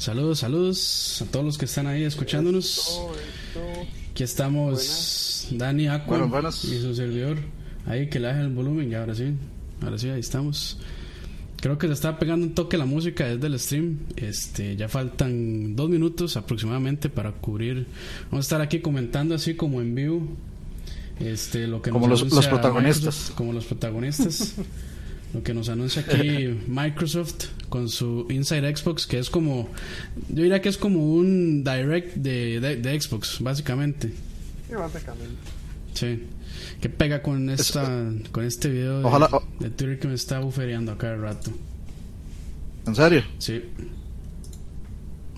Saludos, saludos a todos los que están ahí escuchándonos. Aquí estamos Dani Aqua y su servidor. Ahí que le bajen el volumen y ahora sí. Ahora sí, ahí estamos. Creo que se está pegando un toque la música desde el stream. Este, ya faltan dos minutos aproximadamente para cubrir. Vamos a estar aquí comentando así como en vivo. Este, lo que como los, los protagonistas. Como los protagonistas. lo que nos anuncia aquí Microsoft con su Inside Xbox, que es como, yo diría que es como un direct de, de, Xbox, básicamente. Sí, básicamente. Sí. Que pega con esta con este video de, Twitter que me está buferiando a cada rato. ¿En serio? Sí.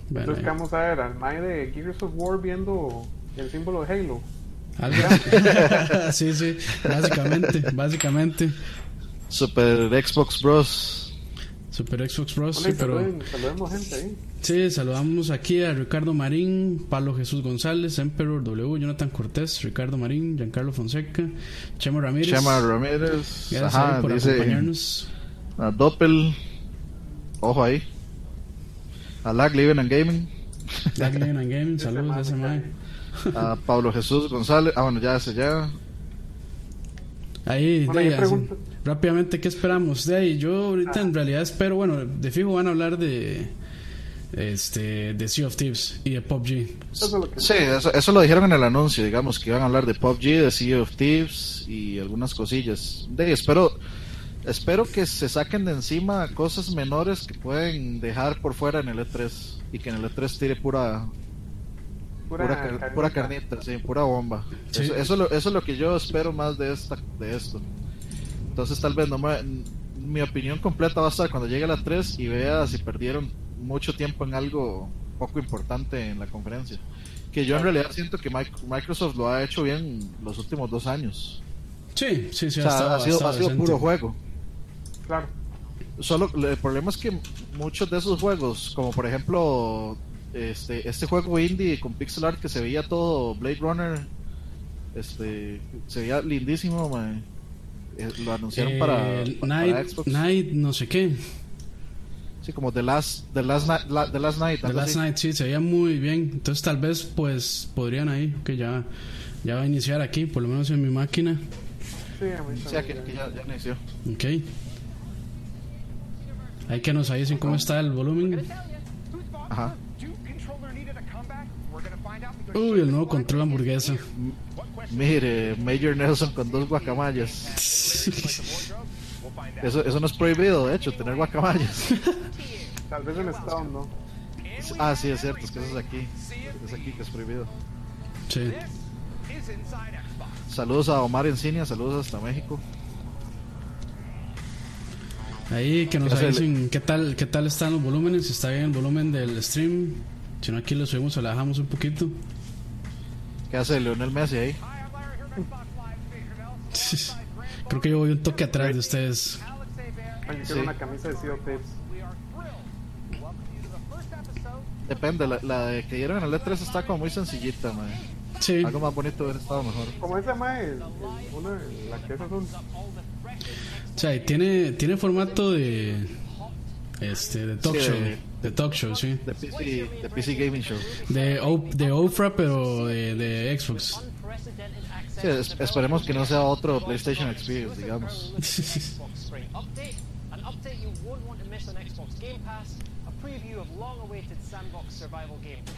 Entonces, ¿qué vamos a ver? Al Mae de Gears of War viendo el símbolo de Halo. sí, sí, básicamente, básicamente. Super Xbox Bros. Super Xbox Bros. sí, pero... saludemos gente ahí. Sí, saludamos aquí a Ricardo Marín, Pablo Jesús González, Emperor W, Jonathan Cortés, Ricardo Marín, Giancarlo Fonseca, Chema Ramírez. Chema Ramírez. Gracias Ajá, por acompañarnos. A Doppel. Ojo ahí. A Lag Living and Gaming. Lag Living and Gaming, saludos a ese A Pablo Jesús González. Ah, bueno, ya ese ya. Ahí, bueno, ahí rápidamente, ¿qué esperamos? De ahí, yo ahorita en realidad espero, bueno, de fijo van a hablar de este de Sea of Thieves y de PUBG. Sí, eso, lo dijeron en el anuncio, digamos, que iban a hablar de PUBG, de Sea of Thieves y algunas cosillas. De espero espero que se saquen de encima cosas menores que pueden dejar por fuera en el E3 y que en el E3 tire pura Pura, carnita. sí, pura bomba. Eso, eso, es lo que yo espero más de, esta, de esto. Entonces tal vez no mi opinión completa va a estar cuando llegue a la 3 y vea si perdieron mucho tiempo en algo poco importante en la conferencia. Que yo en realidad siento que Microsoft lo ha hecho bien los últimos dos años. Sí, sí, sí. ha, sido, ha sido puro juego. Claro. Solo el problema es que muchos de esos juegos, como por ejemplo este, este juego indie con pixel art que se veía todo Blade Runner, este, se veía lindísimo, eh, lo anunciaron para, Night, Xbox. Night, no sé qué. Sí, como The Last, The Last, Night, The Last Night. The Last Night, sí, se veía muy bien. Entonces tal vez pues podrían ahí, que ya, ya va a iniciar aquí, por lo menos en mi máquina. Sí, aquí, ya, ya inició. Ok. Hay que nos dicen cómo está el volumen. Ajá. Uy, el nuevo control hamburguesa. Mire, Major Nelson con dos guacamayas. Eso, eso no es prohibido, de hecho, tener guacamayas. Tal vez en Stone, ¿no? Ah, sí, es cierto, es que eso es aquí. Es aquí que es prohibido. Sí. Saludos a Omar Encinia, saludos hasta México. Ahí que nos dicen qué tal, qué tal están los volúmenes, si está bien el volumen del stream. Si no, aquí lo subimos o le bajamos un poquito. ¿Qué hace Leonel Messi ahí? Creo que yo voy un toque atrás de ustedes. Sí. una camisa de Sea Depende, la, la, de que dieron en el E3 está como muy sencillita, man. Sí. Algo más bonito hubiera estado mejor. Como esa, mae, una, la que esas son. O sea, tiene, tiene formato de. Este, de talk show. De, talk show, sí. De PC, de PC Gaming Show. De, de Ofra, pero de, de Xbox. Sí, esperemos que no sea otro PlayStation Experience, digamos.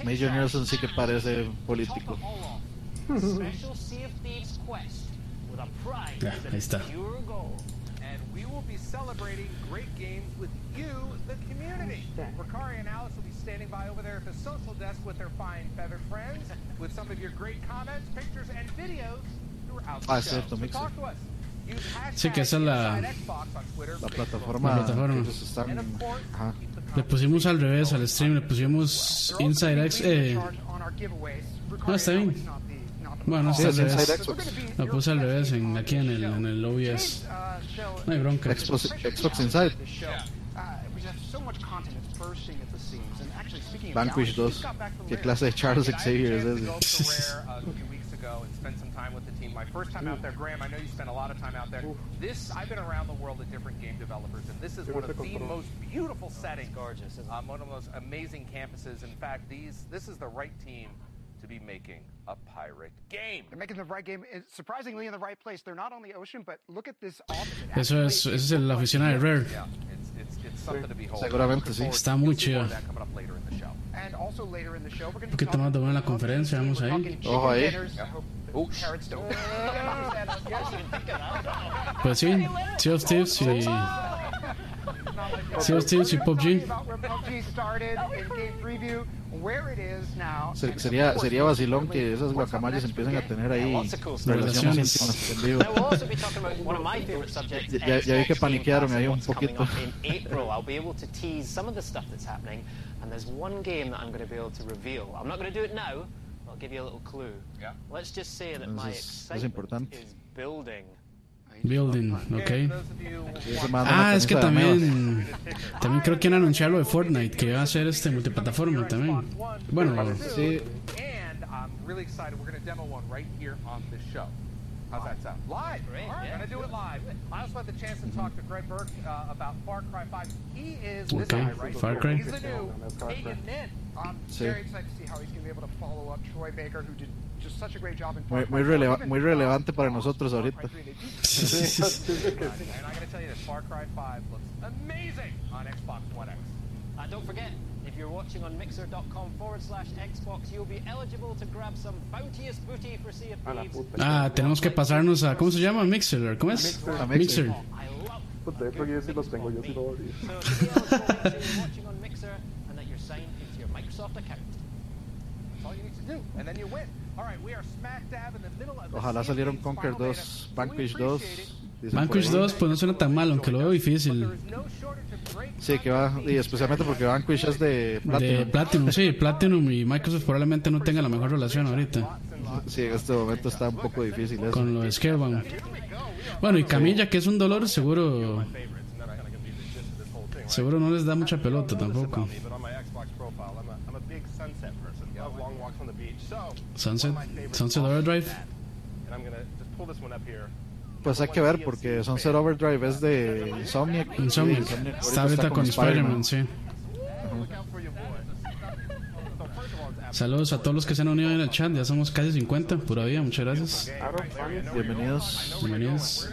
Major Nelson sí que parece político. ya, ahí está. You, the community. Ricari and Alice will be standing by over there at the social desk with their fine feathered friends, with some of your great comments, pictures, and videos throughout the ah, show. Cierto, so talk to us. Sí, que esa es la, la plataforma. La plataforma. Están, le pusimos al revés al stream, le pusimos Inside X. Eh, no, está bien. Bueno, está al revés. Lo puse al revés en, aquí en el, en el OBS. No hay bronca. Xbox, Xbox Inside. Vanquish 2. ¿Qué clase de Charles Xavier es ese? my first time out there. Graham, I know you spent a lot of time out there. This, I've been around the world at different game developers, and this is one of the most beautiful settings. Gorgeous. Um, one of the most amazing campuses. In fact, these, this is the right team to be making a pirate game. They're making the right game, surprisingly in the right place. They're not on the ocean, but look at this office. Eso es, es la oficina de Rare. Yeah, it's, it's, it's something to behold. Seguramente sí. Está muy chido. And also later in the show, we're going to be talking about la conferencia, vamos ahí. Ojo ahí. Pues sí, Sea of Thieves y Sea of Thieves y PUBG. Sería, sería vacilón que esas guacamayas empiecen a tener ahí relaciones ya, ya vi que paniquearon ahí un poquito. And there's one game that I'm going to be able to reveal. I'm not going to do it now, but I'll give you a little clue. Yeah. Let's just say that my excitement is building. Building, ok. Ah, es que también también creo que han anunciado lo de Fortnite que va a ser este multiplataforma también. Bueno, sí. And I'm really excited. We're going to demo one right here on this show. How's that sound? Live. Great. Yeah. gonna do it live. I also had the chance to talk to Greg Burke uh, about Far Cry 5. He is this okay. guy, right? Far Cry. He's the new Pagan Min. I'm very excited to see how he's to be able to follow up Troy Baker, who did just such a great job in Far muy, muy, releva muy relevante para nosotros ahorita. and I gotta tell you this, Far Cry 5 looks amazing on Xbox One X. And don't forget, if you're watching on mixer.com forward slash Xbox, you'll be eligible to grab some bounteous booty for Sea of Thieves. Ah, tenemos que pasarnos a, ¿cómo se llama? Mixer, ¿cómo es? Mixer. Mixer. Puta, yo yo sí los tengo, yo sí lo odio. So, watching on Mixer and that you're signed into your Microsoft account. Ojalá salieron Conquer 2, Vanquish 2. Vanquish 2 pues no suena tan mal, aunque lo veo difícil. Sí, que va, y especialmente porque Vanquish es de Platinum. De Platinum, sí, Platinum y Microsoft probablemente no tengan la mejor relación ahorita. Sí, en este momento está un poco difícil eso. Con lo de Scalebound. Bueno, y Camilla, que es un dolor, seguro. Seguro no les da mucha pelota tampoco. Sunset, Sunset Overdrive. Pues hay que ver porque Sunset Overdrive es de Insomniac. Insomniac. Insomniac. Está ahorita con Spider-Man, sí. Saludos a todos los que se han unido en el chat, ya somos casi 50, pura vida, muchas gracias. Bienvenidos. Bienvenidos.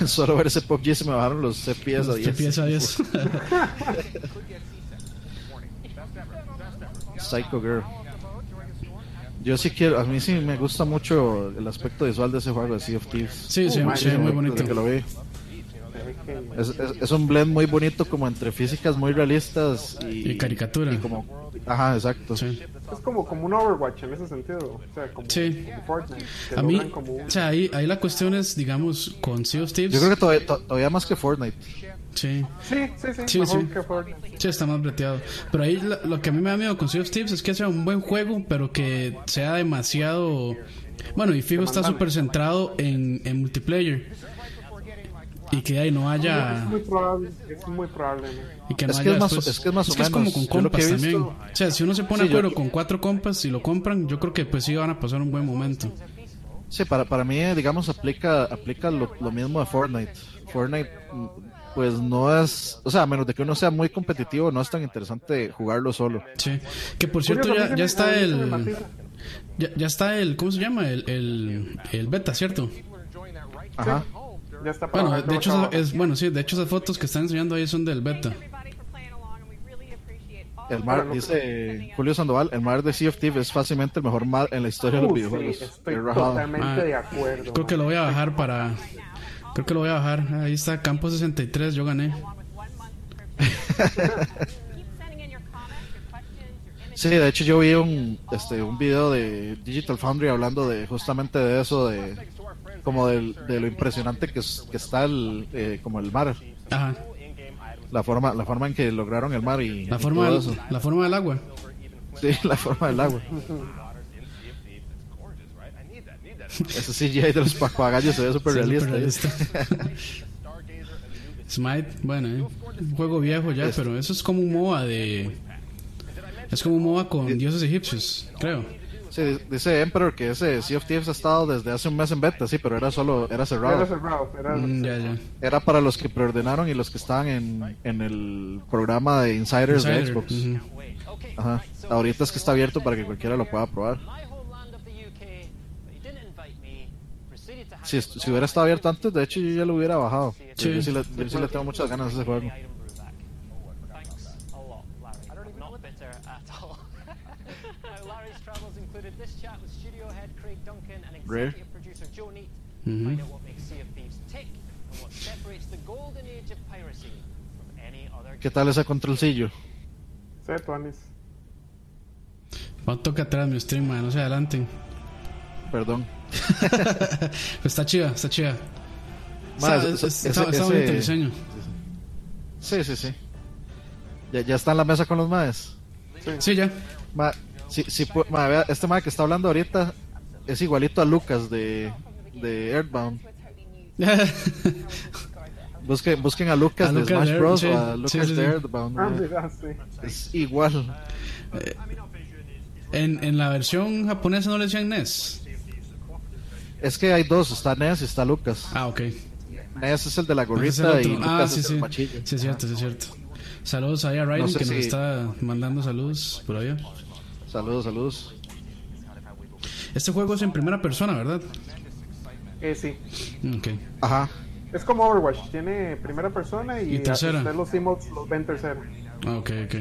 Solo ver ese PUBG se me bajaron los FPS a 10. FPS a 10. Psycho Girl. Yo sí quiero, a mí sí me gusta mucho el aspecto visual de ese juego de Sea of Thieves. Sí, sí, sí, muy bonito. Que lo vi. Es, es, es, un blend muy bonito como entre físicas muy realistas y, y caricatura. Y como, ajá, exacto. Sí. Es como, como un Overwatch en ese sentido. O sea, como, sí. como Fortnite. A mí, como... o sea, ahí, ahí la cuestión es, digamos, con Sea of Thieves. Yo creo que todavía, todavía más que Fortnite. Sí. Sí, sí, sí. Sí, mejor sí. que Fortnite. Sí, está más breteado. Pero ahí lo, lo, que a mí me da miedo con Sea of Thieves es que sea un buen juego, pero que sea demasiado. Bueno, y fijo está súper centrado en, en multiplayer. Y que ahí no haya. Es muy probable, es muy probable. ¿no? Y que no es, haya que es, más, es que es más o que menos. es como con compas visto... también. O sea, si uno se pone sí, de acuerdo yo... con cuatro compas y lo compran, yo creo que pues sí van a pasar un buen momento. Sí, para, para mí, digamos, aplica, aplica lo, lo mismo a Fortnite. Fortnite, pues no es. O sea, a menos de que uno sea muy competitivo, no es tan interesante jugarlo solo. Sí, que por cierto, ya, ya está el. Ya, ya está el. ¿Cómo se llama? El, el, el beta, ¿cierto? Ajá. Ya está para bueno, de hecho, es, bueno, sí, de hecho esas fotos que están enseñando ahí son del beta. El mar, dice Julio Sandoval, el mar de Sea of Thieves es fácilmente el mejor mar en la historia de los videojuegos. Sí, estoy totalmente ah, de acuerdo. Creo que lo voy a bajar para... Creo que lo voy a bajar. Ahí está, Campo 63, yo gané. Sí, de hecho yo vi un, este, un video de Digital Foundry hablando de justamente de eso, de como de, de lo impresionante que, es, que está el, eh, como el mar. Ajá. La forma, la forma en que lograron el mar y, la y forma, todo del, eso. la forma del agua. Sí, la forma del agua. Ese CGI de los papagayos se ve súper realista. realista. Smite, bueno, eh. un juego viejo ya, es, pero eso es como un MOBA de... Es como un MOBA con dioses egipcios, creo. Sí, dice Emperor que ese Sea of Thieves ha estado desde hace un mes en beta, sí, pero era solo, era cerrado. Era cerrado, era, Mm, ya, ya. Era para los que preordenaron y los que estaban en, en el programa de Insiders de Insider, Xbox. ujú. Ajá. Ahorita es que está abierto para que cualquiera lo pueda probar. Si, est- si hubiera estado abierto antes, de hecho yo ya lo hubiera bajado. Sí. Yo, sí le, yo sí le tengo muchas ganas a ese juego. Thanks a lot, Larry. I'm not bitter at all. now, Larry's travels included this chat with studio head Craig Duncan and Rare. executive producer Joe Neat to Mhm. find out what makes Sea of Thieves tick and what separates the golden age of piracy from any other ¿Qué tal ese controlcillo? Sí, Tuanis. Va toca atrás mi stream, man, no se adelanten. Perdón. está chida, está chida. Ma, está, ese- está- ese- está ese- bonito el diseño. Sí, sí, sí. Ya, ya está en la mesa con los maes. Sí, ya. Ma, sí, sí, ma, vea, este mae que está hablando ahorita es igualito a Lucas de, de Earthbound. Busquen, busquen a Lucas A de Lucas Smash Bros. sí, a sí, Lucas sí, de sí. Earthbound. Ah, sí. Es igual. En, en la versión japonesa no le decían NES. Es que hay dos, está Ness y está Lucas. Ah, ok. Ness es el de la gorrita y. Ah, Lucas sí, es sí. el machillo. Sí, es cierto, sí, es cierto. Saludos ahí a Raiden No sé que nos si- está mandando saludos por allá. Saludos, saludos. Este juego es en primera persona, ¿verdad? Eh, sí. Ok. Ajá. Es como Overwatch, tiene primera persona y, Y tercera. usted los emotes los ven tercera. Ah, ok, ok.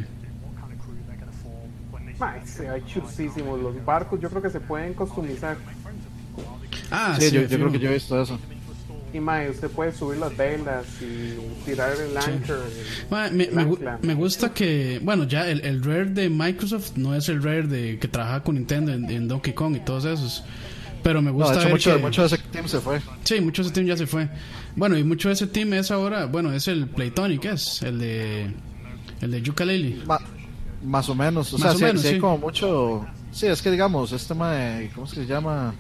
Sí, hay chusísimos. Los barcos yo creo que se pueden customizar. Ah, sí, sí, yo, yo creo que yo he visto eso. Y mae, usted puede subir las velas y tirar el anchor. Ma, me, me gu- me gusta que, bueno, ya el, el Rare de Microsoft no es el Rare de que trabaja con Nintendo en, en Donkey Kong y todos esos. Pero me No, gusta de hecho, ver mucho, que... mucho de ese team se fue. Sí, mucho de ese team ya se fue. Bueno, y mucho de ese team es ahora, bueno, es el Playtonic, es el de el de Yooka-Laylee. Ma- más o menos. O Más sea, o sí, menos, sí hay sí. como mucho. Sí, es que digamos, este mae, ¿cómo es que se llama?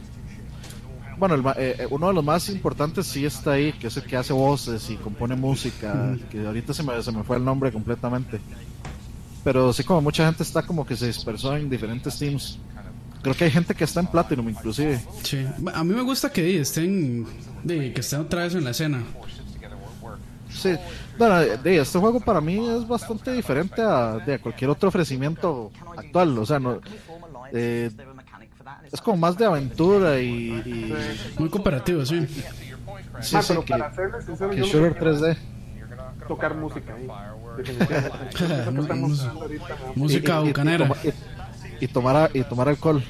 Bueno, el eh, eh, uno de los más importantes sí está ahí, que es el que hace voces y compone música, que ahorita se me, se me fue el nombre completamente. Pero sí, como mucha gente está como que se dispersó en diferentes teams. Creo que hay gente que está en Platinum, inclusive. Sí. A mí me gusta que estén que estén otra vez en la escena. Sí, bueno, eh, este juego para mí es bastante diferente a, de cualquier otro ofrecimiento actual. O sea, no, eh, es como más de aventura y, y Muy cooperativo, sí. sí, Ah, sí, pero que, para serles sincero, que yo shooter lo que 3D. tocar música ahí. Música Y- y- y bucanera. y, y tomar y tomar alcohol.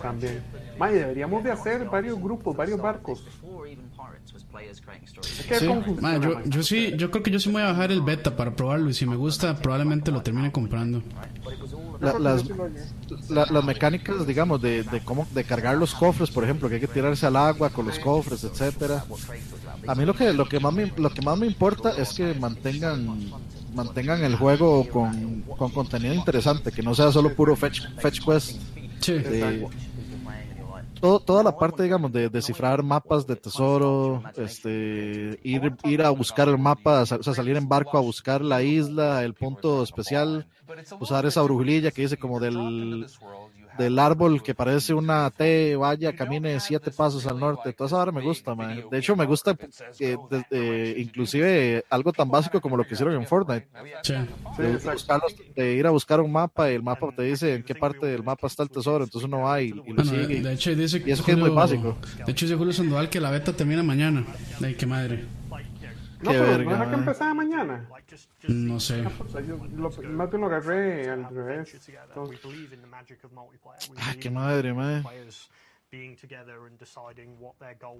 También. May, deberíamos de hacer varios grupos, varios barcos. Sí. yo, yo sí, yo creo que yo sí me voy a bajar el beta para probarlo y si me gusta probablemente lo termine comprando. La- las, la- las mecánicas, digamos, de, de cómo de cargar los cofres, por ejemplo, que hay que tirarse al agua con los cofres, etcétera. A mí lo que lo que más me, lo que más me importa es que mantengan mantengan el juego con, con contenido interesante, que no sea solo puro fetch, fetch quest. Sí. Eh, todo, toda la parte, digamos, de descifrar mapas de tesoro, este, ir, ir a buscar el mapa, o sea, salir en barco a buscar la isla, el punto especial, usar esa brujililla que dice como del, del árbol que parece una T, vaya, camine siete pasos al norte. Toda esa hora me gusta, man. De hecho, me gusta eh, de- de- inclusive algo tan básico como lo que hicieron en Fortnite. Sí. De, buscarlos- de ir a buscar un mapa y el mapa te dice en qué parte del mapa está el tesoro, entonces uno va y, y lo Bueno, sigue. de hecho dice y eso que es muy básico. De hecho dice Julio Sandoval que la beta termina mañana. Ay, qué madre. No, Qué pero verga, no era que empezaba mañana. No sé. Yo lo, más bien lo agarré al revés. Entonces, Ah, qué madre.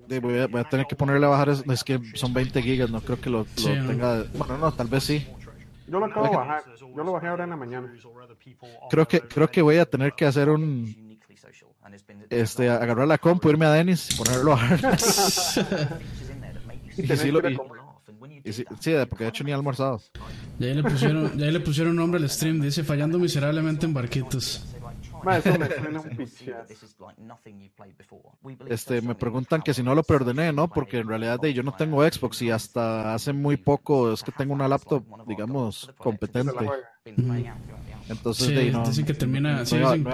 Sí, voy, a, voy a tener que ponerle a bajar, eso. es que son 20 gigas, no creo que lo, lo Sí, tenga. Bueno, no, tal vez sí. yo lo acabo de bajar. Yo lo bajé ahora en la mañana. Creo que creo que voy a tener que hacer un este agarrar la compu, irme a Dennis y ponerlo a bajar. Y Y sí lo- que y- ir a comer. y sí, sí, porque de hecho ni almorzado. Ya ahí le pusieron, ya ahí le pusieron nombre al stream. Dice fallando miserablemente en barquitos. Este, me preguntan que si no lo preordené, ¿no? Porque en realidad yo no tengo Xbox y hasta hace muy poco es que tengo una laptop, digamos, competente. Entonces, dicen que termina. Sí, dicen,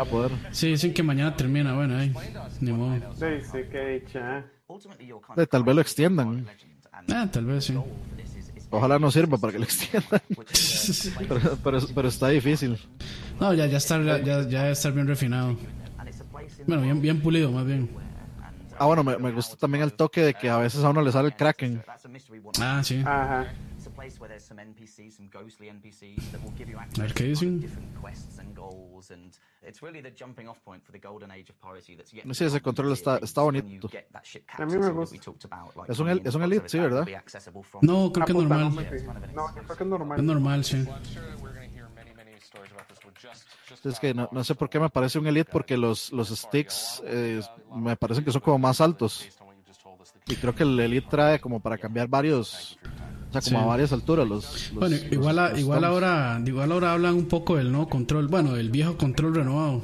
sí, dicen que mañana termina. Bueno, ahí, ni modo. Sí, sí, que dicha. Tal vez lo extiendan. Ah, tal vez sí. Ojalá no sirva para que lo extiendan. pero, pero, está difícil. No, ya, ya está, ya, ya está bien refinado. Bueno, bien, bien pulido, más bien. Ah, bueno, me, me gusta también el toque de que a veces a uno le sale el Kraken. Ah, sí. Ajá. A ver qué dicen. No sé, ese control está, está bonito. A mí me gusta. Es un, es un Elite, sí, ¿verdad? No, creo que es normal. No, creo que es normal. Es normal, sí. Es que no, no, sé por qué me parece un Elite, porque los, los sticks eh, me parecen que son como más altos. Y creo que el Elite trae como para cambiar varios, o sea, como a varias alturas los... bueno, igual, igual ahora igual ahora hablan un poco del nuevo control, bueno, el viejo control renovado.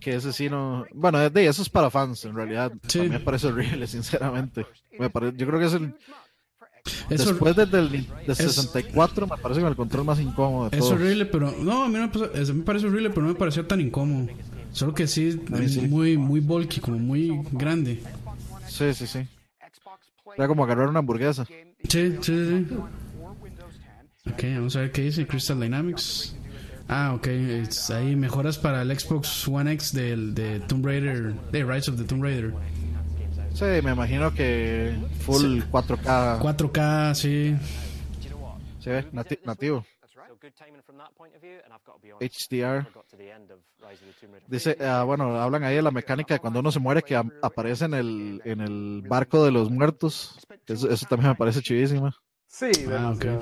Que ese sí no... Bueno, de, eso es para fans, en realidad. A mí me parece horrible, sinceramente. Me parece, yo creo que es el Después del, 64 me parece que el control más incómodo. es horrible, pero no, a mí me, parece horrible, pero no me pareció tan incómodo. Solo que sí, es muy, muy bulky, como muy grande. Sí, sí, sí. Era como agarrar una hamburguesa. Sí, sí, sí. Ok, vamos a ver qué dice Crystal Dynamics. Ah, ok. ahí mejoras para el Xbox One X del, de Tomb Raider, de Rise of the Tomb Raider. Sí, me imagino que full 4K. 4K, sí. Sí, nativo. HDR. Dice, ah, bueno, hablan ahí de la mecánica de cuando uno se muere que aparece en el, en el barco de los muertos. Eso, eso también me parece chidísimo. Sí, ah, okay.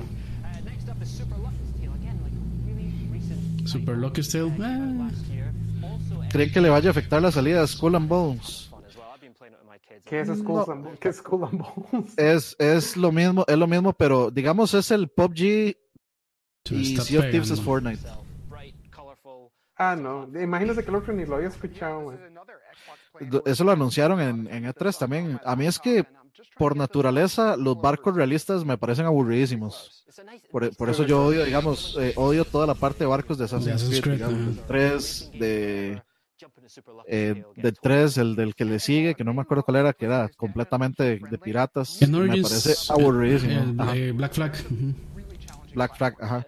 Super Lucky Steel. Ah. ¿Creen que le vaya a afectar la salida de Skull and Bones? ¿Qué es Skull, and, ¿qué es Skull and Bones? Es, es lo mismo, es lo mismo, pero digamos es el PUBG y Sea of Thieves es Fortnite. Ah, no. Imagínese que el otro ni lo había escuchado, Eso lo anunciaron en, en E3 también. A mí es que, por naturaleza, los barcos realistas me parecen aburridísimos. Por, por eso yo odio, digamos, eh, odio toda la parte de barcos de Assassin's Creed, digamos, 3, de... Eh, del 3, el del que le sigue, que no me acuerdo cuál era, que era completamente de, piratas. me parece aburridísimo. Black Flag. Black Flag, ajá.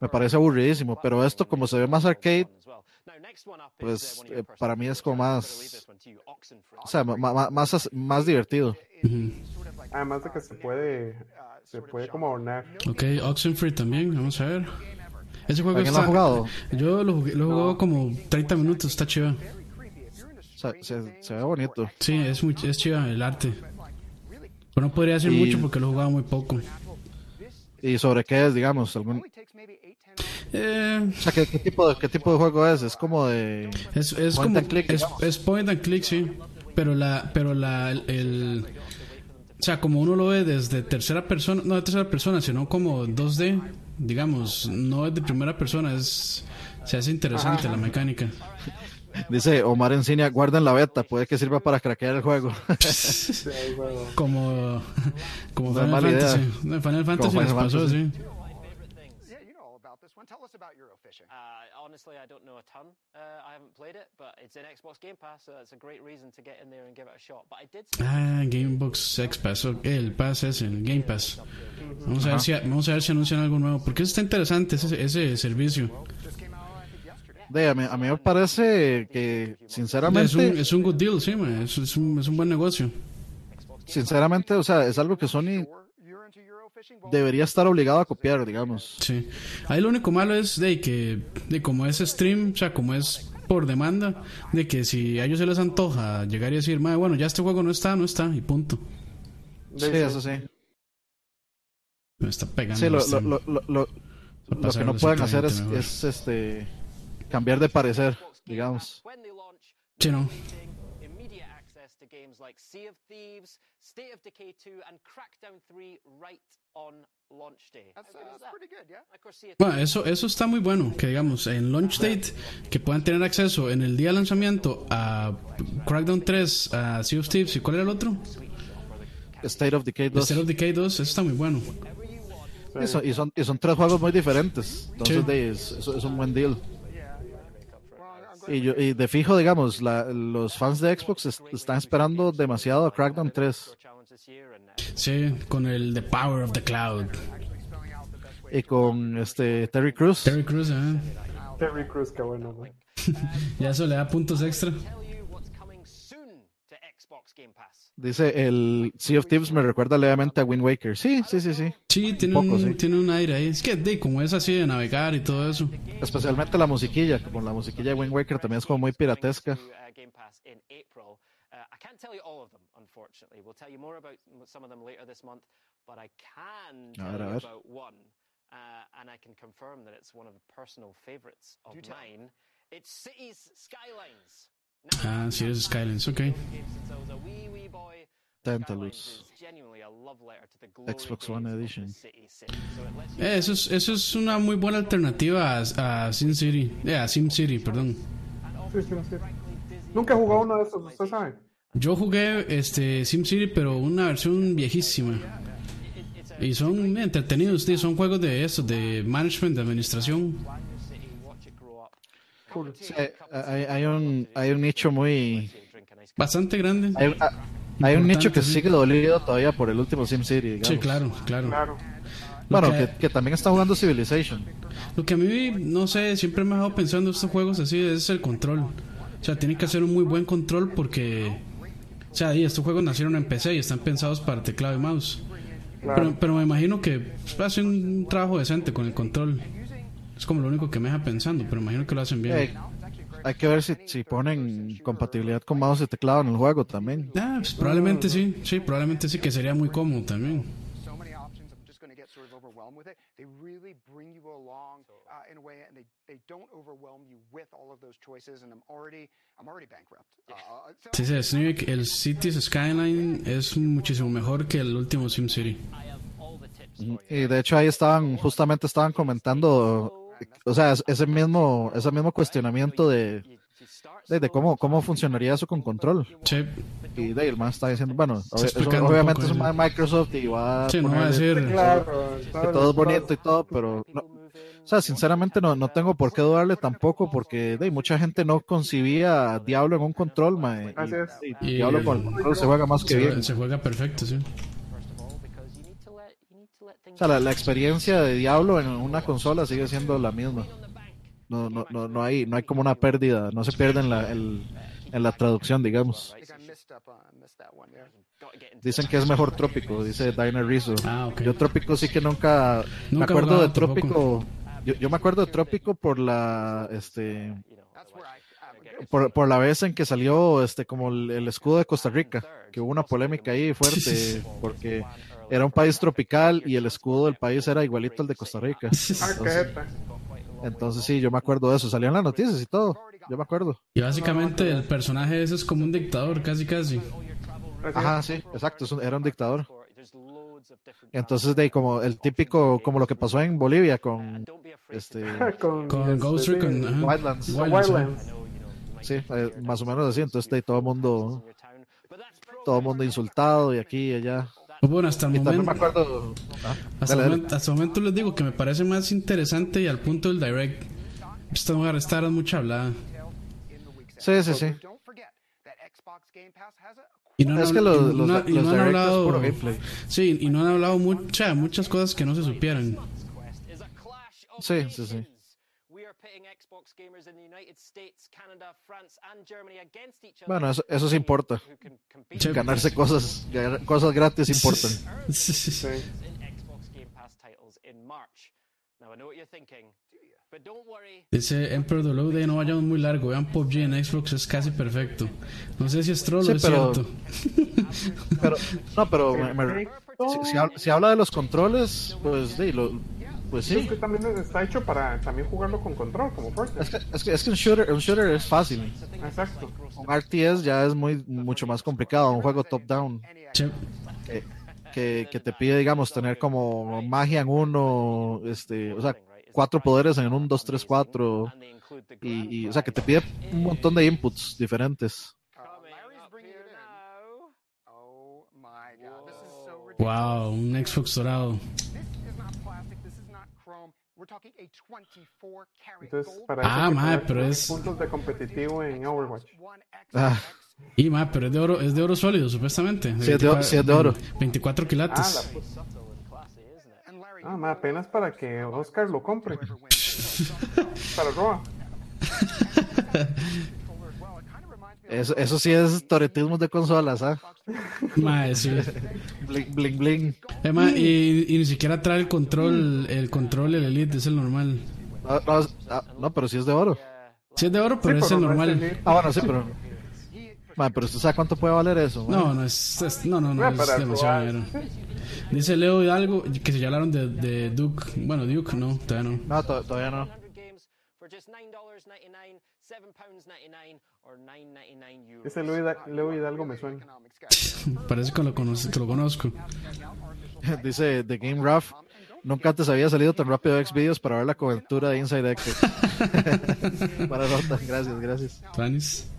Me parece aburridísimo, pero esto como se ve más arcade, pues eh, para mí es como más, o sea, más, más, más divertido. Además de que se puede, se puede como adornar. Ok, Oxenfree también, vamos a ver. Ese juego está... lo ha jugado? Yo lo, jugué, lo jugado como 30 minutos, está chido. Se, se, ve bonito. Sí, es, muy, es chido el arte. Pero no podría decir mucho porque lo he jugado muy poco. ¿Y sobre qué es, digamos? Algún... Eh, o sea, ¿qué, tipo de, ¿qué tipo de juego es? Es como de... Es, es point and click, es, point and click, sí. Pero la... Pero la el, o sea, como uno lo ve desde tercera persona, no de tercera persona, sino como 2D, digamos, no es de primera persona, es se hace interesante la mecánica. Dice Omar Encinia, guarden la beta, puede que sirva para craquear el juego. como como Final Fantasy. Final Fantasy les pasó, sí. Tell us about Eurofishing. Uh, honestly, I don't know a ton. Uh, I haven't played it, but it's in Xbox Game Pass, so it's a great reason to get in there and give it a shot. But I did. Ah, Gamebox X Pass. Okay, el Pass es el Game Pass. Vamos a, ver si, vamos a ver si anuncian algo nuevo. Porque está interesante ese, ese servicio. De, a, mí, a, mí, me parece que, sinceramente. Es un, es un good deal, sí, es, es, un, es un buen negocio. Sinceramente, o sea, es algo que Sony debería estar obligado a copiar, digamos. Sí. Ahí lo único malo es de que, de como es stream, o sea, como es por demanda, de que si a ellos se les antoja llegar y decir, bueno, ya este juego no está, no está, y punto. Sí, eso sí. Me está pegando. Sí, lo, lo, lo, lo, lo que no pueden hacer es, es, este cambiar de parecer, digamos. Sí, no. games like Sea of Thieves, State of Decay 2, and Crackdown 3 right on launch day. That's, that's pretty good, yeah. Bueno, eso, eso está muy bueno, que digamos, en launch date, que puedan tener acceso en el día de lanzamiento a Crackdown 3, a Sea of Thieves, ¿y cuál era el otro? State of Decay 2. State of Decay 2, eso está muy bueno. Y son, y son, y son tres juegos muy diferentes. Entonces, Sí. es- es un buen deal. Y, yo, y de fijo, digamos, la- los fans de Xbox est- están esperando demasiado a Crackdown 3. Sí, con el The Power of the Cloud. Y con este Terry Crews. Terry Crews, ¿eh? Terry Crews, qué bueno, güey. Ya eso le da puntos extra. Dice el Sea of Thieves me recuerda levemente a Wind Waker. Sí, sí, sí, sí. Sí, tiene, poco, un, sí. tiene un aire ahí. Es que, de, como es así de navegar y todo eso. Especialmente la musiquilla, como la musiquilla de Wind Waker también es como muy piratesca. uh, Game Pass in April. Uh, I can't tell you all of them, unfortunately. We'll tell you more about some of them later this month, but I can A tell ver, a you ver. about one, uh, and I can confirm that it's one of the personal favorites of mine. It's Cities Skylines. Ah, sí, es Skylines, ok. Tantalus. Xbox One Edition. Eh, eso, es, eso es una muy buena alternativa a, a Sin City. Eh, a Sim City, perdón. Sí, sí, sí. Nunca he jugado uno de esos, ¿usted sabe? Yo jugué este Sim City, pero una versión viejísima. Y son entretenidos, sí, son juegos de eso, de management, de administración. Sí, hay, hay un, hay un nicho muy... Bastante grande. Hay, ah, hay un nicho que sigue dolido todavía por el último SimCity, digamos. Sí, claro, claro. Claro. Bueno, Lo que- que, también está jugando Civilization. Lo que a mí, no sé, siempre me ha dejado pensando estos juegos así es el control. O sea, tienen que hacer un muy buen control porque... O sea, y estos juegos nacieron en PC y están pensados para teclado y mouse. Pero, pero me imagino que hacen un trabajo decente con el control. Es como lo único que me deja pensando, pero imagino que lo hacen bien. Eh, hay que ver si, si ponen compatibilidad con mouse y teclado en el juego también. Ah, pues probablemente sí, sí, probablemente sí, que sería muy cómodo también. so many options. I'm just going to get sort of overwhelmed with it. They really bring you along in a way, and they, they don't overwhelm you with all of those choices. And I'm already I'm already bankrupt. So Sí, sí, Snake, el Cities Skyline es muchísimo mejor que el último SimCity. Y de hecho ahí estaban, justamente estaban comentando, o sea, es- ese mismo, ese mismo cuestionamiento de, de, de cómo, cómo funcionaría eso con control. Sí, Y Dale más está diciendo, bueno, Está eso explicando un obviamente es un ma- Microsoft y va a sí, no va a ponerle- decir... Claro. que todo es bonito y todo, pero no- o sea, sinceramente no, no tengo por qué dudarle tampoco porque de, mucha gente no concibía Diablo en un control, mae, y Y- Diablo con el control se juega más que Se, bien. se juega perfecto, sí. O sea, la, la experiencia de Diablo en una consola sigue siendo la misma. No, no, no, no hay, no hay como una pérdida, no se pierde en la, el- en la traducción, digamos. Dicen que es mejor Trópico, dice Diner Rizzo. Ah. Yo Trópico sí que nunca, me Nunca acuerdo de Trópico. Yo, yo me acuerdo de Trópico por la, este, por, por la vez en que salió, este, como el, el escudo de Costa Rica, que hubo una polémica ahí fuerte porque era un país tropical y el escudo del país era igualito al de Costa Rica. Entonces, sí, yo me acuerdo de eso. Salían las noticias y todo. Yo me acuerdo. Y básicamente el personaje ese es como un dictador, casi casi. Ajá, sí, exacto. Era un dictador. Entonces, de ahí, como el típico, como lo que pasó en Bolivia con este Con, Con este, Ghost sí. Recon. Wildlands. Wildlands, ajá. Wildlands. Sí, eh, más o menos así. Entonces, de ahí, todo el mundo, todo el mundo insultado y aquí y allá. Pues Bueno, hasta el me momento, acuerdo. ah, hasta, dale, el dale. momento, hasta el momento les digo que me parece más interesante y al punto del direct. Esta mujer esta era mucha hablada. Sí, sí, sí. A Y no han, Es que los, no- los y no han hablado. puro gameplay. Sí, y no han hablado mucha, muchas cosas que no se supieran. Sí, sí, sí. Bueno, eso, eso sí importa. Who can compete Sí. Ganarse cosas, cosas gratis importan. Sí. Dice Emperor de no vayamos muy largo. Vean PUBG en Xbox, es casi perfecto. No sé si es troll Sí, o es pero- cierto. Pero, no, pero me- me- si, si habla de los controles, pues sí, lo- Pues sí. Es que también está hecho para también jugarlo con control, como Fortnite. Es que, es que, es que un, shooter, un shooter es fácil. Exacto. Un RTS ya es muy mucho más complicado, un juego top-down. Sí. Que, que, que, te pide, digamos, tener como magia en uno, este, o sea, cuatro poderes en un 2, 3, 4. Y, y, o sea, que te pide un montón de inputs diferentes. Wow, un Xbox dorado. Entonces, para ah, madre, pero es. Puntos de competitivo en Overwatch. Ah. Y madre, pero es de oro, es de oro sólido, supuestamente. Sí, es de, sí, es de oro. 24 quilates. Ah, pues... ah madre, apenas para que Oscar lo compre. para Roa. Eso, eso sí es toretismo de consolas, ¿ah? Mae, sí. Bling, bling, bling. Eh, ma, y, y, ni siquiera trae el control, el control, el Elite, es el normal. No, no, no pero sí es de oro. Sí es de oro, pero sí, es el normal. Es ah, bueno, sí, pero... Ma, pero usted sabe cuánto puede valer eso. Man? No, no es, es, no, no, no, es demasiado dinero. Dice Leo Hidalgo que se hablaron de, de Duke. Bueno, Duke, no, todavía no. No, to todavía no. Ese Leo, Leo Hidalgo me suena. Parece que lo, conozco, que lo conozco. Dice The Game Rough. Nunca antes había salido tan rápido Xvideos para ver la cobertura de Inside Active. para nota, gracias, gracias. Tanis.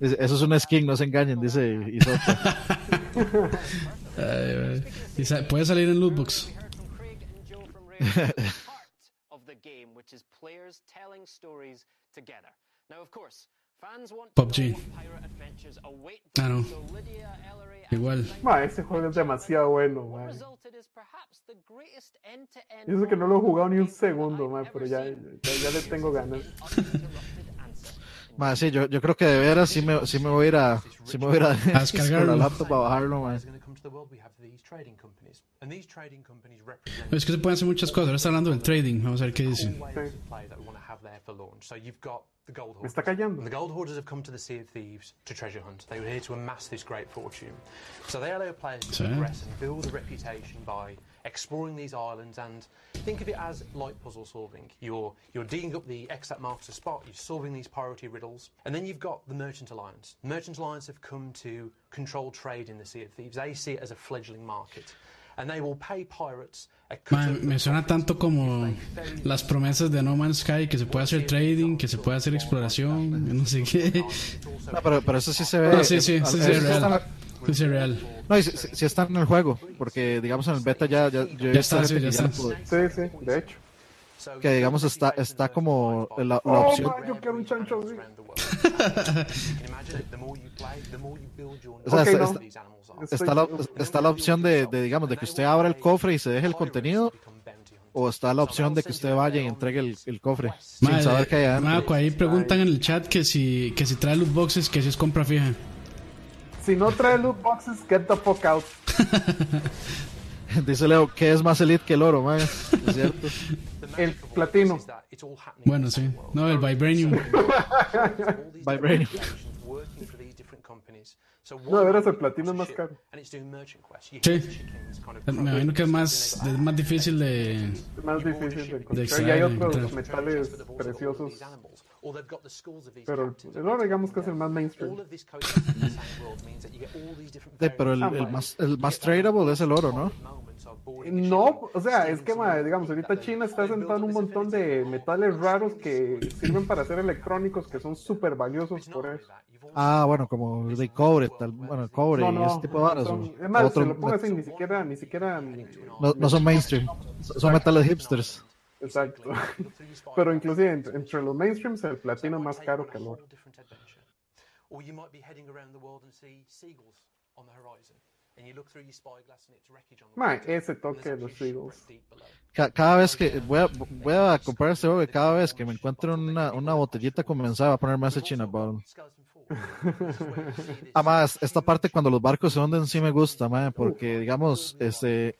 Eso es un skin, no se engañen, dice Isota. Ay, puede salir en Lootbox. PUBG. Ah, no. Igual. Ma, ese juego es demasiado bueno, man. Y eso que no lo he jugado ni un segundo, man, pero ya, ya, ya le tengo ganas. Ma, sí, yo, yo creo que de veras sí me, sí me voy a ir a, sí me voy a, ir a, a descargarlo. la laptop para bajarlo, man. Es que se pueden hacer muchas cosas. Ahora está hablando del trading. Vamos a ver qué dice. Me está callando. The gold hoarders have come to the Sea of Thieves to treasure hunt. They were here to amass this great fortune. So they allow players to Sí. progress and build a reputation by exploring these islands and think of it as like puzzle solving. You're you're digging up the X that marks a spot, you're solving these priority riddles, and then you've got the Merchant Alliance. Merchant Alliance have come to control trade in the Sea of Thieves. They see it as a fledgling market. And they will pay pirates a cut Ma, of the me suena tanto como las promesas de No Man's Sky, que se puede hacer trading, que se puede hacer exploración, no sé qué. No, pero, pero eso sí se ve. No, sí, sí, sí, sí, real. Sí, sí, es real. No, y sí, sí- sí está en el juego, porque digamos en el beta ya, ya, yo Ya está, sí, ya está. Sí, sí, de hecho. que digamos está, está como la, la Oh, opción. man, yo quiero un chancho así. O sea, Ok, está, no. está- está la, está la opción de, de, digamos, de que usted abra el cofre y se deje el contenido, o está la opción de que usted vaya y entregue el, el cofre sin Madre, saber qué hay adentro. Ahí preguntan en el chat que si, que si trae loot boxes, que si es compra fija. Si no trae loot boxes, get the fuck out. Dice Leo, ¿qué es más elite que el oro, man? Es cierto. El platino. Bueno, sí. No, el Vibranium. Vibranium. No, de veras, el platino es más caro. Sí. Me imagino que es más, es más difícil de. Es más difícil de encontrar. y hay otros entrar. metales preciosos. Pero el oro, digamos que es el más mainstream. Sí, pero el, el más, el más tradable es el oro, ¿no? No, o sea, es que, ma, digamos, ahorita China está sentado en un montón de metales raros que sirven para hacer electrónicos que son súper valiosos por eso. Ah, bueno, como de cobre, tal, bueno, cobre No, y ese tipo de varas. es más, otro se lo pongo así, ni siquiera, ni siquiera... no, no son mainstream, son metales hipsters. Exacto. Pero inclusive entre, entre los mainstreams el platino es más caro que el oro. Or you might be heading around the world and see seagulls on the horizon. And you look through your spyglass and it's wreckage on the Ma, water. ese toque de los Seagulls. Ca- cada vez que voy a, voy a comprar este juego cada vez que me encuentro una, una botellita condensada voy a ponerme ese China Bottle. Además, esta parte cuando los barcos se hunden sí me gusta, man, porque digamos, este,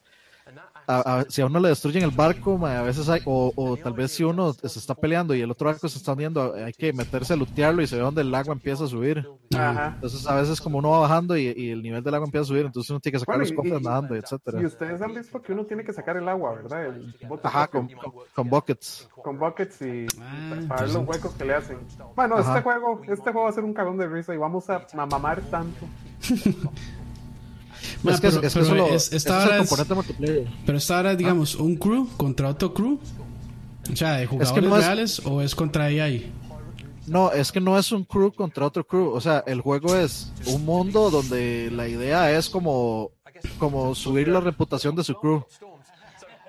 a, si a uno le destruyen el barco, a veces hay, o, o, tal vez si uno se está peleando y el otro barco se está hundiendo, hay que meterse a lutearlo y se ve donde el agua empieza a subir. Entonces a veces como uno va bajando y, y, el nivel del agua empieza a subir, entonces uno tiene que sacar los cofres nadando, etcétera. Y ustedes han visto que uno tiene que sacar el agua, ¿verdad? El Ajá, con, con, buckets. Con buckets y ah, para ver los huecos que le hacen. Bueno, este juego, este juego va a ser un cagón de risa y vamos a, a mamar tanto. es que, pero, es, que solo, es, esta es multiplayer. Pero esta ahora, digamos, un crew contra otro crew. O sea, de jugadores reales o es contra AI. No, es que no es un crew contra otro crew. O sea, el juego es un mundo donde la idea es como, como subir la reputación de su crew.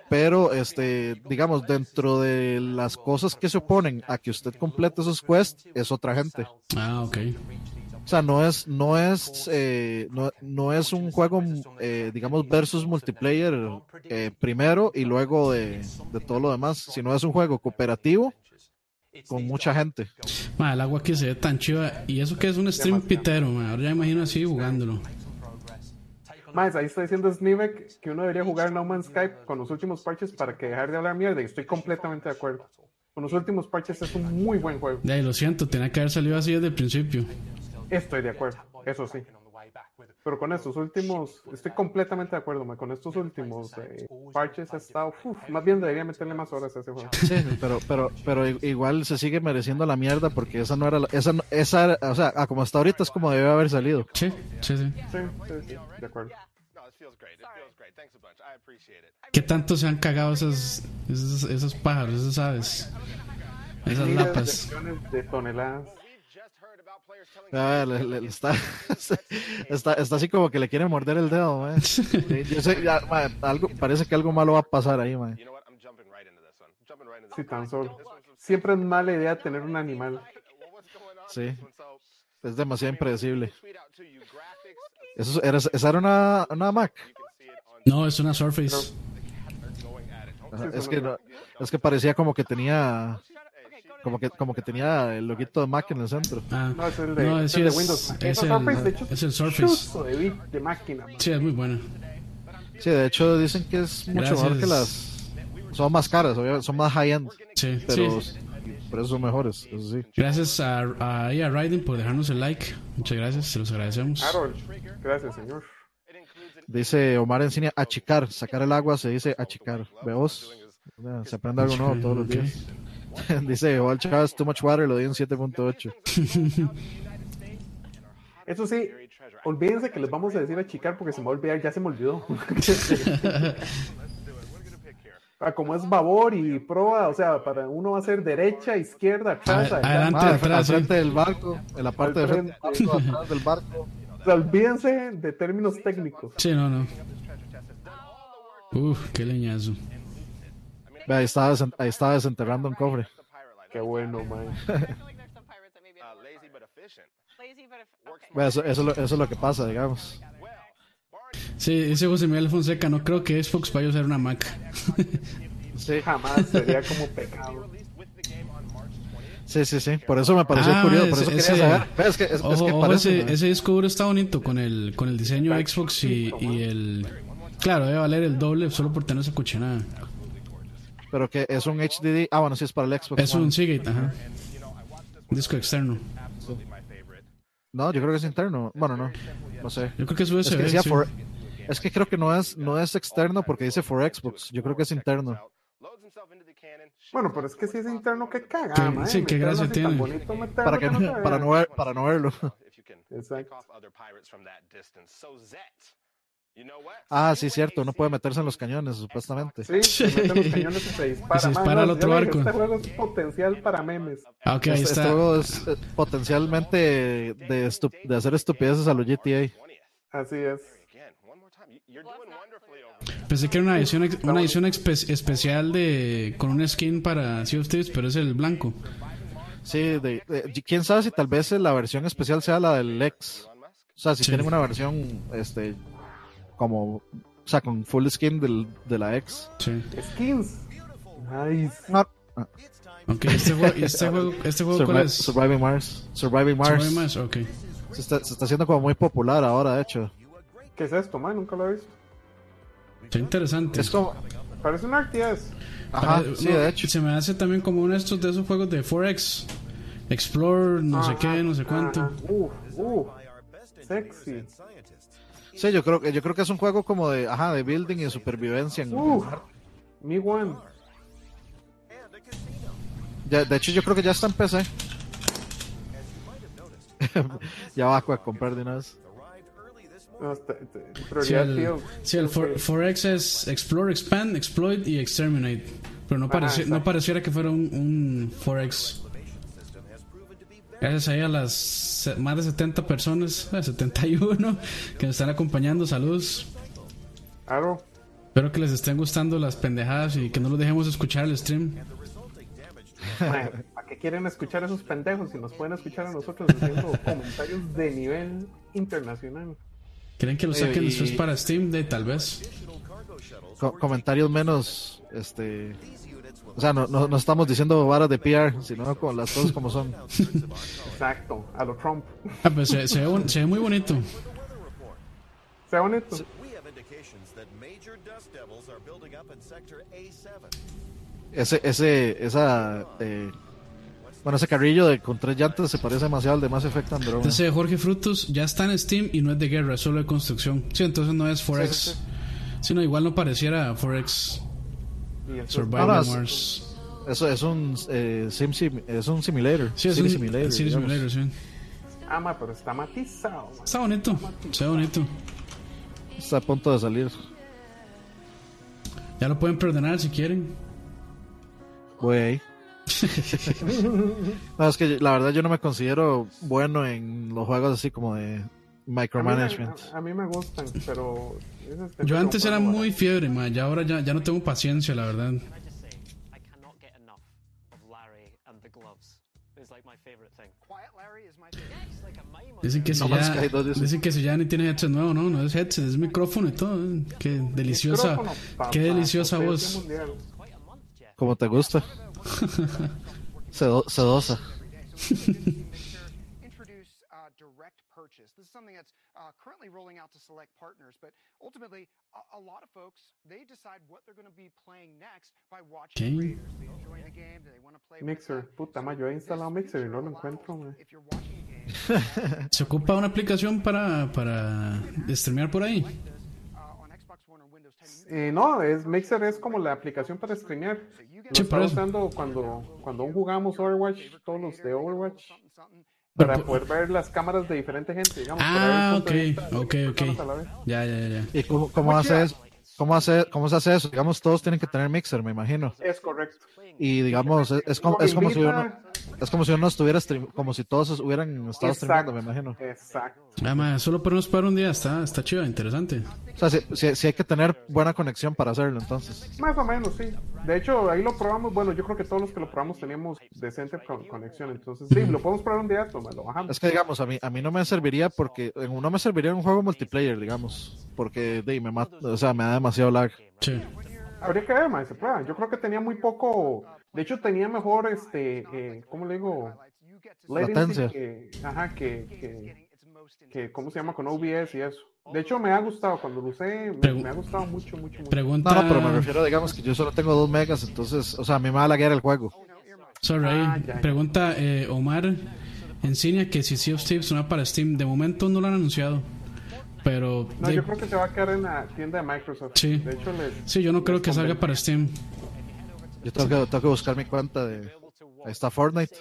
Pero, este, digamos, dentro de las cosas que se oponen a que usted complete esos quests, es otra gente. Ah, ok. O sea, no es, no es, eh, no, no, es un juego, eh, digamos, versus multiplayer eh, primero y luego de, de, todo lo demás, sino es un juego cooperativo con mucha gente. el agua que se ve tan chiva. Y eso que es un stream pitero, ahora ya imagino así jugándolo. Más, ahí está diciendo Snivek que uno debería jugar No Man's Skype con los últimos parches para que dejar de hablar mierda. Y estoy completamente de acuerdo. Con los últimos parches es un muy buen juego. Ya, lo siento, tenía que haber salido así desde el principio. Estoy de acuerdo, eso sí. Pero con estos últimos, estoy completamente de acuerdo, con estos últimos eh, parches ha estado, más bien debería meterle más horas a ese juego. Sí, pero, pero, pero igual se sigue mereciendo la mierda porque esa no era, la, esa, esa, o sea, como hasta ahorita es como debe haber salido. Sí, sí, sí. Sí, sí, de acuerdo. ¿Qué tanto se han cagado esos, esos, esos pájaros, esas aves? Esas lapas. De toneladas. Ah, le, está, está, está, así como que le quiere morder el dedo, Yo sé, ya, algo, parece que algo malo va a pasar ahí, man. Sí, tan solo. Siempre es mala idea tener un animal. Sí. Es demasiado impredecible. ¿Eso era, ¿Esa era una, una Mac? No, es una Surface. es, que, es que parecía como que tenía como que, como que tenía el loguito de Mac en el centro. Ah, no, es el de, no, sí, de Windows. Es, el, Surface, de hecho, es el Surface. De, de máquina. Sí, es muy buena. Sí, de hecho dicen que es mucho Gracias. mejor que las... Son más caras, son más high-end. Sí, pero, sí. pero eso son mejores, eso sí. Gracias a, a, a Raiden por dejarnos el like. Muchas gracias, se los agradecemos. Gracias, señor. Dice Omar Encina, achicar, sacar el agua se dice achicar. ¿Veos? Se aprende algo nuevo todos los días. Dice Walt Chávez, Too Much Water, lo di en 7.8. Eso sí, olvídense que les vamos a decir a chicar porque se me va a olvidar, ya se me olvidó. Ah, como es babor y proa, o sea, para uno va a ser derecha, izquierda, atrás, adelante, ah, atrás, frente del barco, en la parte de frente, atrás del barco. O sea, olvídense de términos técnicos. Sí, no, no. Uf, qué leñazo. Ahí estaba, ahí estaba desenterrando un cofre. Qué bueno, man. eso, eso, eso, es lo que pasa, digamos. Sí, ese José Miguel Fonseca, no creo que Xbox vaya a usar una Mac. sí, jamás, sería como pecado. Sí, sí, sí, por eso me pareció ah, curioso, por eso ese, quería saber. Es que, es, ojo, es que ojo, ese, ese, disco duro está bonito con el, con el diseño Xbox y, y el... Claro, debe valer el doble solo por tener esa cochinada pero que es un HDD. Ah, bueno, sí es para el Xbox. Es un Seagate, ajá. Disco externo. No, yo creo que es interno. Bueno, no. No sé. Yo creo que es USB. Es que, for, es que creo que no es, no es externo porque dice for Xbox. Yo creo que es interno. Bueno, pero es que si es interno, que caga, ¿Qué, Sí, qué gracia tiene. Para, que, para, no ver, para no verlo. Exacto. Ah, sí, cierto, no puede meterse en los cañones, supuestamente. Sí, se mete en los cañones y se dispara. se dispara al otro barco. Este juego es potencial para memes. Ah, ok, ahí este, está. Este juego es eh, potencialmente de, de hacer estupideces a los GTA. Así es. Pensé que era una edición, una edición espe especial de con un skin para Sea of Thieves, pero es el blanco. Sí, de, de, quién sabe si tal vez la versión especial sea la del X. O sea, si sí. tienen una versión este como, o sea, con full skin del, de la ex. Sí. Skins. Nice. No. Ok, este juego, este juego, este juego Survi ¿cuál es? Surviving Mars. Surviving Mars. Surviving Mars, ok. Se está, se está haciendo como muy popular ahora, de hecho. ¿Qué es esto, man? Nunca lo he visto. Está interesante. Es como... Parece un RTS. Ajá, sí, de hecho. Se me hace también como uno de estos de esos juegos de Forex. Explore, no sé qué, no sé cuánto. Uf, uf. Sexy. Sí, yo creo que yo creo que es un juego como de, ajá, de building y de supervivencia. En... Uf, Mi One. Ya, de hecho, yo creo que ya está en PC. ya va a comprar de una vez. No, está- está- Sí, prioridad, el, sí, el for- Forex es Explore, Expand, Exploit y Exterminate. Pero no, pareci- no exacto. pareciera que fuera un, un Forex. Gracias ahí a las más de 70 personas, eh, 71, que nos están acompañando. Saludos. Claro. Espero que les estén gustando las pendejadas y que no los dejemos escuchar el stream. ¿Para qué quieren escuchar a esos pendejos si nos pueden escuchar a nosotros haciendo comentarios de nivel internacional? ¿Creen que lo saquen Y- después para Steam? De tal vez. Co- comentarios menos, este... O sea, no, no, no estamos diciendo varas de PR, sino con las cosas como son. Exacto, a lo Trump. Ah, pues se, se ve, bon- se ve muy bonito. Bonito. Ese, ese, esa... eh, bueno, ese carrillo de, con tres llantas se parece demasiado al de Mass Effect Andromeda. Entonces Jorge Frutos ya está en Steam y no es de guerra, es solo de construcción. Sí, entonces no es Forex. Sí, sí, Si no, igual no pareciera Forex Survival Wars. Eso es un, eh, sim, sim- es un simulator. Sí, es un simulator. Simulator, sí. Ah, ma, pero está matizado. ma. Está bonito, ve bonito. Está a punto de salir. Ya lo pueden perdonar si quieren. Güey. no, es que la verdad yo no me considero bueno en los juegos así como de A mí, micromanagement. me, a, a mí me gustan, pero... ese es Yo antes era muy fiebre, ma, ya ahora ya, ya no tengo paciencia, la verdad. Dicen que si No Man's ya, dos dicen que si ya ni tiene headset nuevo, no, no es headset, es micrófono y todo. eh. Qué deliciosa, papá, qué deliciosa voz. Como te gusta. Sedo- sedosa. introduce uh, direct purchase. This is something that's uh, currently rolling out to select partners, but ultimately, a, a lot of folks they decide what they're going to be playing next by watching Okay. creators. They enjoy the game. Do they want to play with Mixer. Puta, ma, yo he instalado Mixer y no lo encuentro, ¿Se ocupa una aplicación para, para streamear por ahí? uh, on Xbox One or Windows 10, you Eh, no, es Mixer es como la aplicación para streamear. Lo Sí, estaba usando cuando, cuando jugamos Overwatch, todos los de Overwatch, Pero para poder ver las cámaras de diferente gente, digamos. para ver Ah, el ok, ok, ok. Ya, ya, ya. ¿Y cómo, cómo hace eso? ¿Cómo, hace, ¿Cómo se hace eso? Digamos, todos tienen que tener mixer, me imagino. Es correcto. Y digamos, es, es como, es como si uno, es como si uno estuviera stream, como si todos hubieran estado streamando, me imagino. Exacto. Ah, ma, solo podemos parar un día, está, está chido, interesante. O sea, sí, sí- sí hay que tener buena conexión para hacerlo, entonces. Más o menos, sí. De hecho, ahí lo probamos. Bueno, yo creo que todos los que lo probamos teníamos decente con- conexión. Entonces, sí, lo podemos probar un día, toma, lo bajamos. Es que digamos, a mí, a mí no me serviría porque, en- no me serviría en un juego multiplayer, digamos, porque de, ahí me mata, o sea, me da demasiado lag. Sí. Habría que ver, más se prueba. Yo creo que tenía muy poco. De hecho, tenía mejor, este, eh, ¿cómo le digo? Latencia. Que, ajá, que, que, que, ¿cómo se llama? Con OBS y eso. De hecho, me ha gustado. Cuando lo usé, me, me ha gustado mucho, mucho, mucho. Pregunta. No, no, pero me refiero, digamos, que yo solo tengo dos megas, entonces, o sea, a mí me va a laguear el juego. Sorry, Ah, ya, ya. pregunta eh, Omar Encinia que si Sea of Thieves no va para Steam. De momento no lo han anunciado. Pero. No, de- yo creo que se va a quedar en la tienda de Microsoft. Sí. De hecho, les, Sí, yo no creo que salga para Steam. Yo tengo que, tengo que buscar mi cuenta de... Ahí está Fortnite.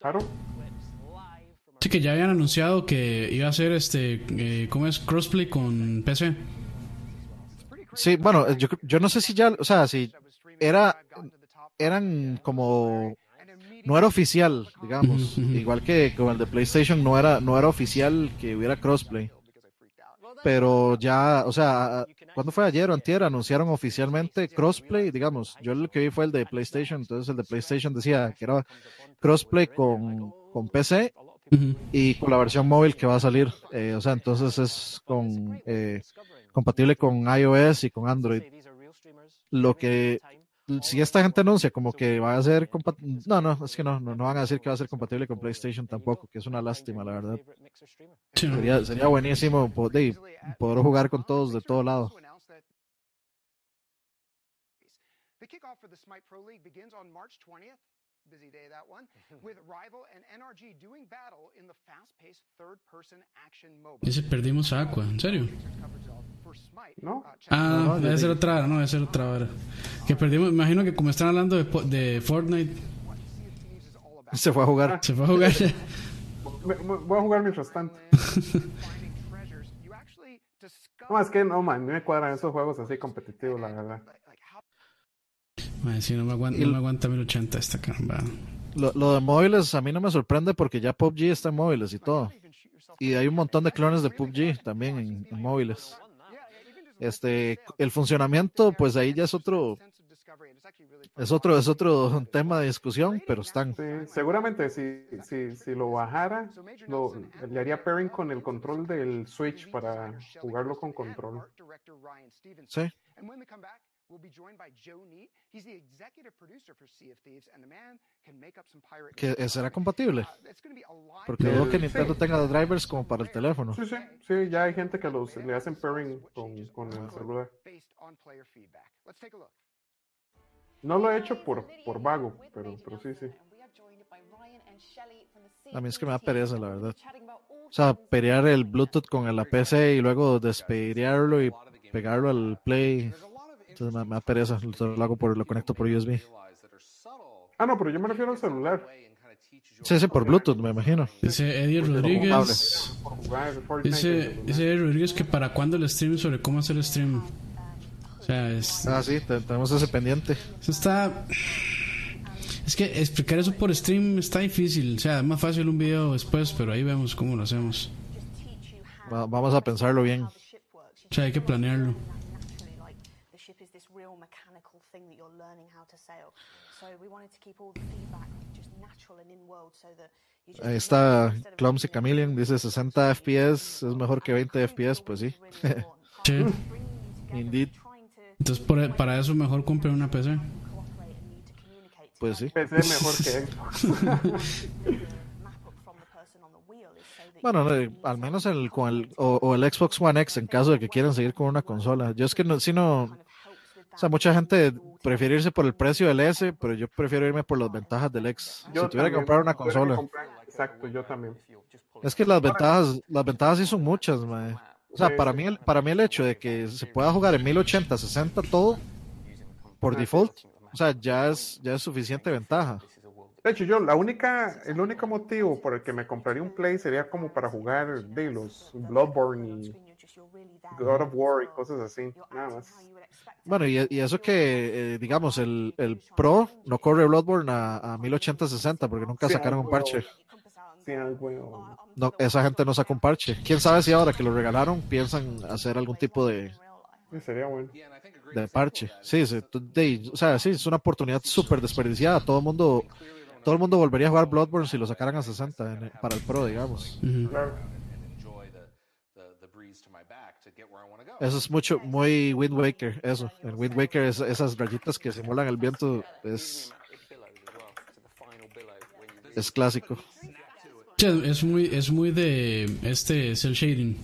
Claro. Sí, que ya habían anunciado que iba a ser este. Eh, ¿Cómo es? Crossplay con PC. Sí, bueno, yo, yo no sé si ya, o sea, si era, eran como, no era oficial, digamos, igual que con el de PlayStation no era, no era oficial que hubiera crossplay, pero ya, o sea, ¿cuándo fue ayer o antier? Anunciaron oficialmente crossplay, digamos, yo el que vi fue el de PlayStation, entonces el de PlayStation decía que era crossplay con, con PC y con la versión móvil que va a salir, eh, o sea, entonces es con eh, compatible con iOS y con Android. Lo que si esta gente anuncia como que va a ser compatible, no, no, es que no, no, van a decir que va a ser compatible con PlayStation tampoco, que es una lástima, la verdad. Sería, buenísimo poder, poder jugar con todos de todo lado. The kickoff for the Smite Pro League begins on March 20th. Busy day that one, with Rival and NRG doing battle in the fast-paced third-person action mobile. Dice perdimos a Aqua, ¿en serio? ¿No? Ah, debe ser otra hora, no, debe ser otra hora. Que perdimos, imagino que como están hablando de, de Fortnite. Se fue a jugar. Se fue a jugar. Voy a jugar mientras tanto. no, es que no, man, a mí me cuadran esos juegos así competitivos, la verdad. Ay, sí, no me aguanta, no me aguanta 1080 esta caramba. Lo, lo, de móviles a mí no me sorprende porque ya PUBG está en móviles y todo. Y hay un montón de clones de PUBG también en, en móviles. Este, el funcionamiento, pues ahí ya es otro, es otro, es otro tema de discusión, pero están. Sí, seguramente si, si, si lo bajara, lo, le haría pairing con el control del Switch para jugarlo con control. Sí. ¿Que será compatible? Porque veo que Nintendo tenga drivers como para el teléfono. Sí, sí, sí, ya hay gente que los, le hacen pairing con, con el celular. No lo he hecho por, por vago, pero, pero sí, sí. A mí es que me da pereza, la verdad. O sea, pelear el Bluetooth con la PC y luego despediarlo y pegarlo al Play. Entonces me, me da pereza. Lo, hago por, lo conecto por USB. Ah, no, pero yo me refiero al celular. Sí, sí, por Bluetooth, me imagino. Dice Eddie Rodríguez. Dice, dice Eddie Rodríguez que para cuándo el stream sobre cómo hacer el stream. O sea, es... Ah, sí, tenemos ese pendiente. Eso está... Es que explicar eso por stream está difícil. O sea, es más fácil un video después, pero ahí vemos cómo lo hacemos. Va, vamos a pensarlo bien. O sea, hay que planearlo. Ahí está Clumsy Chameleon, dice 60 FPS es mejor que 20 FPS, pues sí. sí. Indeed. Entonces por, para eso mejor compre una PC. Pues sí. PC mejor que Bueno, al menos el, con el, o, o, el Xbox One X en caso de que quieran seguir con una consola. Yo es que no, si no, o sea, mucha gente prefiere irse por el precio del S, pero yo prefiero irme por las ventajas del X. Yo si tuviera que comprar una consola. Comprar, exacto, yo también. Es que las ventajas, las ventajas sí son muchas, mae. O sea, para mí, para mí el hecho de que se pueda jugar en 1080, 60 todo por default, o sea, ya es, ya es suficiente ventaja. De hecho, yo la única, el único motivo por el que me compraría un Play sería como para jugar de los Bloodborne y God of War y cosas así, nada más. Bueno, y, y eso que, eh, digamos, el, el, Pro no corre Bloodborne a, a 1080-60 porque nunca Sí, sacaron un parche. Sí, algo- No, esa gente no sacó un parche. ¿Quién sabe si ahora que lo regalaron piensan hacer algún tipo de, sí, sería bueno. de parche? Sí, sí, de- o sea, sí, es una oportunidad súper desperdiciada. Todo el mundo, todo el mundo volvería a jugar Bloodborne si lo sacaran a 60 en- para el Pro, digamos. Eso es mucho, muy Wind Waker, eso. En Wind Waker es- esas rayitas que simulan el viento es, es clásico. Es muy, es muy de este cel shading.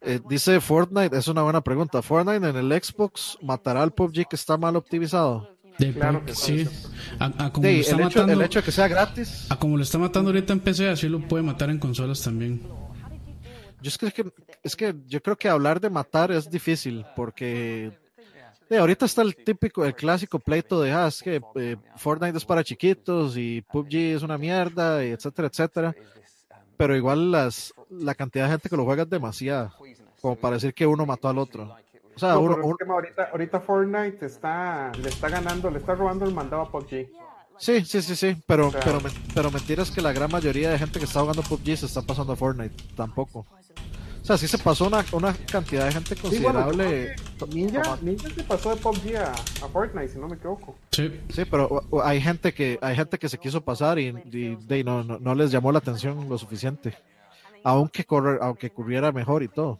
Eh, dice Fortnite, es una buena pregunta. ¿Fortnite en el Xbox matará al PUBG que está mal optimizado? De, Claro que sí. A, a como Sí, lo está el, hecho, matando, el hecho de que sea gratis. a como lo está matando ahorita en PC, así lo puede matar en consolas también. Yo es que, es que, yo creo que hablar de matar es difícil porque eh, ahorita está el típico, el clásico pleito de, ah, es que eh, Fortnite es para chiquitos y PUBG es una mierda, y etcétera, etcétera. Pero igual las, la cantidad de gente que lo juega es demasiada, como para decir que uno mató al otro. O sea, No, uno, ahorita, ahorita Fortnite está, le está ganando, le está robando el mandado a PUBG. sí, sí, sí, sí, pero, sea- pero, pero mentira es que la gran mayoría de gente que está jugando PUBG se está pasando a Fortnite, tampoco. O sea, sí se pasó una, una cantidad de gente Sí, bueno, considerable. Ninja, Ninja se pasó de PUBG a, a Fortnite, si no me equivoco. Sí. Sí, pero hay gente que hay gente que se quiso pasar y, y- de- y no, no, no les llamó la atención lo suficiente. Aunque correr, aunque corriera mejor y todo.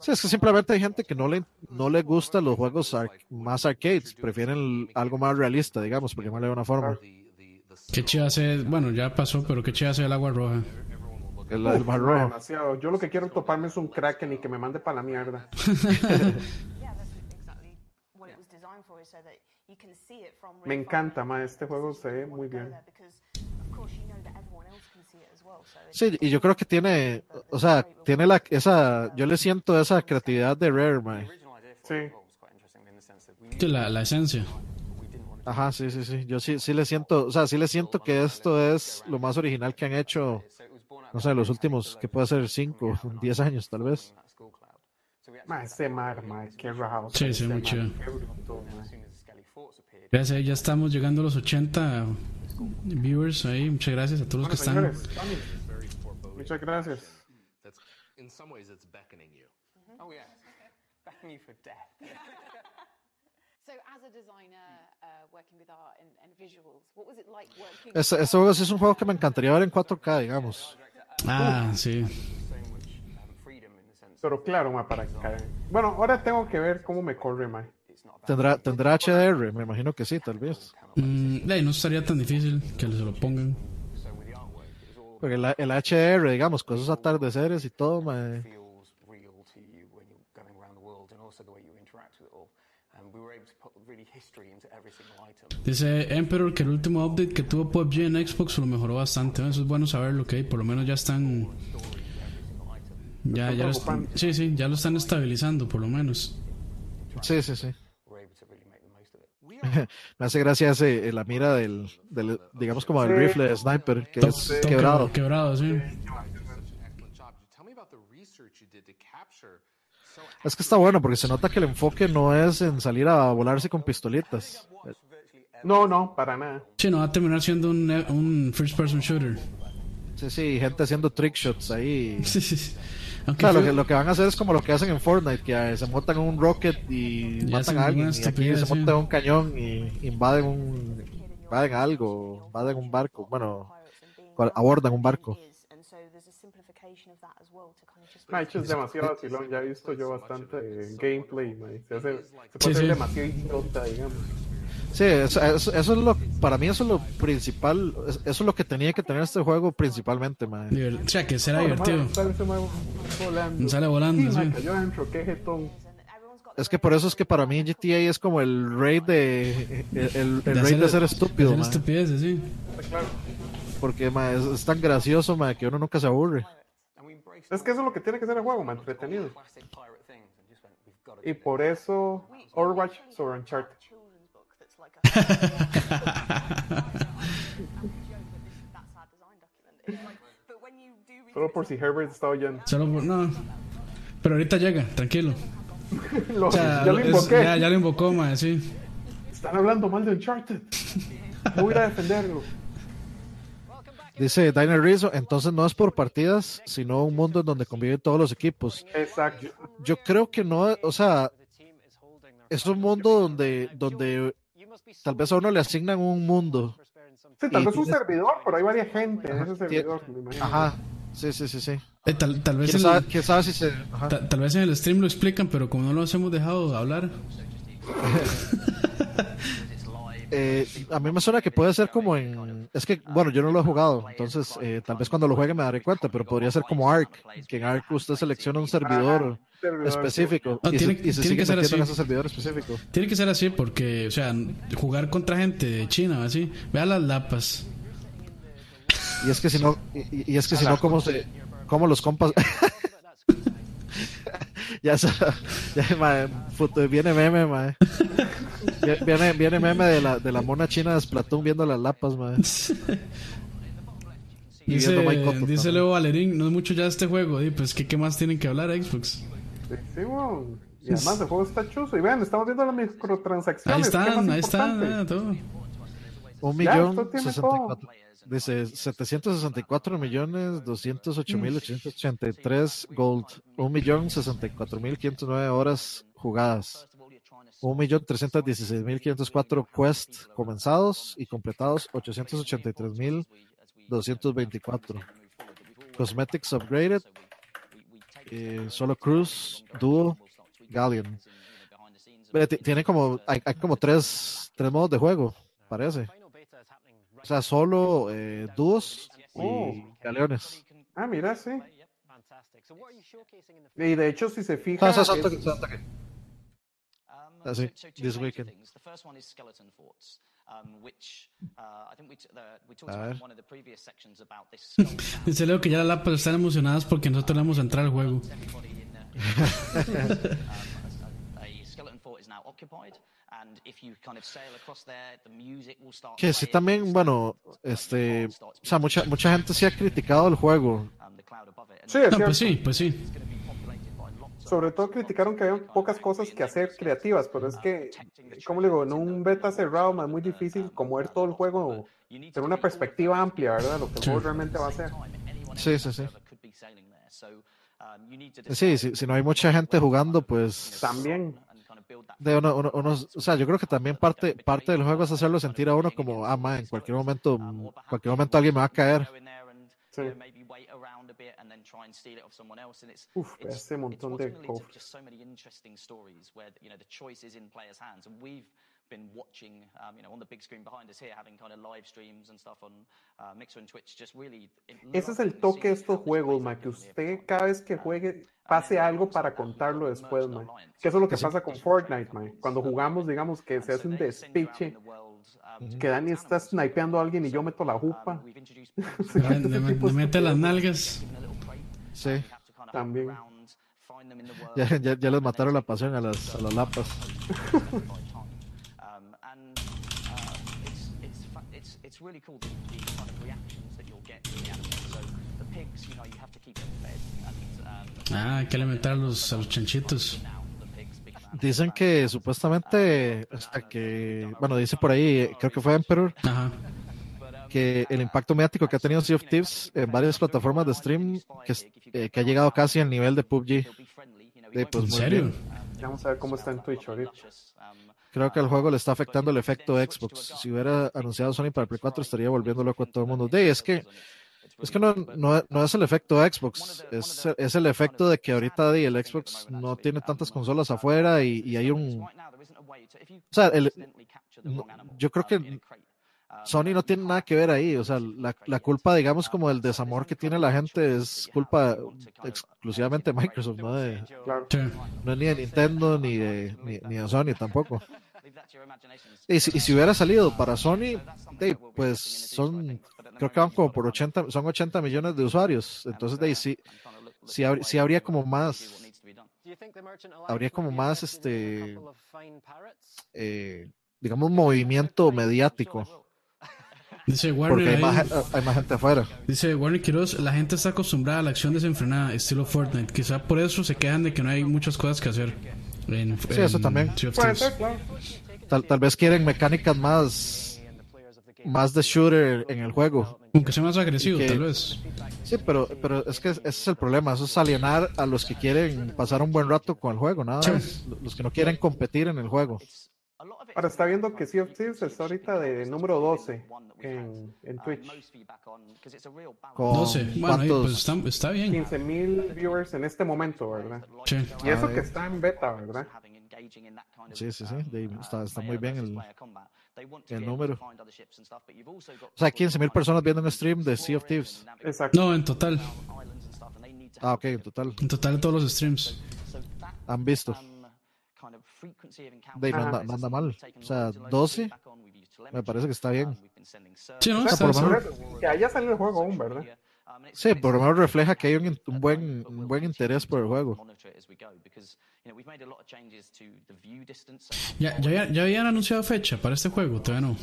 Sí, es que simplemente hay gente que no le, no le gusta los juegos ar- más arcades, prefieren algo más realista, digamos, porque no le da una forma. Qué chido hace, bueno, ya pasó, pero qué chido hace el agua roja. El, el más No, rojo. demasiado. Yo lo que quiero toparme es un Kraken y que me mande para la mierda. Me encanta, ma, este juego se ve muy bien. Sí, y yo creo que tiene, o sea, tiene la, esa, yo le siento esa creatividad de Rare, ma. Sí. La, la esencia. Ajá, sí, sí, sí. Yo sí, sí le siento, o sea, sí le siento que esto es lo más original que han hecho, no sé, los últimos, que puede ser 5, 10 años tal vez. Ma, ese mar, ma, qué rajado. Sí, sí, ma. Gracias, ya estamos llegando a los 80 viewers ahí. Muchas gracias a todos los que están. muchas gracias. That's in some ways it's beckoning you. Oh, yeah. Backing you for death. So, as a designer uh, working with art and, and visuals, what was it like working? Este, este juego es un juego que me encantaría ver en 4K, digamos. Ah, sí. Pero claro, ma, para caer. Bueno, ahora tengo que ver cómo me corre, ma. ¿Tendrá, tendrá HDR? Me imagino que sí, tal vez. Mm, no estaría tan difícil que se lo pongan. Porque el, el HDR, digamos, con esos atardeceres y todo, mae, feels real to you when you're going around the world and also the way you interact with it all. And we were able to put really history into every single item. Dice Emperor que el último update que tuvo PUBG en Xbox lo mejoró bastante. Eso es bueno saberlo, que por lo menos ya están. Ya, ya lo están, sí, sí, ya lo están estabilizando, por lo menos. Sí, sí, sí. Me hace gracia ese, eh, la mira del, del digamos como del Sí. rifle de sniper, que To- es quebrado. Quebrado, sí. Es que está bueno porque se nota que el enfoque no es en salir a volarse con pistolitas. No, no, para nada. Sí, no va a terminar siendo un, un first person shooter. Sí, sí, gente haciendo trick shots ahí. Sí, sí, sí. Aunque Claro, lo que, lo que van a hacer es como lo que hacen en Fortnite, que eh, se montan en un rocket y Ya matan a alguien. Y aquí se sí. montan en un cañón y invaden un invaden algo, invaden un barco, bueno, abordan un barco. Ma, hecho es demasiado vacilón. Ya he visto yo bastante eh, gameplay, ma. Se, hace, se Sí, puede ser sí. demasiado idiota, digamos. Sí, eso, eso- eso es lo, para mí eso es lo principal, es- eso es lo que tenía que tener este juego principalmente, man. O sea, que será No, divertido. sale ese ma volando. Sale volando, Sí, sí. cayó adentro, qué jetón. Es que por eso es que para mí GTA es como el rey de el, el- el rey de ser estúpido, de man. hacer estupideces, sí. porque man, es, es tan gracioso, man, que uno nunca se aburre. Es que eso es lo que tiene que ser el juego, ma, entretenido. Y por eso Overwatch sobre Uncharted. Solo por si Herbert está oyendo. Solo por- no. Pero ahorita llega, tranquilo. Lo- O sea, ya lo es- invoqué. ya, ya lo invocó, ma, sí. Están hablando mal de Uncharted. Voy a defenderlo. Dice Diner Rizzo, entonces no es por partidas, sino un mundo en donde conviven todos los equipos. Exacto. Yo creo que no, o sea, es un mundo donde, donde tal vez a uno le asignan un mundo. Sí, tal vez un tienes- servidor, pero hay varias gente en ese servidor. me. Ajá, sí, sí, sí, sí. Eh, tal, tal vez ¿Quién en- sabe, quién sabe si se... ajá. ta- tal vez en el stream lo explican, pero como no los hemos dejado hablar. Eh, a mí me suena que puede ser como en... Es que, bueno, yo no lo he jugado, entonces eh, tal vez cuando lo juegue me daré cuenta, pero podría ser como Ark, que en Ark usted selecciona un servidor específico No, y, tiene- se, y se tiene sigue que ser en así. ese servidor específico. Tiene que ser así porque, o sea, jugar contra gente de China, así. Vea las lapas. Y es que si no, y, y es que si no, ¿cómo se, cómo los compas? ya, ya mae, puto, viene meme, mae. Vi- Viene, viene meme de la, de la mona china de Splatoon viendo las lapas, mae. Y Dice, Cotton dice. Leo Valerín, no es mucho ya este juego. Y pues, ¿qué, ¿qué más tienen que hablar Xbox? Sí, weón. Y además el juego está chuzo. Y vean, estamos viendo las microtransacciones. Ahí ¿qué están, ahí están, ah, todo. Un Ya, millón sesenta y cuatro. Dice 764 millones 208 mil 883 gold. Un millón 64 mil 509 horas jugadas. Un millón 316 mil 504 quest comenzados y completados. 883 mil 224. Cosmetics upgraded. eh, solo Cruise, Duo, Galleon. Tiene como, hay, hay como tres, tres modos de juego, parece. O sea, solo eh, dúos y Oh. galeones. Ah, mira, sí. Y de hecho, si se fija. No, eso es es- Así, this weekend. forts, um, which I think we, t- the, we talked about in one of the previous sections about this. sound. Dice Leo que ya lapas están emocionadas porque nosotros le vamos a entrar al juego. Everybody in there. a, a skeleton fort is now occupied, and if you kind of sail across there, the music will start. Que sí también, bueno, este, o sea, mucha, mucha gente sí ha criticado el juego. Sí, es No, pues sí, pues sí. Sobre todo criticaron que había pocas cosas que hacer creativas, pero es que, como le digo, en un beta cerrado es muy difícil como ver todo el juego en una perspectiva amplia, ¿verdad? Lo que el juego realmente va a ser. Sí, sí, sí. um, Sí, si, si no hay mucha gente jugando, pues También. De uno, uno, uno- o sea, yo creo que también parte, parte del juego es hacerlo sentir a uno como, ah, ma, en cualquier momento, en cualquier momento alguien me va a caer. Sí. you know, maybe wait around a bit and then try and steal it off someone else. And it's Uf, ese montón de going been watching, um, you know, on the big screen behind us here, having kind of live streams and stuff on uh, Mixer and Twitch, just really. Ese es el toque de estos juegos, ma, que usted cada vez que juegue pase algo para contarlo después, ma. Que eso es lo que pasa con Fortnite, ma. Cuando jugamos, digamos que se hace un despiche, que Dani está snipeando a alguien y yo meto la jupa. Ese le tipo de mete las nalgas. Sí, También. ya, ya, ya les mataron la pasión a las, a las lapas. Um, and uh, it's, it's, fa- it's, really cool the, the kind of reactions that you'll get in the animals. So the pigs, you know, you have to keep them fed. And um, Ah, hay que alimentar a los, a los chanchitos. Dicen que supuestamente, hasta que, bueno, dice por ahí, creo que fue Emperor, Ajá. que el impacto mediático que ha tenido Sea of Thieves en varias plataformas de stream, que, eh, que ha llegado casi al nivel de PUBG. De, pues, ¿En serio? bien. Vamos a ver cómo está en Twitch ahorita. Creo que al juego le está afectando el efecto Xbox. Si hubiera anunciado Sony para el Play 4 estaría volviendo loco a todo el mundo. De, es que es que no, no, no es el efecto Xbox, es, es el efecto de que ahorita el Xbox no tiene tantas consolas afuera y, hay un... O sea, el- yo creo que Sony no tiene nada que ver ahí. O sea, la, la culpa, digamos, como del desamor que tiene la gente es culpa exclusivamente de Microsoft, no, de, no es ni de Nintendo ni de, ni, ni de Sony tampoco. Y si, y si hubiera salido para Sony, pues son, creo que van como por 80, son 80 millones de usuarios. Entonces, de, ahí sí, sí, habr- sí habría como más, habría como más, este, eh, digamos, movimiento mediático. Dice Porque Warner hay más, ahí, gen- hay más gente afuera. dice Warner Quiroz, la gente está acostumbrada a la acción desenfrenada, estilo Fortnite. Quizá por eso se quejan de que no hay muchas cosas que hacer. En, Sí, eso también. Tal, tal vez quieren mecánicas más, más de shooter en el juego. Aunque sea más agresivo, que- tal vez. Sí, pero, pero es que ese es el problema. Eso es alienar a los que quieren pasar un buen rato con el juego, nada Sí. más. Los que no quieren competir en el juego. Ahora está viendo que Sea of Thieves está ahorita de número 12 en, en Twitch. Con 12. Bueno, ahí, pues está, está bien. 15.000 viewers en este momento, ¿verdad? Sí. Y eso Ah, que eh. está en beta, ¿verdad? Sí, sí, sí. de- está, está muy bien el, el número. O sea, sea, 15.000 personas viendo un stream de Sea of Thieves. Exacto. No, en total. Ah, ok, en total. En total de todos los streams. Han visto. De, no, anda, no anda mal. O sea, 12 me parece que está bien. Sí, ¿no? O sea, por lo menos- Que haya salido el juego aún, ¿verdad? Sí, por lo menos refleja que hay un, un buen, un buen interés por el juego. Ya, ya, ya habían anunciado fecha para este juego, todavía no.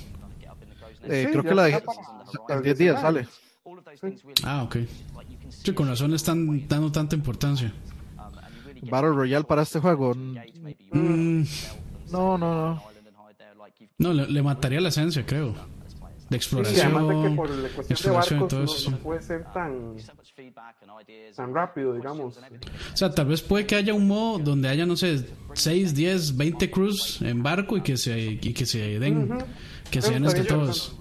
Eh, Sí, creo que la en 10 días sale. Ah, ok. Sí, con razón le están dando tanta importancia. Battle Royale para este juego. Mm, No, no, no. no, le, le mataría la esencia, creo. De Sí, además de que exploración, por la cuestión de exploración y barcos todo no, eso. no sí. puede ser tan, tan rápido, digamos. O sea, tal vez puede que haya un modo donde haya, no sé, 6, 10, 20 crews en barco y que se, y que se den, que se den estaría todos.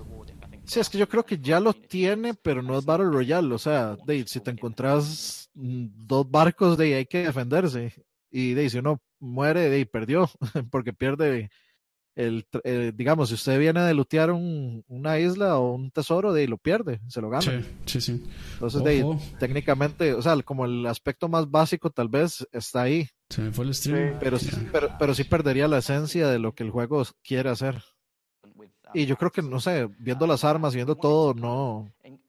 Sí, es que yo creo que ya lo tiene, pero no es Battle Royale. O sea, de, si te encontrás mm, dos barcos, de ahí hay que defenderse. Y de, ahí, si uno muere, de ahí perdió, porque pierde el, eh, digamos, si usted viene de lootear un, una isla o un tesoro, de ahí lo pierde, se lo gana. Sí, sí, sí. Entonces, de ahí, técnicamente, o sea, como el aspecto más básico tal vez está ahí. Se me fue el stream. Pero, sí, pero, pero sí perdería la esencia de lo que el juego quiere hacer. Y yo creo que, no sé, viendo las armas, viendo todo, no,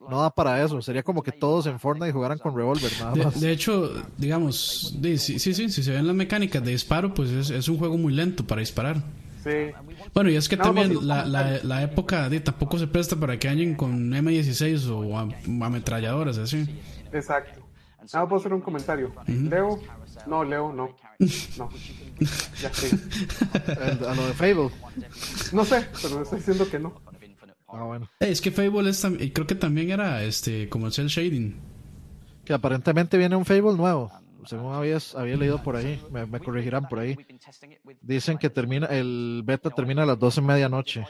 no da para eso. Sería como que todos en Fortnite jugaran con revólver, nada más. De, hecho, digamos, sí, sí, sí, si se ven las mecánicas de disparo, pues es, es un juego muy lento para disparar. Sí. Bueno, y es que también la, la, la, época de, tampoco se presta para que hayan con M16 o ametralladoras, así. Exacto. Ah, puedo hacer un comentario. Leo, no, Leo, no. No. Ya sí. A lo de Fable. No sé, pero me estoy diciendo que no. Ah, bueno. es que Fable es creo que también era este como el cel shading. Que aparentemente viene un Fable nuevo. Según habías, había leído por ahí, me, me, corregirán por ahí. Dicen que termina el beta termina a las 12 medianoche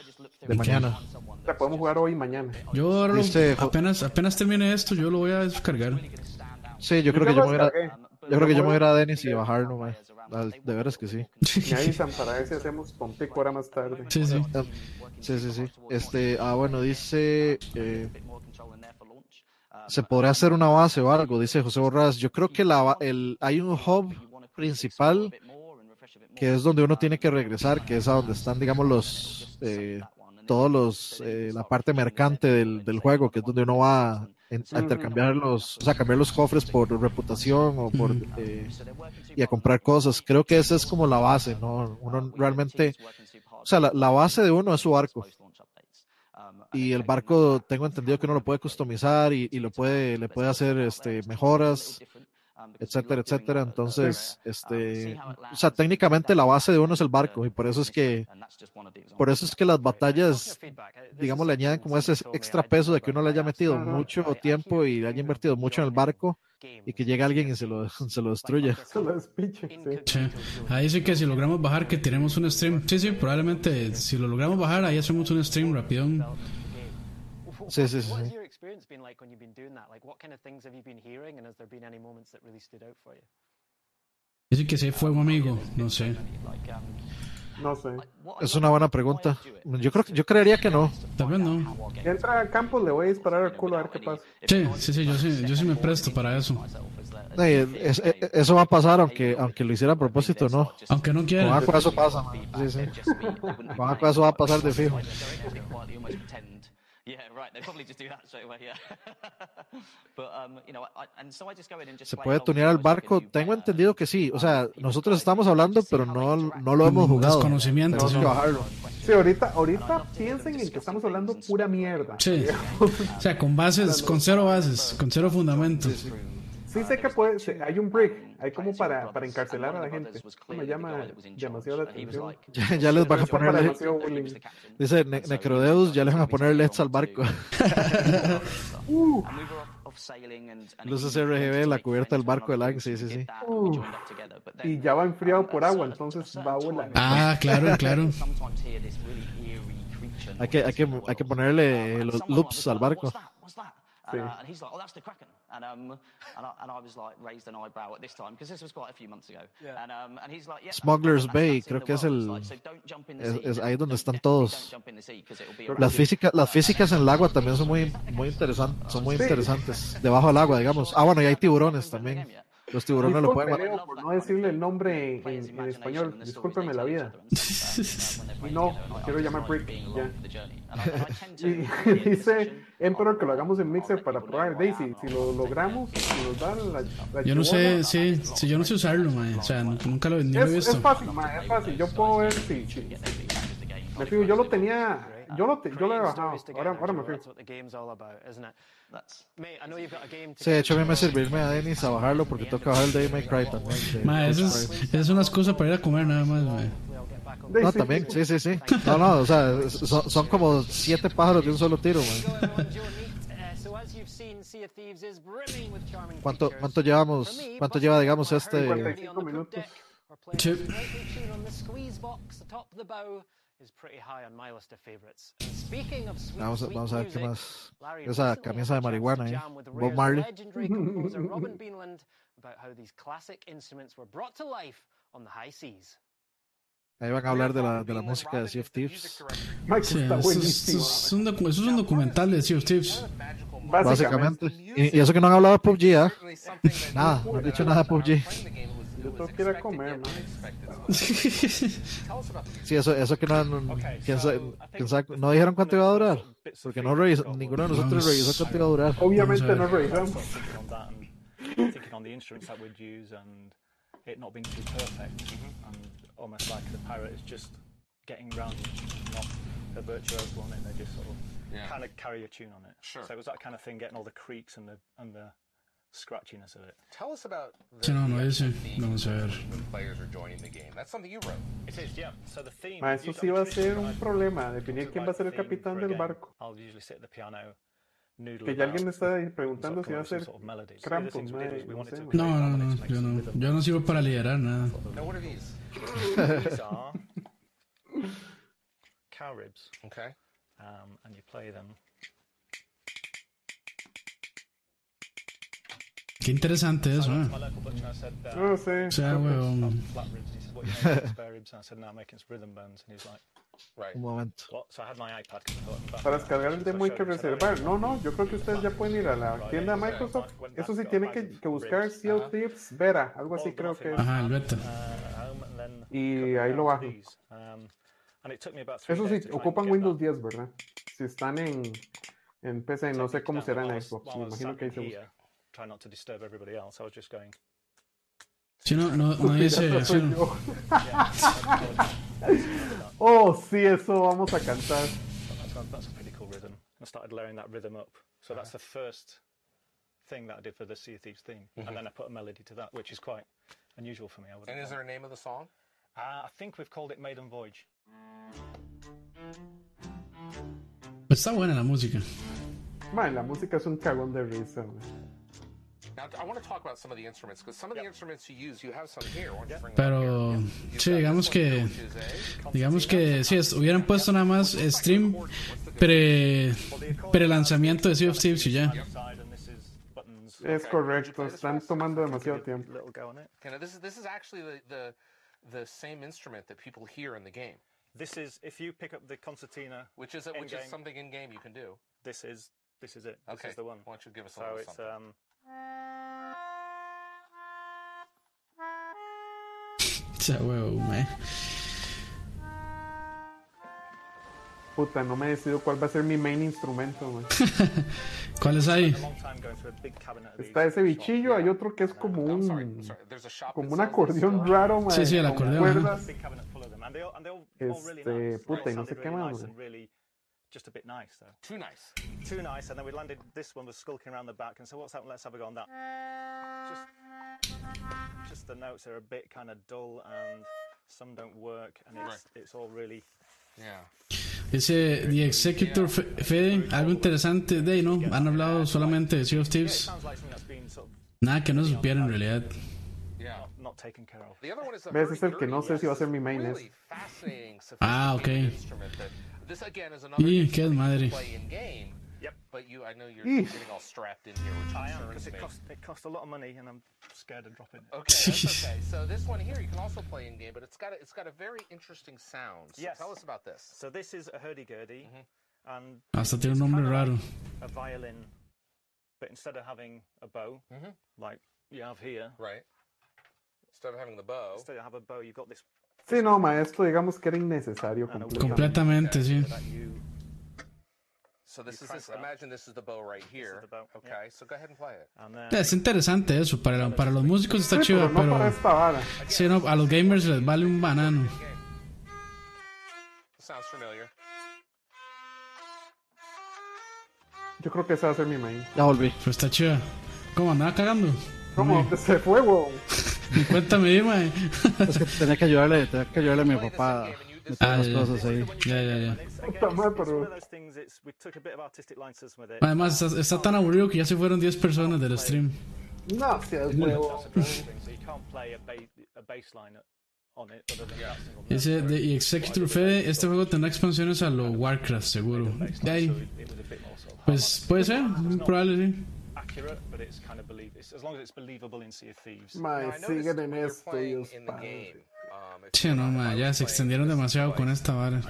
de mañana. Sea, podemos jugar hoy y mañana. Yo ahora lo, apenas, apenas termine esto, yo lo voy a descargar. Sí, yo creo que yo me voy a, yo creo que yo me voy a ir a Dennis y bajarlo, man. De veras que sí. Me avisan para ver si hacemos Pompico ahora más tarde. Sí, sí. Sí, sí, sí. Este, ah, bueno, dice. Eh, se podría hacer una base o algo, dice José Borras. Yo creo que la, el, hay un hub principal que es donde uno tiene que regresar, que es a donde están, digamos, los. Eh, todos los. Eh, la parte mercante del, del juego, que es donde uno va a intercambiar los, o sea, cambiar los cofres por reputación o por eh, y a comprar cosas. Creo que esa es como la base, ¿no? Uno realmente, o sea, la, la base de uno es su barco. Y el barco, tengo entendido que uno lo puede customizar y, y lo puede, le puede hacer este, mejoras etcétera, etcétera. Entonces, este, o sea, técnicamente la base de uno es el barco y por eso es que, por eso es que las batallas, digamos, le añaden como ese extra peso de que uno le haya metido mucho tiempo y le haya invertido mucho en el barco y que llegue alguien y se lo, se lo destruya. Sí. Ahí sí que si logramos bajar, que tenemos un stream. Sí, sí, probablemente si lo logramos bajar, ahí hacemos un stream rápido. Sí, sí, sí. Experience been like when you've been doing that? Like, what kind of things have you been hearing, and has there been any moments that really stood out for you? Dice que se fuego amigo, no sé. No sé. Es una buena pregunta. Yo creo, yo creería que no. También no. Entra a campo, le voy a disparar al culo a ver qué pasa. Sí, sí, sí, yo sí, yo sí me presto para eso. Eh, es, es, eso va a pasar aunque aunque lo hiciera a propósito, ¿no? Aunque no quiera. Con Aqua eso pasa, man. Sí, sí. Con Aqua eso va a pasar de fijo. ¿Se puede tunear al barco? Tengo entendido que sí. O sea, nosotros estamos hablando, pero no, no lo hemos jugado. Desconocimiento. Sí, ahorita, ahorita piensen en que estamos hablando pura mierda. Sí. O sea, con bases, con cero bases, con cero fundamentos. Sí, sí. Sí sé que puede, hay un break, hay como para, para encarcelar a la gente. me llama demasiado la atención. Ya, ya les van a poner Dice ne Necrodeus, ya les van a poner LEDs al barco. uh. Luces RGB, la cubierta del barco del Lang, sí, sí, sí. Uh. Y ya va enfriado por agua, entonces va a volar. Ah, claro, claro. hay, que, hay, que, hay que ponerle los loops al barco. And, uh, and he's like, "Oh, that's the Kraken." And um, and I, and I was like, raised an eyebrow at this time because this was quite a few months ago. Yeah. And um, and he's like, yeah, Smugglers Bay, creo que es el, es, es ahí donde están todos. Las físicas, las físicas en el agua también son muy, muy interesantes, son muy interesantes. Debajo del agua, digamos. Ah, bueno, y hay tiburones también. Los tiburones lo pueden matar. Por no decirle el nombre en, en español, discúlpeme la vida. y no, quiero llamar Brick. Ya. y dice Emperor que lo hagamos en Mixer para probar Daisy. Si lo logramos, si nos dan la, la Yo no sé, sí, sí, yo no sé usarlo, man. O sea, nunca lo, ni es, lo he visto. Es fácil, man, es fácil. Yo puedo ver si. si, si. Me fijo, yo lo tenía. Yo te, yo lo he bajado. Ahora, ahora me fijo. Sí, de hecho a mí me servirme a Dennis a bajarlo porque toca bajar el Day May Cry también. Ma, eso es, es una excusa para ir a comer nada más, ma. No, también, sí, sí, sí. No, no, o sea, son, son como siete pájaros de un solo tiro, man. ¿Cuánto, cuánto llevamos? ¿Cuánto lleva, digamos, este? 55 minutos. Sí. Vamos, a, vamos a ver qué más. Esa camisa de marihuana, ¿eh? Bob Marley. Ahí van a hablar de la, de la música de Sea of Thieves. Sí, eso, es, eso es un eso es un documental de Sea of Thieves. Básicamente. Y, y eso que no han hablado de PUBG, ¿ah? Nada, no han dicho nada de PUBG. Yo tengo que ir a comer, man. Sí, eso, eso que no, no, quién sabe- quién sabe- no dijeron cuánto iba a durar. Porque no revisó, ninguno de nosotros revisó cuánto iba a durar. Obviamente no revisamos. thinking on that and thinking on the instruments that we'd use and it not being too perfect mm-hmm. and almost like the pirate is just getting round not a virtuoso on it they just sort of Yeah. kind of carry a tune on it Sure. so it was that kind of thing getting all the creaks and the and the scratchiness of it Tell us about Sí, no, no dice. Vamos a ver. when players are joining the game. That's something you wrote. it is yeah so the theme Ma, eso sí va a ser un problema, definir quién va a ser el capitán del barco. I'll usually sit at the piano noodle Que ya alguien me está preguntando si va a ser. The Krampus, no. No, no, no, yo no, yo no sirvo para liderar nada. Cow ribs. Okay. Um, and you play them. I'm making rhythm bands. And he was like, Right. Un momento. Para descargar el demo hay que "Oh, reservar. No, no, yo creo que ustedes ya pueden ir a la tienda de Microsoft. Eso sí, tienen que, que buscar Sea of Thieves Vera, algo así creo que es. Ajá, el beta. then Y ahí lo bajo. Um, three Eso sí, ocupan Windows that. 10, ¿verdad? Si están en, en PC, no sé cómo será en Xbox. Me imagino que ahí se busca. Here, Try not to disturb everybody else. I was just going. Sí, no, no, no dice. Pirata sí, soy Oh, sí, eso vamos a cantar. That's, a- that's a pretty cool rhythm. I started layering that rhythm up. So that's the first thing that I did for the Sea of Thieves theme. Mhm. And then I put a melody to that, which is quite unusual for me. I would And is there a name of the song? Uh, I think we've called it Maiden Voyage. Pues está buena la música. Man, la música es un cagón de risa, man. Pero here? sí, digamos que Which is a digamos que si es- hubieran puesto nada más stream pre pre lanzamiento de Sea of Thieves y ya. Side, and this is buttons. Es correcto, están tomando demasiado tiempo. Little go on it. Okay, now this is this is actually the, the the same instrument that people hear in the game, This is if you pick up the concertina, which is a, which is something in game you can do. this is this is it. This Okay, is the one. why don't you give us a So little it's something? um. Huevo, man. Puta, no me he decidido cuál va a ser mi main instrumento, man. ¿Cuáles hay? Está ese bichillo, hay otro que es como un... como un acordeón raro, man. Sí, sí, el acordeón, cuerdas. Este, puta, y no sé qué más, really just a bit nice though. Too nice. Too nice, and then we landed. This one was skulking around the back, and so what's that? Let's have a go on that. Just, just the notes are a bit kind of dull, and some don't work, and it's it's all really. Yeah. Ese The Executor Fe- Fede, algo interesante de ahí, ¿no? Han hablado solamente de Sea of it Thieves. sounds like something that's been sort of Nada que no supiera en realidad. Yeah. not, not taken care of. The other one is a ¿Ves? Es el que no hurdy-gurdy. sé si va a This ser is mi main really ese. fascinating, Ah, sophisticated ok. Instrument that- This again is another Y, instrument qué you can madre. play in game. Yep. But you, I know you're Eesh. getting all strapped in here, which I am because it me. cost it cost a lot of money, and I'm scared of dropping it. Okay, that's okay. So this one here you can also play in game, but it's got a, it's got a very interesting sound. So Yes. Tell us about this. So this is a hurdy-gurdy, Mm-hmm. and Hasta tiene un it's nombre kinda raro. like a violin, but instead of having a bow, Mhm. like you have here, Right. Instead of having the bow. instead of have a bow, you've got this Sí, no, maestro, digamos que era innecesario completamente. Completamente, sí. Es interesante eso, para, para los músicos está Sí, chido, pero no para pero esta vara. sí, no, a los gamers les vale un banano. Sounds familiar. Yo creo que ese va a ser mi main. Ya volví. Pero está chido. ¿Cómo andaba cagando? ¿Cómo? ¿Dónde se fue, weón? Cuéntame, dime. Es que tenía que ayudarle, tenía que ayudarle a mi papá Ah, ya. cosas ahí. Ya, ya, ya. Además, está, está tan aburrido que ya se fueron 10 personas del stream. No, seas huevo. De y Executor Fede, este juego tendrá expansiones a lo Warcraft, seguro. De ahí, pues puede ser, probable, sí. Accurate, but it's kind of believe it's, as long as it's believable in Sea of Thieves. Now, I siguen en esto, Dios game, Sí, no, ma, ya se extendieron demasiado con esta vara.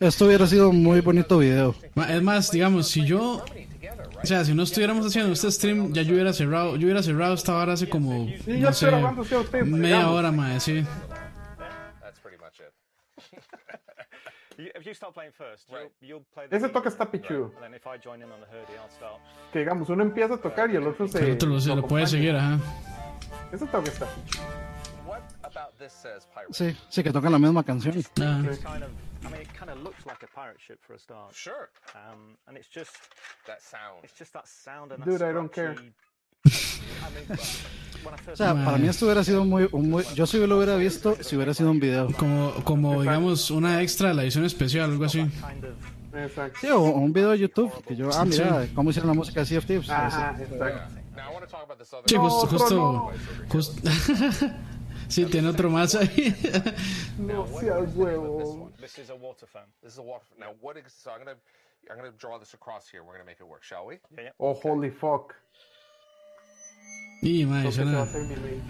Esto hubiera sido un muy bonito video. Ma, Es más, digamos, si yo. O sea, si no estuviéramos haciendo este stream, ya yo hubiera cerrado, yo hubiera cerrado esta vara hace como, no estoy sé, media hora, ma, sí. If you start playing first, you'll, you'll play the Ese game, toque está pichudo. and then if I join in on the hurdy, I'll start. Que digamos, uno empieza a tocar y el otro se. El otro lo, se lo puede acompaña. seguir, ajá. Ese toque está pichudo. What about this says pirate? Sí, sí, que tocan la misma canción. Ah. It's I mean, it kind of looks like a pirate ship for a start. Sure. Um, and it's just That sound. It's just that sound and Dude, I don't care. Scratchy- I mean, when I O first sea, para mí esto hubiera sido muy. Yo sí lo hubiera visto si hubiera sido un video. Como, como digamos, una extra de la edición especial, algo así. Exacto. Sí, o, un video de YouTube. Que yo, ah, mira, cómo hicieron la música de Sea of Thieves. Ajá, Sí. exacto. Sí, justo, justo, no. justo- sí, tiene otro más ahí. No seas huevo. This is a water phone. This is a water. Now what? Is, so I'm gonna I'm gonna draw this across here. We're gonna make it work, shall we? Yeah, yeah. Oh, holy fuck. Y, ma, Creo que se va a suena hacer mi ley.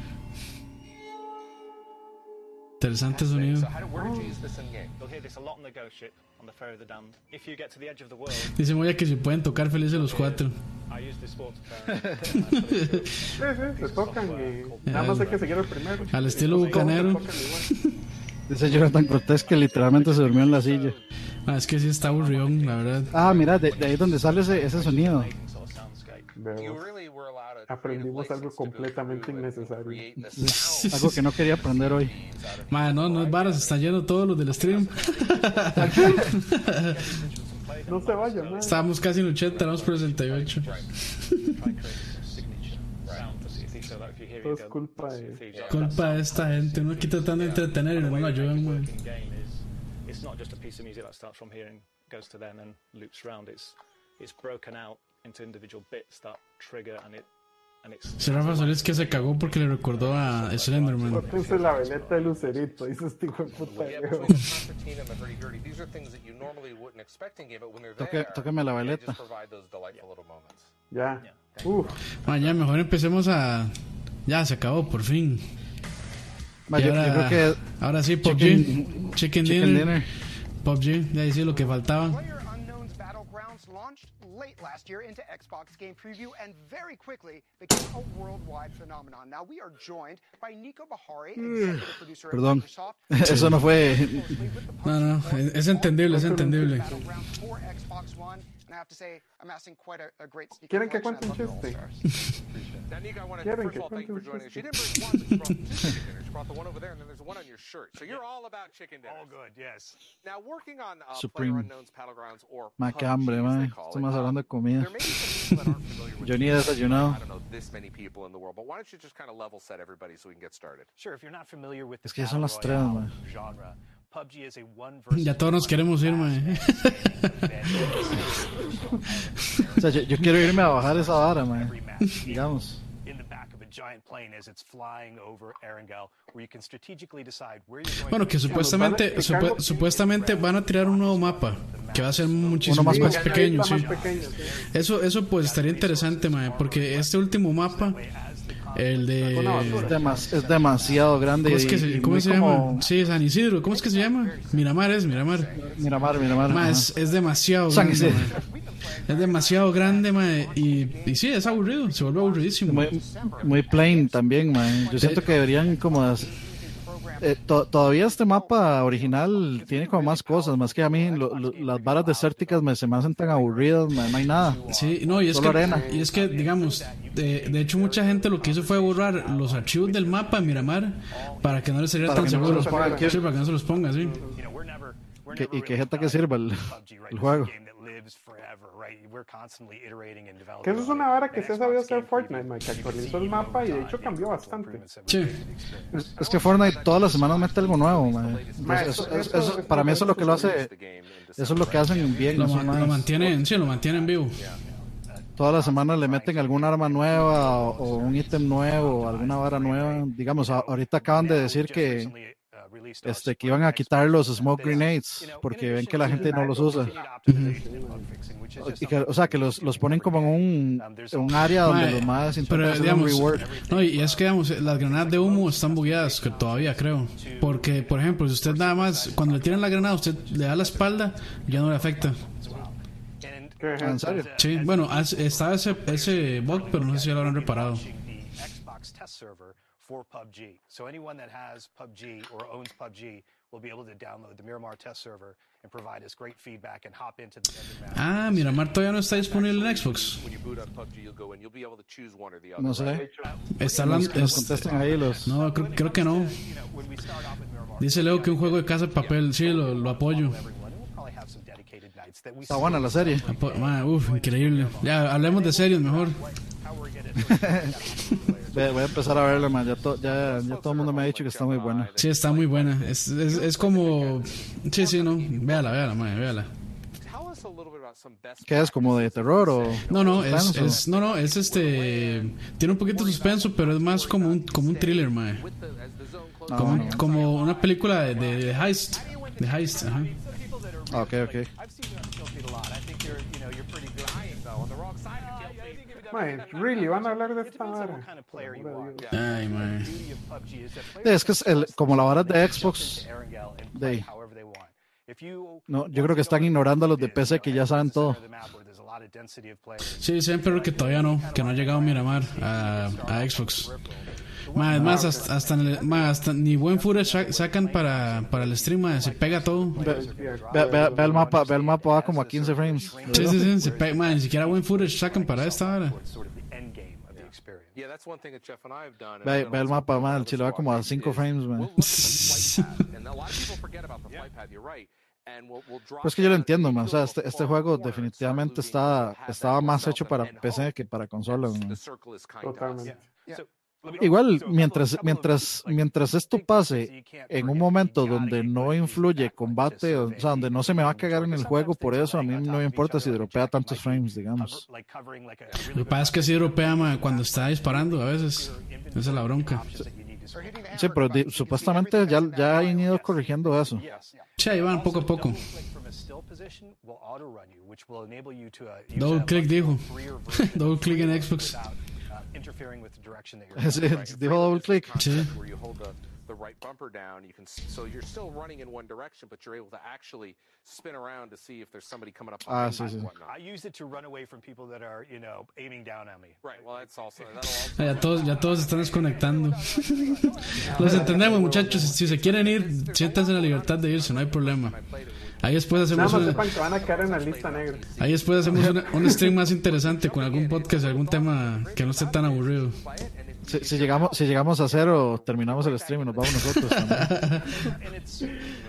interesante sonido. Dice Moya que se pueden tocar felices los cuatro. Se tocan y nada más hay que seguir el primero. Al estilo bucanero. Dice Jonathan Cortés que literalmente se durmió en la silla. Ah, es que sí está aburrión, la verdad. Ah, mira, de, de ahí donde sale ese, ese sonido. Aprendimos algo completamente innecesario. Algo que no quería aprender hoy. Ma, no, no es vara, se están yendo todos los del stream. No se vaya, man. Estábamos casi en 80, vamos por 68. Try and create a signature sound for Sea of Thieves so that if you hear Todo es culpa de- Culpa de esta gente, uno aquí tratando de entretener y no lo ayudan, man. is it's not just a piece of music that starts from here and goes to them and loops round. It's it's broken out into individual bits that trigger and it and it's Si Rafa Solís que se cagó porque le recordó a Slenderman. Bótense la veleta de lucerito, dice este hijo de puta. Yeah, viejo. between the concertina and the hurdy-gurdy, these are things that you normally wouldn't expect in game, but when they're Toque- tóqueme la veleta. just provide those delightful little moments. Ya. Uf. Ma, ya mejor empecemos a. Ya, se acabó, por fin. Ma, Y yo, yo ahora, creo que ahora sí, PUBG. Chicken- Chicken, Chicken dinner. Dinner. PUBG, ya decía lo que faltaba. Last year into Xbox Game Preview and very quickly became a worldwide phenomenon. Now we are joined by Nico Bahari, executive producer at Perdón. Microsoft. Eso no fue. No, no, es, es entendible, es entendible. Battlegrounds for Xbox One, and I have to say, I am asking quite a, a great speaker. ¿Quieren que collection. cuente I un love the chiste? All-Stars. Now, Nico, I want to first of all thank you for joining us. She didn't bring one, but she brought two chicken dinners. She brought the one over there, and then there's one on your shirt. So you're all about chicken dinners. all good. Yes. Now, working on uh, Supreme. PlayerUnknown's Battlegrounds or Ma, qué PUBG, hambre, as ma. they call Estamos hablando de comida. There may be some that aren't familiar with Yo ni he desayunado. I don't know this many people in the world, but why don't you just kind of level set everybody so we can get started? Sure. If you're not familiar with the Es que ya son las tres, man. genre, Ya todos nos queremos ir, man. O sea, yo, yo quiero irme a bajar esa vara, man. Digamos. in the back of a giant plane as it's flying over Erangel, where you can strategically decide where you're going Bueno, to que supuestamente, supu- supuestamente van a tirar un nuevo mapa que va a ser muchísimo más más, pequeño. sí. Más pequeño, sí. Eso, eso pues estaría interesante, mae, porque este último mapa, el de... Es, demas- es demasiado grande. ¿Cómo es que se, y cómo se como- llama? Sí, San Isidro, ¿cómo es que se llama? Miramar es, Miramar. Miramar, Miramar. Ma, es, es demasiado San grande. Es demasiado grande, mae, y, y sí, es aburrido, se vuelve aburridísimo. Muy, muy plain también, man. Yo siento que deberían como... eh, to- todavía este mapa original tiene como más cosas, más que a mí lo- lo- las varas desérticas me se me hacen tan aburridas, man, no hay nada. Sí, no, y es, Solo que, arena. y es que, digamos, de, de hecho mucha gente lo que hizo fue borrar los archivos del mapa de Miramar para que no les sería tan no seguro. Sí, para que no se los ponga, sí. Que- y que gente que sirva el, juego. A game that lives forever, right? We're constantly iterating and developing. Que eso es una vara que se ha sabido hacer Fortnite, Mike, you can actualizó el mapa y de hecho cambió bastante. Sí. Es, es que Fortnite todas las semanas mete algo nuevo, man. Ma, Entonces, eso- eso- eso- eso- eso para mí eso es lo que lo hace, in eso es lo que hacen bien. Lo, lo mantienen, sí, lo mantienen vivo. Todas las semanas le meten algún arma nueva o, o un ítem nuevo o alguna vara nueva. Digamos, ahorita acaban de decir que, este, que iban a quitar los smoke grenades porque ven que la gente no los usa. o sea, que los, los ponen como en un, un área donde los más pero, digamos, No, y es que digamos, las granadas de humo están bugueadas que todavía creo. Porque, por ejemplo, si usted nada más, cuando le tiran la granada, usted le da la espalda, ya no le afecta. ¿En serio? Sí, bueno, estaba ese, ese bug, pero no sé si ya lo habrán reparado. For PUBG. So anyone that has PUBG or owns PUBG will be able to download the Miramar test server and provide us great feedback and hop into the Ah, Miramar todavía no está disponible en Xbox. No sé. Está hablando, es, ahí los... No, creo, creo, que no. Dice Leo que un juego de casa de papel, sí, lo, lo apoyo. Está buena la serie. Uf, increíble. Ya, hablemos de series mejor. Voy a empezar a verla, man. Ya, ya, ya, todo el mundo me ha dicho que está muy buena. Sí, está muy buena. Es, es, es como. Sí, sí, no. Véala, véala, man, véala. ¿Qué es? ¿Como de terror o.? No, no, es, es, no, no, es este. Tiene un poquito de suspenso, pero es más como un, como un thriller, man. Como, como una película de, de, de heist. De heist, ajá. Ok, ok. Man, really, van a hablar de esta hora. Ay, man. Es que es el, como la vara de Xbox. De, no, yo creo que están ignorando a los de PC que ya saben todo. Sí, siempre que todavía no, que no ha llegado Miramar a, a Xbox. Más, más hasta, hasta, más, hasta ni buen footage sacan para, para el stream, se pega todo. Ve, ve, ve, el mapa, ve el mapa va como a 15 frames. Sí, sí, sí, se pega, ni siquiera buen footage sacan para esta hora. Ve, ve el mapa, man, el chile va como a 5 frames, man. Pues que yo lo entiendo, man. O sea, este, este juego definitivamente está, estaba más hecho para PC que para consola. Totalmente. Igual, mientras, mientras, mientras esto pase en un momento donde no influye combate, o sea, donde no se me va a cagar en el juego, por eso a mí no me importa si dropea tantos frames, digamos. Lo que pasa es que si dropea cuando está disparando a veces. Esa es la bronca. Sí, pero supuestamente ya, ya han ido corrigiendo eso. Sí, ahí van poco a poco. Double click dijo. Double click en Xbox. Interfering with the direction that you're going. the whole click. Where you hold the, right bumper down, you can so you're still running in one direction, but you're able to actually spin around to see if there's somebody coming up ah, sí, sí. I use it to run away from people that are, you know, aiming down at me. Right. Well, that's also. also ya todos, ya todos están desconectando. Los entendemos, muchachos. Si se quieren ir, siéntanse en la libertad de irse, no hay problema. Ahí después hacemos una... que van a caer en la lista negra. Ahí después hacemos una, un stream más interesante con algún podcast, algún tema que no esté tan aburrido. Si, si, llegamos, si llegamos a cero, terminamos el stream y nos vamos nosotros también.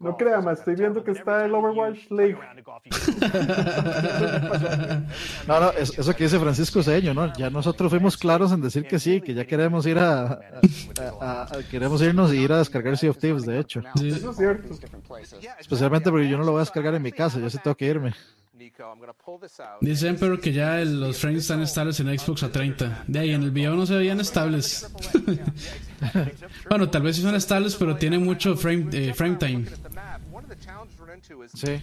No crea, más estoy viendo que está el Overwatch League. no, no, eso que dice Francisco Seño, ¿no? Ya nosotros fuimos claros en decir que sí, que ya queremos ir a, a, queremos irnos y ir a descargar Sea of Thieves, de hecho. Eso es cierto. Especialmente porque yo no lo voy a descargar en mi casa, yo sí tengo que irme. Dicen pero que ya los frames están estables en Xbox a 30. De ahí en el video no se veían estables. bueno, tal vez sí son estables, pero tienen mucho frame, eh, frame time. Sí.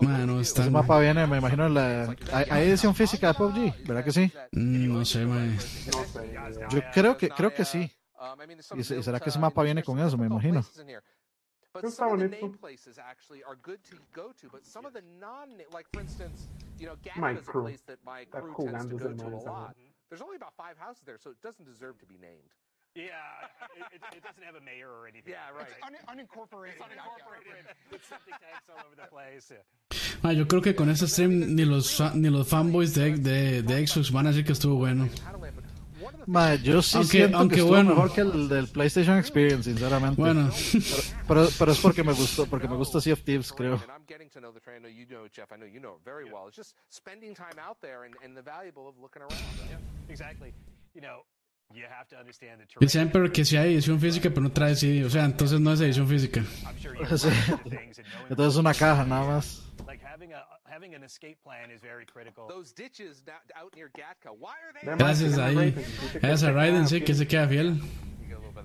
Bueno, está... Ese mapa viene, me imagino, en la... ¿Hay edición física de PUBG? ¿Verdad que sí? Mm, no sé, man. Yo creo que, creo que sí. ¿Y será que ese mapa viene con eso? Me imagino. But That's some of the name places actually are good to go to, but some of the non, like for instance, you know, Gap is a place that my crew cool tends to go to a lot. There's only about five houses there, so it doesn't deserve to be named. Yeah, it, it, doesn't have a mayor or anything. Yeah, right. It's un unincorporated. It's unincorporated. With septic tanks all over the place. Yeah. Ah, yo creo que con ese stream ni los ni los fanboys de, de, de Xbox van a decir que estuvo bueno. Ma, yo sí aunque, siento aunque que estuvo bueno. mejor que el del PlayStation Experience, sinceramente. Bueno. Pero, pero, pero, es porque me gustó, porque me gusta Sea of Thieves, creo. Dicen pero que si hay edición física pero no trae CD, o sea, entonces no es edición física. Entonces es una caja nada más. Gracias ahí. Gracias a Raiden, sí, que se queda fiel.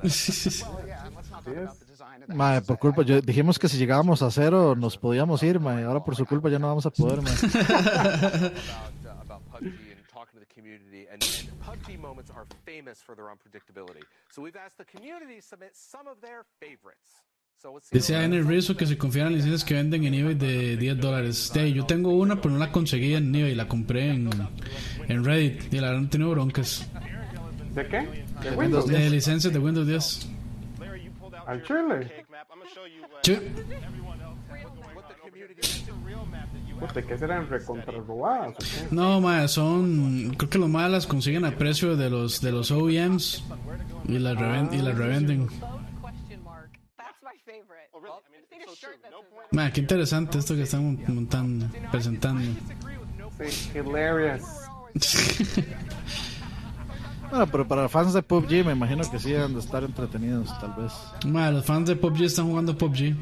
Mae, por culpa, yo, dijimos que si llegábamos a cero nos podíamos ir, mae. Ahora por su culpa ya no vamos a poder, mae. community, and, and PUBG moments are famous for their unpredictability. So we've asked the community to submit some of their favorites. Dice el Rizzo que se confían en licencias que venden en eBay de 10 dólares. yo tengo una, pero no la conseguí en eBay, la compré en, en Reddit y la verdad no tengo broncas. ¿De qué? ¿De, Windows 10? De licencias de Windows 10. ¿Al chile? Sí. ¿De qué serán recontrarrobadas? No, ma, son. Creo que los más las consiguen a precio de los de los OEMs y las, reven, y las revenden. Ma, qué interesante esto que están montando, presentando. Sí, hilarious. bueno, pero para fans de PUBG me imagino que sí han de estar entretenidos, tal vez. Ma, los fans de PUBG están jugando PUBG.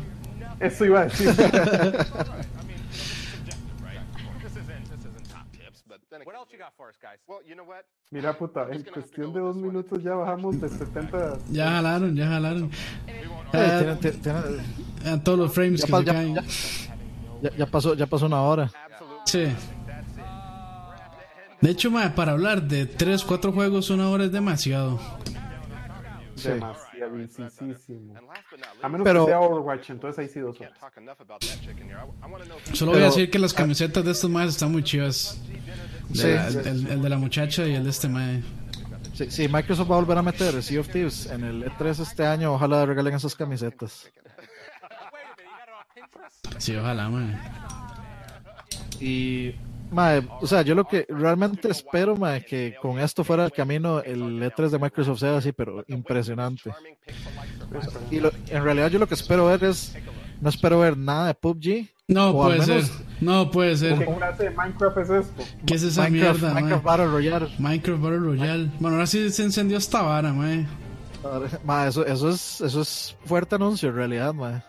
Eso iba a decir. Mira, puta, en cuestión de dos minutos ya bajamos de 70. Ya jalaron, ya jalaron. Eh, a todos los frames ya que se caen. Ya, ya, pasó, ya pasó una hora. Sí. De hecho, ma, para hablar de 3, 4 juegos, una hora es demasiado. Sí. A menos Pero, que sea Overwatch, entonces ahí sí dos horas. Solo voy a decir que las camisetas de estos más están muy chivas. Sí, el, el, de la muchacha y el de este mae. Sí, sí, Microsoft va a volver a meter Sea of Thieves en el E3 este año. Ojalá regalen esas camisetas. Sí, ojalá, mae. Y, mae, o sea, yo lo que realmente espero, mae, que con esto fuera el camino, el E3 de Microsoft sea así, pero impresionante. Y lo, en realidad yo lo que espero ver es, no espero ver nada de PUBG, no puede ser. No puede ser. ¿Qué clase de Minecraft es esto? ¿Qué es esa Minecraft, mierda, Minecraft Battle Royale. Minecraft Battle Royale. Bueno, ahora sí se encendió esta vara, mae. Ma, eso, eso, es, eso es fuerte anuncio en realidad, mae.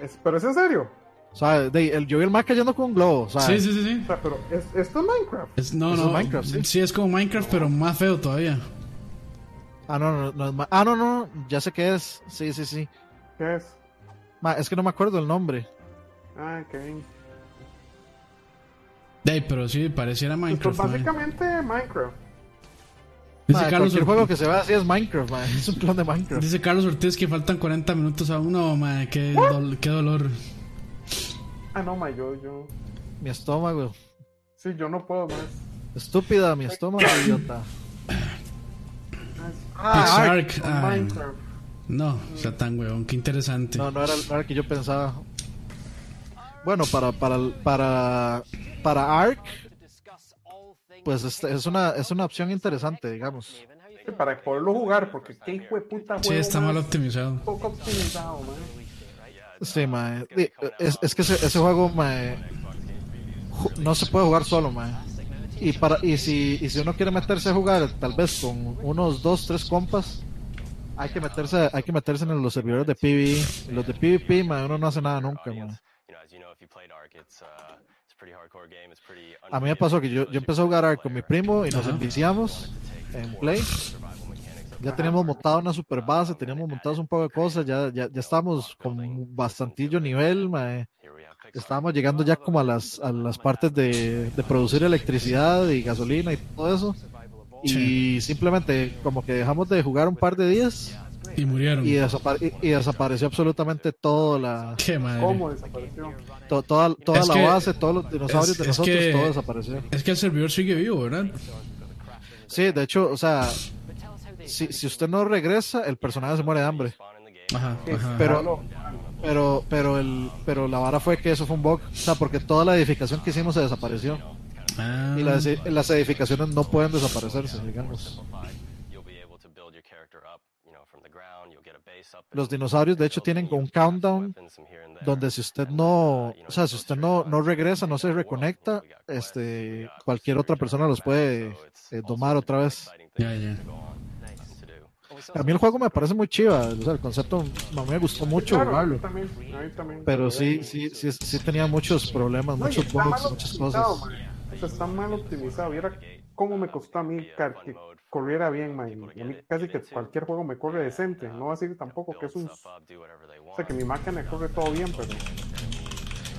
Es, ¿Pero es en serio? O sea, de, el, yo vi el Mac cayendo con un globo, Sí, sí, sí. sí. O sea, pero ¿es, ¿esto es Minecraft? Es, no, no. Es Minecraft, ¿sí? sí, es como Minecraft, pero más feo todavía. Ah, no, no, no, ah, no, no, ya sé qué es. Sí, sí, sí. ¿Qué es? Ma, es que no me acuerdo el nombre. Ah, ok. Hey, pero sí, pareciera pues, Minecraft. Pues básicamente Minecraft. Dice Carlos cualquier juego que se vea así es Minecraft, es un clon de Minecraft. Dice Carlos Ortiz que faltan 40 minutos a uno, man. Qué, qué dolor. Ah, no, ma, yo, yo. Mi estómago. Sí, yo no puedo más. Estúpida, mi estómago, idiota. Ah, Ark. Minecraft. No, o sea, tan weón, qué interesante. No, no era, no era que yo pensaba. Bueno, para, para, para, para Ark, pues es, es, una, es una opción interesante, digamos. para poderlo jugar, porque qué hijo de puta juego Sí, está mal optimizado. Poco optimizado, man. Sí, mae. Es, es que ese, ese juego, mae, no se puede jugar solo, mae. Y, para, y, si, y si uno quiere meterse a jugar, tal vez con unos dos, tres compas, hay que meterse, hay que meterse en los servidores de PvE. Los de PvP, mae, uno no hace nada nunca, mae. A mí me pasó que yo, yo empecé a jugar con mi primo y nos enviciamos en Play. Ya teníamos montado una super base, teníamos montados un poco de cosas, ya, ya, ya estábamos con bastantillo nivel, estábamos llegando ya como a las, a las partes de, de producir electricidad y gasolina y todo eso. Y simplemente como que dejamos de jugar un par de días y murieron. Y, y, desapareció absolutamente toda la. ¿Qué madre? ¿Cómo desapareció? toda toda la base, todos los dinosaurios de nosotros, todo desapareció. Es que el servidor sigue vivo, ¿verdad? Sí, de hecho, o sea, si, si usted no regresa, el personaje se muere de hambre. Ajá, Pero, pero, pero, el, pero la vara fue que eso fue un bug. O sea, porque toda la edificación que hicimos se desapareció. Ah. Y las, las edificaciones no pueden desaparecerse, digamos. Los dinosaurios, de hecho, tienen un countdown donde si usted no, o sea, si usted no, no regresa, no se reconecta, este, cualquier otra persona los puede eh, domar otra vez. A mí el juego me parece muy chiva, o sea, el concepto a mí me gustó mucho Claro, jugarlo. también, a mí también. Pero sí, sí, sí, sí tenía muchos problemas, No, muchos bugs, muchas cosas. man. O sea, está mal optimizado. Viera cómo me costó a mí que corriera bien, man. A mí casi que cualquier juego me corre decente. No va a decir tampoco que es un... O sea, que mi máquina corre todo bien, pero...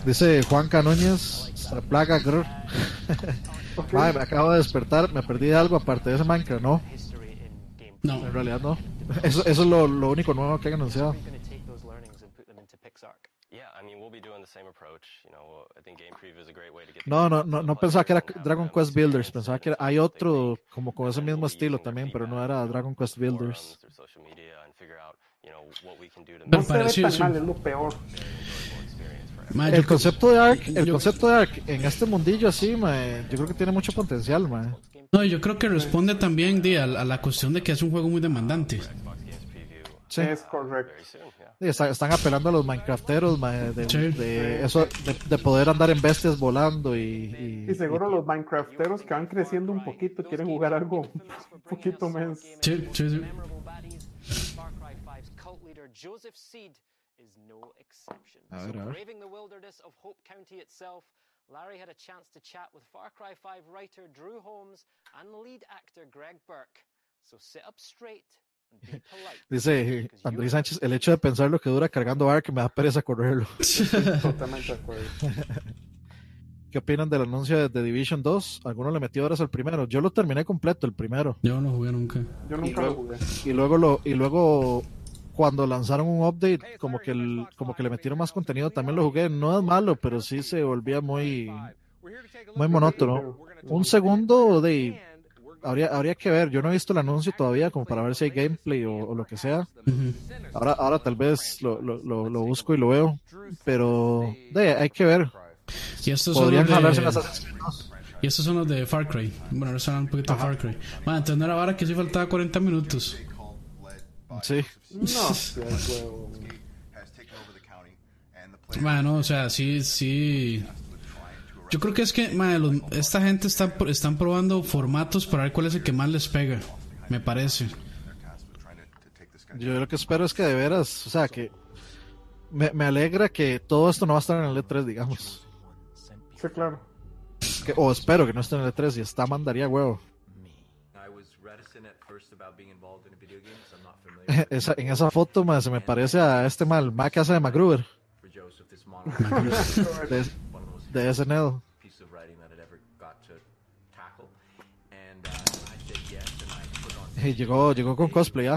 Dice Juan Canóñez, esta plaga, grr. Madre, me acabo de despertar, me perdí de algo aparte de ese Minecraft, ¿no? No. En realidad no. Eso, eso es lo, lo único nuevo que han anunciado. No, no, no, no pensaba que era Dragon Quest Builders, pensaba que era- hay otro como con ese mismo estilo también, pero no era Dragon Quest Builders. Pero No se ve pareció, tan sí. mal, es lo peor. Ma, El concepto de Ark, el yo- concepto de Ark en este mundillo así, mae, yo creo que tiene mucho potencial, mae. No, yo creo que responde también di, a, a la cuestión de que es un juego muy demandante. Sí. Es correcto. Sí, está- están apelando a los Minecrafteros, de, Sí. de eso, de, de poder andar en bestias volando y, y- Y seguro los Minecrafteros que van creciendo un poquito quieren jugar algo un poquito más. Sí, sí, sí. No exception. A so ver, a ver. braving the wilderness of Hope County itself, Larry had a chance to chat with Far Cry 5 writer Drew Holmes and lead actor Greg Burke. So sit up straight and be polite. Dice Andrés Sánchez, el hecho de pensar lo que dura cargando Ark me da pereza correrlo. Totalmente de acuerdo. ¿Qué opinan del anuncio de The Division 2? ¿Alguno le metió horas al primero? Yo lo terminé completo, el primero. Yo no jugué nunca. Yo Y nunca lo jugué. y luego lo y luego cuando lanzaron un update como que el- como que le metieron más contenido también lo jugué no es malo pero sí se volvía muy muy monótono un segundo de habría habría que ver yo no he visto el anuncio todavía como para ver si hay gameplay o, o lo que sea ahora ahora tal vez lo, lo, lo, lo busco y lo veo pero de, hay que ver Y estos son podrían los jalarse en de... Assassin's Creed 2. Y estos son los de Far Cry. Bueno, ahora están un poquito de Far Cry. Man, entonces no era vara que sí faltaba 40 minutos. Sí No, sí, es huevo. Bueno, o sea, sí, sí. Yo creo que es que, man, los- esta gente está, están probando formatos para ver cuál es el que más les pega. Me parece. yo lo que espero es que de veras o sea que me, me alegra que todo esto no va a estar en el E3 digamos Sí, claro. Que- o espero que no esté en el E3 si está mandaría huevo I was reticent at first about being involved in a video game because I'm not familiar. esa, en esa foto ma, se me parece a este mal Mac que hace de MacGruber de, de SNL uh, y llegó llegó con cosplay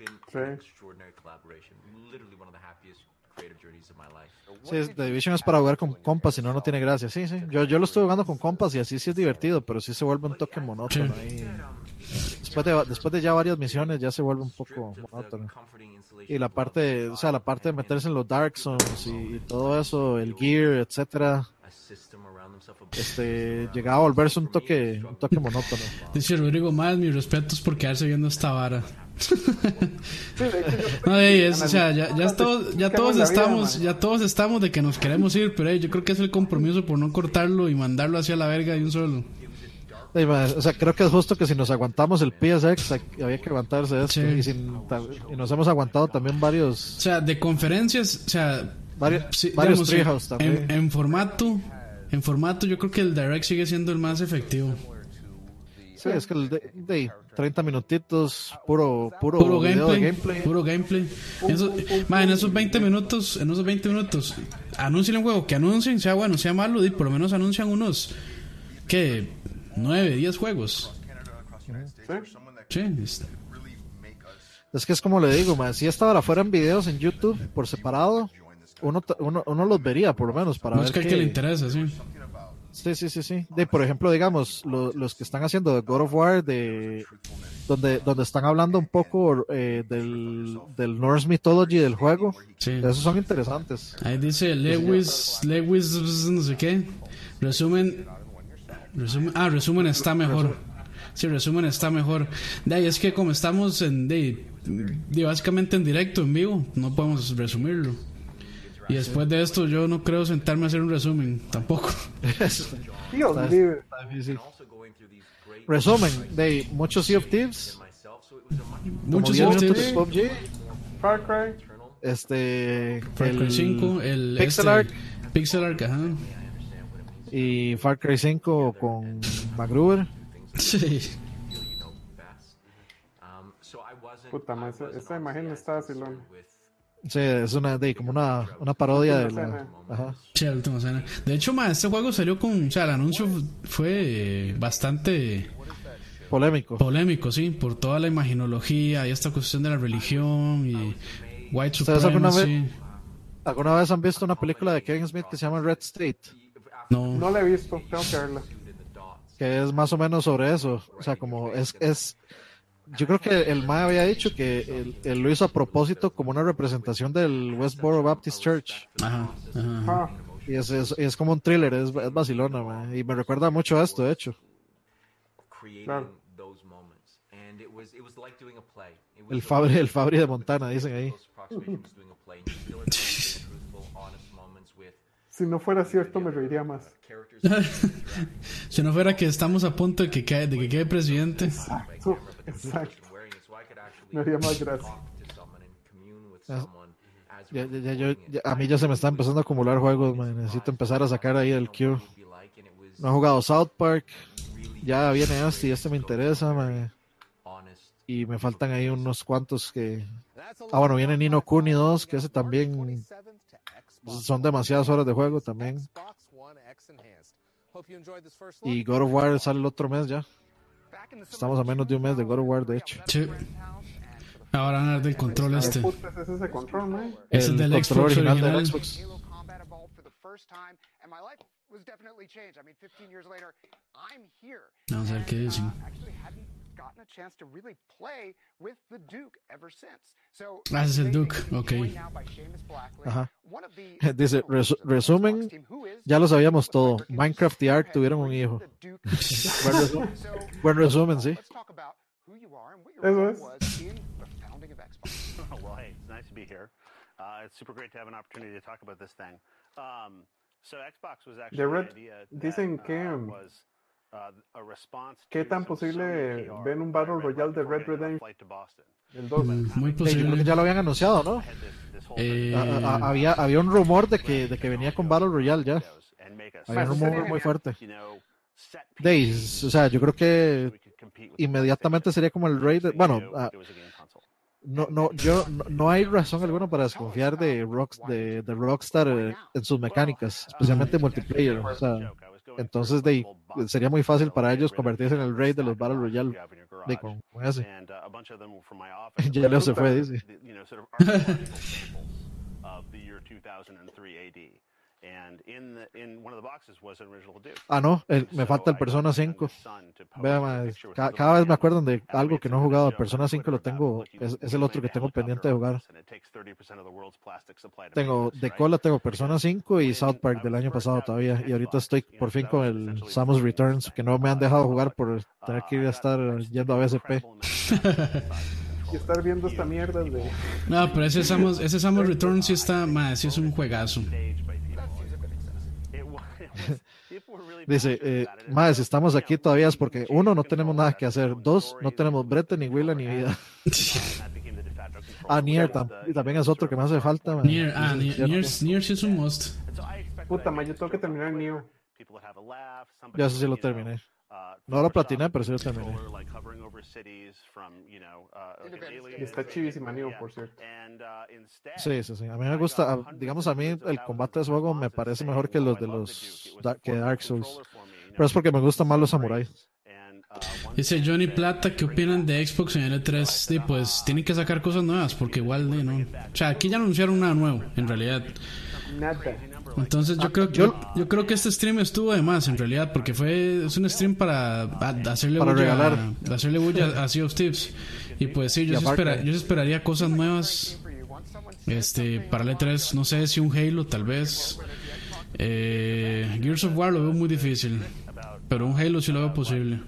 been Sí. an extraordinary collaboration. Literally one of the happiest creative journeys of my life. Sí, The Division es para jugar con compas, si no, no tiene gracia. Sí, sí. Yo, yo lo estoy jugando con compas y así sí es divertido, pero sí se vuelve un toque monótono. ahí. Después, de, después de ya varias misiones ya se vuelve un poco monótono. Y la parte, o sea, la parte de meterse en los Dark Zones y, y todo eso, el gear, etcétera, este, llegaba a volverse un toque, un toque monótono. Dice Rodrigo Más, mis respetos por quedarse viendo esta vara. No, es- o sea, ya, ya todos, ya todos estamos, ya todos estamos de que nos queremos ir, pero yo creo que es el compromiso por no cortarlo y mandarlo hacia la verga de un solo. Ma, O sea, creo que es justo que si nos aguantamos el PSX, había que aguantarse esto. Y, sin- y nos hemos aguantado también varios. O sea, de conferencias, o sea, varios, sí, varios digamos, Treehouse en, también. en formato, en formato, yo creo que el direct sigue siendo el más efectivo. Sí, es que el de, de 30 minutitos, puro, puro, Puro gameplay, gameplay. puro gameplay. Eso- ma, en esos 20 minutos, en esos 20 minutos, anuncien un juego, que anuncien, sea bueno, sea malo, y por lo menos anuncian unos, ¿qué? 9, 10 juegos. Sí, es- Es que es como le digo, ma, si esta hora fueran videos en YouTube por separado, uno, uno, uno los vería por lo menos para ver busca el qué- que le interesa, sí. Sí, sí, sí, sí. De, por ejemplo, digamos, lo- los que están haciendo de God of War, de, donde, donde están hablando un poco eh, del, del Norse Mythology del juego, esos son interesantes. Ahí dice Lewis, Lewis, no sé qué. Resumen, resumen, ah, resumen está mejor. Sí, resumen está mejor. De ahí es que como estamos en, de, de básicamente en directo, en vivo, no podemos resumirlo. Y después de esto yo no creo sentarme a hacer un resumen, tampoco. Dios Está- mío. está difícil. Resumen, de muchos Sea of Thieves. Muchos de PUBG. Far Cry. Este. Far Cry 5, el. Pixel este, Art. Pixel Art, ajá. Y Far Cry 5 con MacGruber. Sí. Puta, ma, esa, esa imagen está así, Sí, es una, de, como una, una parodia de la. Ajá. Sí, la última escena. De hecho, ma, este juego salió con. O sea, el anuncio fue eh, bastante Polémico. polémico, sí, por toda la imaginología y esta cuestión de la religión y white ¿Ustedes alguna supremacy. vez, alguna vez han visto una película de Kevin Smith que se llama Red State? No. No la he visto, tengo que verla. Que es más o menos sobre eso. O sea, como es. es yo creo que el MAE había dicho que él, él lo hizo a propósito como una representación del Westboro Baptist Church. Ajá, ajá. Ah, Y es, es, es como un thriller, es, es vacilona, mae. Y me recuerda mucho a esto, de hecho. Claro. those moments. And it was it was like doing a play. It was El Fabri, el Fabri de Montana, dicen ahí. close approximation was doing a play. You still had those truthful, honest moments with si no fuera cierto, me reiría más. Si no fuera que estamos a punto de que, cae, de que quede presidente. Exacto, exacto. Me haría más gracia. Ya, ya- ya- a mí ya se me está empezando a acumular juegos, mae. Necesito empezar a sacar ahí el queue. No he jugado South Park. Ya viene este y este me interesa, honest. Y me faltan ahí unos cuantos que. Ah, bueno, viene Nino Kuni 2, que ese también. Son demasiadas horas de juego también. Y. God of War sale el otro mes ya. Estamos a menos de un mes de God of War, de hecho. Sí. Ahora van a hablar del control ¿Qué este. es ese control, man? Es El del control Xbox original original. del Xbox. Halo Combat Evolved for the first time, and my life was definitely changed. I mean, 15 years later, I'm here. Vamos a ver qué dicen. Uh, actually hadn't gotten a chance to really play with the Duke ever since. So, Ah, ese es el amazing Duke, to be ok. joined now by Seamus Blackley, Ajá. one of the Dice, resu- resumen, ya lo sabíamos todo. Minecraft y Ark tuvieron un hijo. Buen, resu- buen resumen, sí. Let's talk about who you are and what your Eso role es. was in the founding of Xbox. Oh, well, hey, it's nice to be here. Uh, it's super great to have an opportunity to talk about this thing. Um, so Xbox was actually The an Red- idea dicen that, que, uh, um, was, uh, a response ¿Qué to tan posible ven un Battle Royale de Red Redemption? El 2. Mm, Muy que posible. ya lo habían anunciado, ¿no? Eh, A- a- había, había un rumor de que, de que venía con Battle Royale ya. Había un rumor muy fuerte. Days, o sea, yo creo que inmediatamente sería como el raid. de- Bueno, ah, a no, no, yo, no, no hay razón alguna para desconfiar de, Rock, de, de Rockstar eh, en sus mecánicas, especialmente multiplayer. O sea, entonces de, sería muy fácil para ellos convertirse en el rey de los Battle Royale de, con, con ese. Uh. Ya Leo se fue, dice. The- you know, sort of archetypal symbols of the year 2003 AD. And in the, in one of the boxes was an original Duke. Ah, no, el- me falta el Persona 5. Vea, ma, ca- cada, vez me acuerdan de algo que no he jugado. Persona 5 lo tengo, es, es el otro que tengo pendiente de jugar. Tengo, de cola tengo Persona 5 y South Park del año pasado todavía. Y ahorita estoy por fin con el Samus Returns, que no me han dejado jugar por tener que ir a estar yendo a BSP. Y estar viendo esta mierda de. No, pero ese Samus, ese Samus Return sí está, ma, sí es un juegazo. Dice, eh, más, estamos aquí todavía es porque uno, no tenemos nada que hacer. Dos, no tenemos brete, ni Willa, ni vida. ah, Nier tam- y también es otro que me hace falta. ma. Nier, ah, Nier. Nier, Nier sí es un must. Puta, ma, yo tengo que terminar el Neo. Ya eso sí lo terminé. No lo platiné, pero sí lo terminé. Y está chivísima Neo, por cierto. Sí, sí, sí. A mí me gusta, ah, digamos, a mí el combate de ese juego me parece mejor que los de los que Dark Souls. Pero es porque me gustan más los samuráis. Dice Johnny Plata, ¿qué opinan de Xbox en L3? Sí, pues tienen que sacar cosas nuevas porque igual, de, ¿no? O sea, aquí ya anunciaron nada nuevo, en realidad. Nada. Entonces yo creo, yo, yo creo que este stream estuvo de más, en realidad, porque fue es un stream para a- hacerle Para bulla, regalar. hacerle bulla a Sea of Thieves. Y pues sí, yo, sí, espera- yo sí esperaría cosas nuevas este para el E3, no sé si un Halo tal vez. Eh, Gears of War lo veo muy difícil, pero un Halo sí lo veo posible.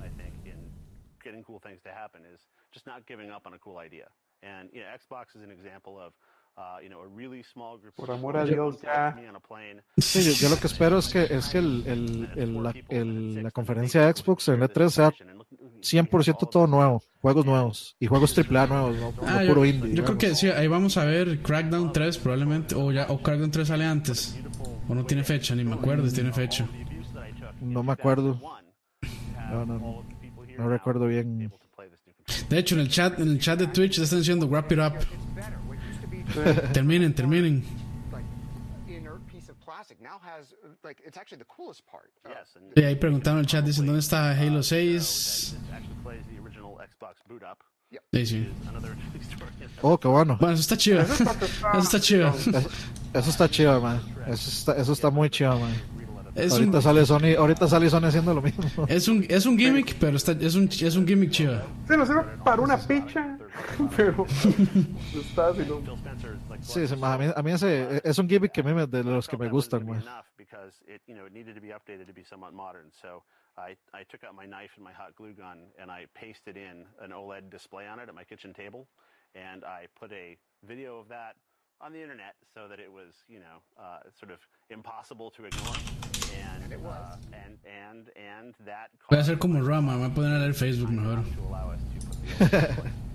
getting cool things to happen is just not giving up on a cool idea. And you know, Xbox is an example of Por amor a Dios, ya. Sí, yo, yo, lo que espero es que, es que el, el, el, la, el, la, conferencia de Xbox en E3 sea 100% todo nuevo, juegos nuevos y juegos AAA nuevos, no, ah, no yo, puro indie. Yo creo que sí, ahí vamos a ver Crackdown 3 probablemente, o, ya, o Crackdown 3 sale antes, o no tiene fecha, ni me acuerdo si tiene fecha. No me acuerdo. No, no, no, no recuerdo bien. De hecho, en el chat, en el chat de Twitch están diciendo wrap it up. terminen, terminen. Y ahí preguntaron en el chat, dicen, ¿dónde está Halo 6? Sí, sí. Oh, qué bueno. Bueno, eso está chido. Eso está chido. Eso, está chido, man. Eso está, eso está muy chido, man. Es ahorita, un... sale Sony, ahorita sale Sony haciendo lo mismo. Es un, es un gimmick, pero está, es, un, es un gimmick chido. Sí, no sirve para una picha, pero está haciendo. Sí, sí a mí, a mí ese, es un gimmick que a mí me, de los que me gustan, güey. I, I took out my knife and my hot glue gun and I pasted in an OLED display on it at my kitchen table. And I put a video of that on the internet so that it was, you know, uh, sort of impossible to ignore. Voy a hacer como Rama, me voy a poner a leer Facebook mejor.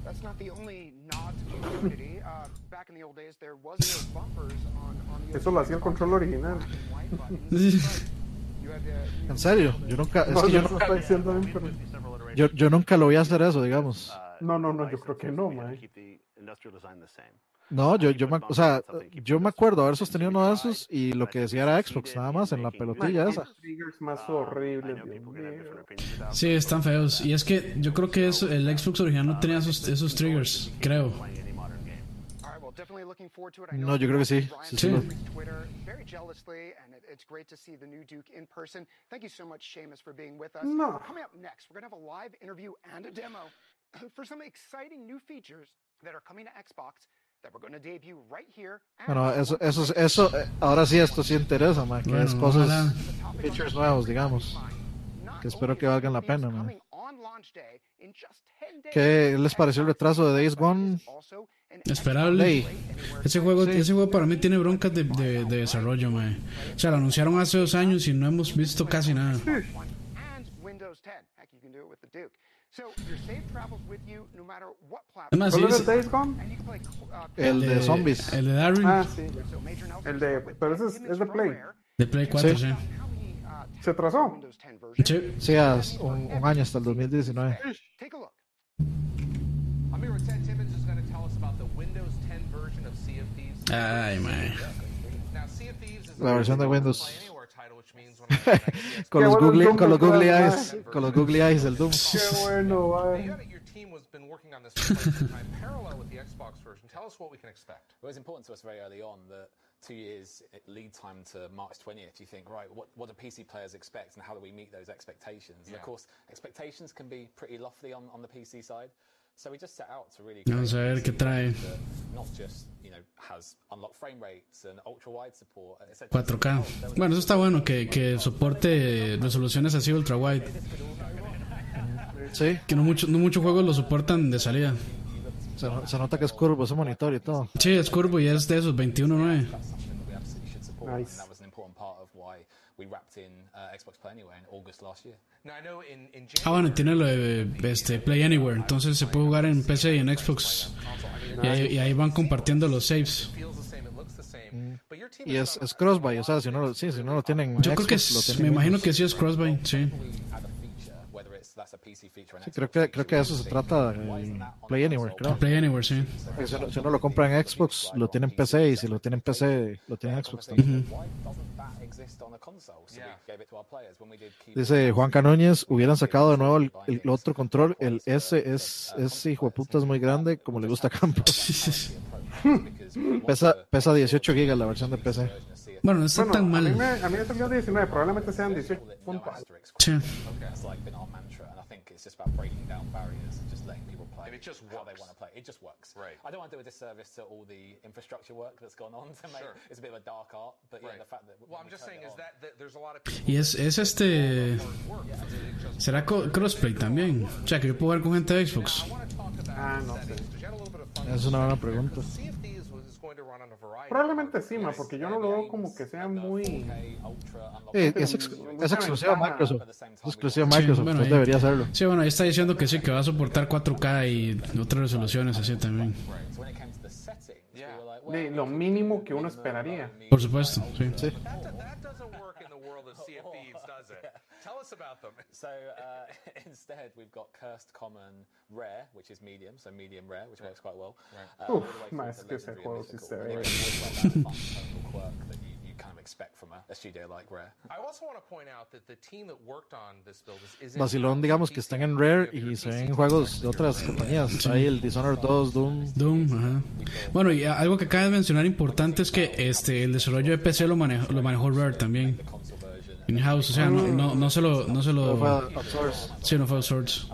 That's not the only nod to community. Uh, back in the old days, there was no bumpers on, on the Eso lo hacía el control original. ¿En serio? Yo nunca, es no, que yo, yo, nunca bien, pero... yo, yo, nunca lo voy a hacer eso, digamos. No, no, no, yo creo que no, man. No, yo, yo, me, o sea, yo me acuerdo haber sostenido uno de esos y lo que decía era Xbox, nada más, en la pelotilla esa. más horribles, Sí, están feos. Y es que yo creo que eso, el Xbox original no tenía esos, esos triggers, creo. No, yo creo que sí. sí, sí. It's great to see the new Duke in person. Thank you so much, Seamus, for being with us. No. Coming up next, we're going to have a live interview and a demo for some exciting new features that are coming to Xbox that we're going to debut right here. Bueno, eso, eso, eso, ahora sí esto sí interesa, man, que bueno, es cosas, ojalá. features nuevos, digamos, que espero que valgan la pena, man. ¿Qué les pareció el retraso de Days Gone? Esperable. Hey. Ese juego, Sí. ese juego para mí tiene broncas de, de, de desarrollo, mae. O sea, lo anunciaron hace dos años y no hemos visto casi nada. and Windows 10. Heck, you can do it with the Duke. So your save travels with you no matter what Es es- Days Gone? Uh, El de zombies. El de Darwin. Ah, sí. El de, pero ese es, es de Play. De Play 4, sí. Sí. ¿Se atrasó? Sí. Sí, hace un, un año hasta el 2019. Take a look. Amira Ted Timmons is going to tell us about the Windows 10 version of Sea of Thieves. Ay, is La versión de Windows. con Qué los bueno el googly, con los Control, googly mae. eyes, con los googly eyes del Doom. Qué bueno, Now, man. you know that your team has been working on this for time, parallel with the Xbox version. Tell us what we can expect. It was important to us very early on that two years eh, lead time to March 20th, you think, right, what, what do PC players expect and how do we meet those expectations? And of course, expectations can be pretty lofty on, on the PC side. So we just set out to really Vamos a ver qué trae. that not just, you know, has unlocked frame rates and ultra wide support. et cetera. 4K. Bueno, eso está bueno, que, que soporte resoluciones así ultra wide. Sí, Que no muchos no muchos juegos lo soportan de salida. se, no- se nota que es curvo ese monitor y todo. Sí, es curvo y es de esos 21.9. That's something that we absolutely should support. Nice. Xbox Ah, bueno, tiene lo de este, Play Anywhere, entonces se puede jugar en PC y en Xbox. Y ahí, y ahí van compartiendo los saves. Y es, es crossbuy, o sea, si no, lo- sí, si no lo tienen Yo creo que Xbox, lo es, tienen me imagino que sí es crossbuy, sí. Sí, creo que, creo que de eso se trata el Play Anywhere, creo. Play Anywhere, sí. Porque Si uno, si uno lo compra en Xbox, lo tiene en PC, y si lo tiene en PC, lo tiene en Xbox también. Dice Juan Canóñez, hubieran sacado de nuevo el, el otro control, el S es, es hijo de puta, es muy grande, como le gusta a Campos. pesa, pesa 18 gigas la versión de PC. Bueno, no está Bueno, tan a mí mal. me, a mí me salió 19, probablemente sean 18 puntos. Sí. Just about breaking down barriers just it how they works. want to play. It just works. Right. I don't want to do a disservice to all the infrastructure work that's gone on to make Sure. it's a bit of a dark art, but yeah, Right. the fact that Well, I'm just saying is that, that there's a lot of people Y es, es este. ¿Será co- crossplay también? O sea, que yo puedo jugar con gente de Xbox. Ah, no sé. Es una buena pregunta. Probablemente sí, ma, porque yo no lo veo como que sea muy. Sí, es, ex es exclusivo Microsoft. Es exclusivo Microsoft, sí, bueno, ahí, debería hacerlo. Sí, bueno, ahí está diciendo que sí, que va a soportar 4K y otras resoluciones así también. De lo mínimo que uno esperaría. Por supuesto, sí. sí. Tell us about them. So uh, instead, we've got cursed, common, rare, which is medium, so medium rare, which works quite well. Right. Uh, Oof, is Vacilón, digamos que están en Rare y se ven juegos de otras compañías. Sí. Ahí el Dishonored 2, Doom. Doom, ajá. Bueno, y algo que acaba de mencionar importante es que este el desarrollo de PC lo manejó, lo manejó Rare también. In-house, o sea, no, no, no se lo... No se lo no fue outsource. Sí, no fue outsource.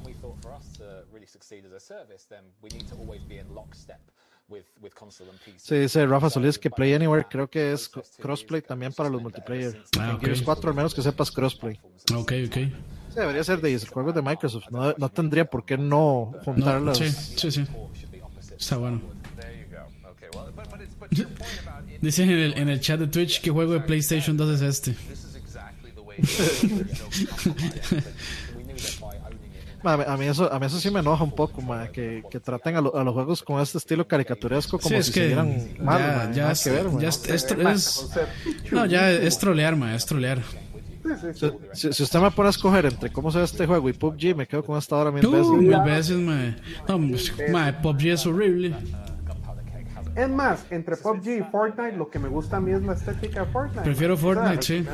Sí, dice Rafa Solís que Play Anywhere creo que es crossplay también para los multiplayer. Ah, en Gears 4 al menos que sepas crossplay. Ok, ok. Sí, debería ser de juegos de Microsoft. No, no tendría por qué no juntarlas. No, sí, sí, sí. Está bueno. Dicen en el, en el chat de Twitch que juego de PlayStation 2 es este. a, mí eso, a mí eso sí me enoja un poco, ma, que, que traten a, lo, a, los juegos con este estilo caricaturesco como sí, si que siguieran mal. Ya, ma, ya, es, que ver, ya es, es, es, no, ya es trolear, ma, es trolear. Si, si, usted me pone a escoger entre cómo se ve este juego y PUBG, me quedo con esta hora mil uh, veces. Mil veces, ma. No, ma, PUBG es horrible. Es más, entre PUBG y Fortnite, lo que me gusta a mí es la estética de Fortnite. Prefiero Fortnite, sí.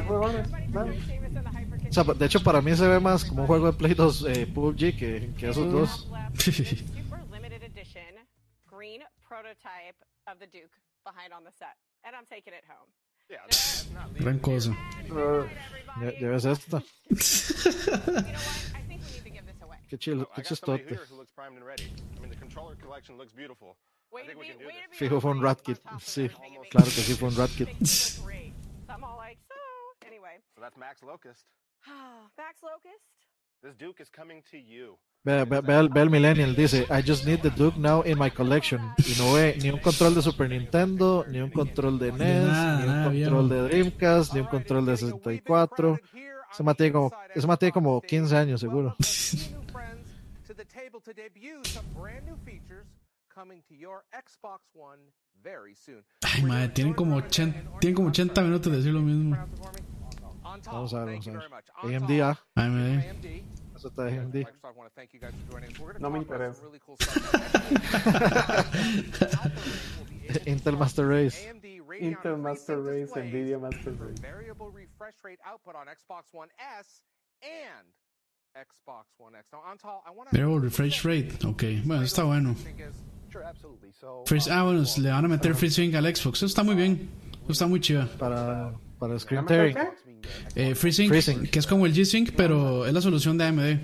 O sea, de hecho, para mí se ve más como un juego de Play 2 eh, PUBG que, que esos dos. Gran cosa. Uh, ya, ya ves esta. qué chido, qué chistote. Fijo fue un Ratkit. Sí, claro que sí fue un Ratkit. Max Locust. This Duke is coming to you. Ve, ve, ve, el, ve el Millennial, dice, I just need the Duke now in my collection. Y no ve ni un control de Super Nintendo, ni un control de NES, nada, ni un nada, control viejo. de Dreamcast, ni un control de 64. Eso me tiene como, eso me tiene como 15 años, seguro. to the table to debut some brand new features coming to your Xbox One very soon. Ay, madre, tienen como 80, tienen como 80 minutos de decir lo mismo. Vamos a ver, vamos a ver. AMD, ah. AMD. Eso está de AMD. No me interesa. Intel Master Race. Intel Master Race, Nvidia Master Race. Variable refresh rate output on Xbox One S and Xbox One X. Now, Antal, I want to Variable refresh rate. Ok, bueno, está bueno. Freeze, ah, bueno, le van a meter free sync al Xbox. Eso está muy bien. Eso está muy chiva. Para, para Screen Tearing. Eh, free, que es como el G-Sync, pero es la solución de AMD.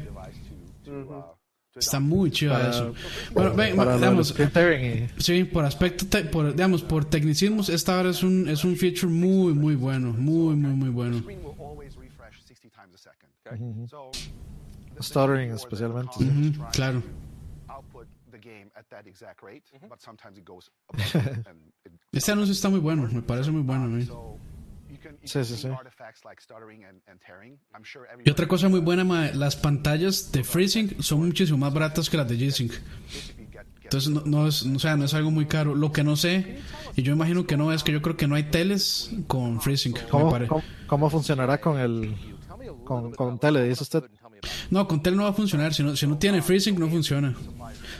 Está muy chiva Para- eso. Bueno, ven, para del digamos, y- sí, por aspecto, te- por, digamos, por tecnicismos, esta hora es un, es un feature muy, muy bueno. Muy, muy, muy bueno. Stuttering especialmente. sí. Ujú, claro. Este anuncio está muy bueno, me parece muy bueno a mí. Sí, sí, sí. Y otra cosa muy buena, ma, las pantallas de FreeSync son muchísimo más baratas que las de G-Sync. Entonces no, no es, o sea, no es algo muy caro. Lo que no sé, y yo imagino que no, es que yo creo que no hay teles con FreeSync. me ¿Cómo, cómo, cómo funcionará con el con, con tele? Dice usted. No, con tele no va a funcionar. Si no, si no tiene FreeSync, no funciona.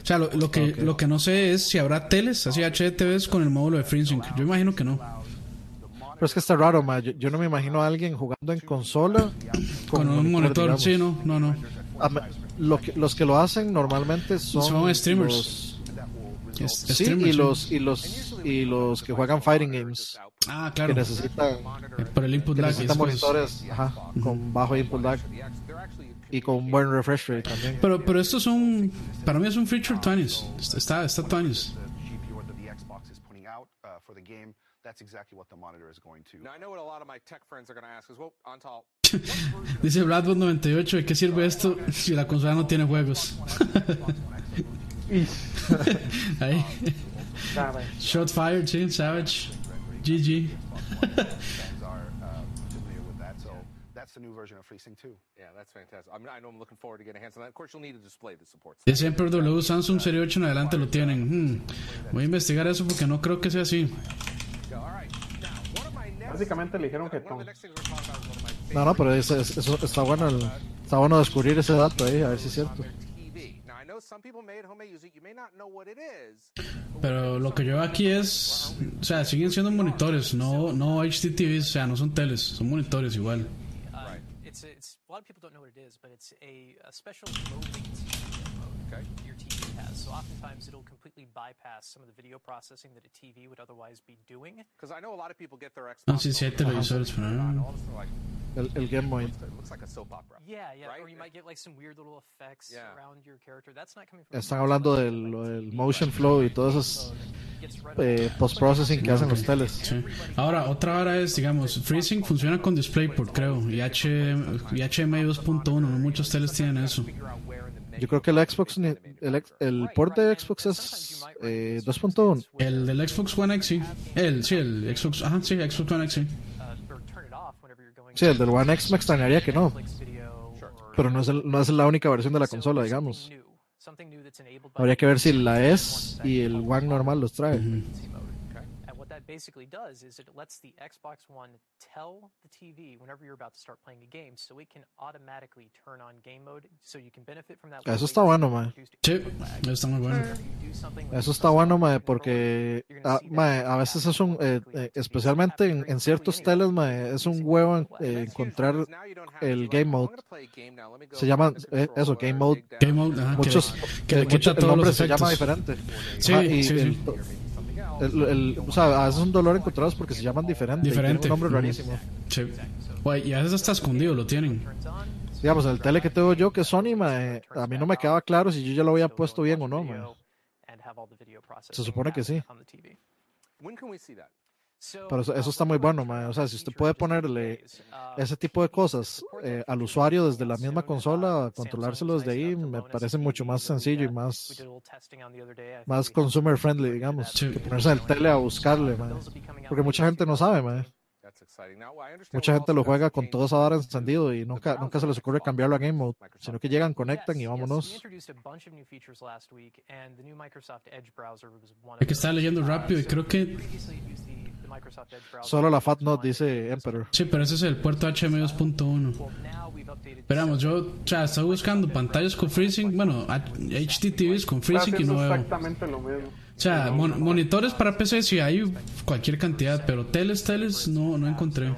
O sea, lo, lo que, lo que no sé es si habrá teles, así HDTVs con el módulo de FreeSync. Yo imagino que no. Pero es que está raro, ma. Yo, yo no me imagino a alguien jugando en consola Con un monitor, digamos. sí, no, no, no. A me- lo que- los que lo hacen normalmente son, Son streamers. los- Es- sí, streamers, y sí. los y los y los que juegan fighting games. Ah, claro. Que necesitan Eh, Por el input que lag. necesitan cosas. monitores ajá, con bajo input lag y con un buen refresh rate también. Pero, pero estos son, para mí es un feature 20s. Está, está 20s. GPU that the Xbox is putting out uh, for the game. That's exactly what the monitor is going to. Now, I know what a lot of my tech friends are going to ask is, well, Antal, Dice Bradbot98, ¿de qué sirve esto si la consola no tiene juegos? Ahí. Shot fired, sí, Savage. GG. De siempre W Samsung Serie 8 en adelante lo tienen. Hmm. Voy a investigar eso porque no creo que sea así. Básicamente le dijeron que No, no, pero eso, eso, está bueno el, está bueno descubrir ese dato ahí, a ver si es cierto. Pero lo que yo veo aquí es, o sea, siguen siendo monitores, no, no HDTVs, o sea, no son teles, son monitores igual. Lot of people don't know what it is, but it's a, a special low latency mode okay. your TV has. So oftentimes it'll completely bypass some of the video processing that a TV would otherwise be doing. Because I know a lot of people get their Xbox. No, sí, sí hay televisores, pero no. El, el Game Boy. It looks like a soap opera. Yeah, yeah. Right? Or you might get like some weird little effects yeah. around your character. That's not coming from. Están hablando del, del motion flow y todos esos eh, post-processing que hacen los teles. Sí. Ahora, otra hora es, digamos, FreeSync funciona con DisplayPort, creo, y, H, y HDMI 2.1, no muchos teles tienen eso. Yo creo que el Xbox, el, el port de Xbox es eh, 2.1. El del Xbox One X, sí. El, sí, el Xbox, ajá, sí, Xbox One X, sí. Sí, el del One X me extrañaría que no. Pero no es, el, no es la única versión de la consola, digamos. Habría que ver si la S y el One normal los trae. Basically does is it lets the Xbox One tell the TV whenever you're about to start playing a game, so it can automatically turn on game mode, so you can benefit from that. Eso está bueno, mae. Sí, eso está muy bueno. Eso está bueno, mae, porque ah, mae, a veces es un, eh, eh, especialmente en, en, ciertos teles, mae, es un huevo eh, encontrar el game mode. Se llama eh, eso, game mode. Game mode, ajá, muchos, que, que, que el nombre se llama diferente. Sí, ajá, y sí, sí. El, el, o sea, a veces es un dolor encontrados porque se llaman diferente. Diferente. Un nombre rarísimo. Sí. y a veces hasta escondido lo tienen. Digamos, el tele que tengo yo, que es Sony, mae, a mí no me quedaba claro si yo ya lo había puesto bien o no. Mae. Se supone que sí. Pero eso, eso, está muy bueno, mae. O sea, si usted puede ponerle ese tipo de cosas eh, al usuario desde la misma consola, controlárselo desde ahí, me parece mucho más sencillo y más, más consumer friendly, digamos, Sí. que ponerse en el tele a buscarle, mae. Porque mucha gente no sabe, mae. Mucha gente lo juega con todo esa hora encendido y nunca, nunca se les ocurre cambiarlo a Game Mode, sino que llegan, conectan y vámonos. Es que estaba leyendo rápido y creo que Solo la Fat Note dice Emperor. Sí, pero ese es el puerto HDMI 2.1. Esperamos, yo o sea, estoy buscando pantallas con freezing, bueno, HDTVs con freezing y no veo. exactamente lo mismo. O sea, mon monitores para PC sí hay cualquier cantidad, pero teles, teles no, no encontré.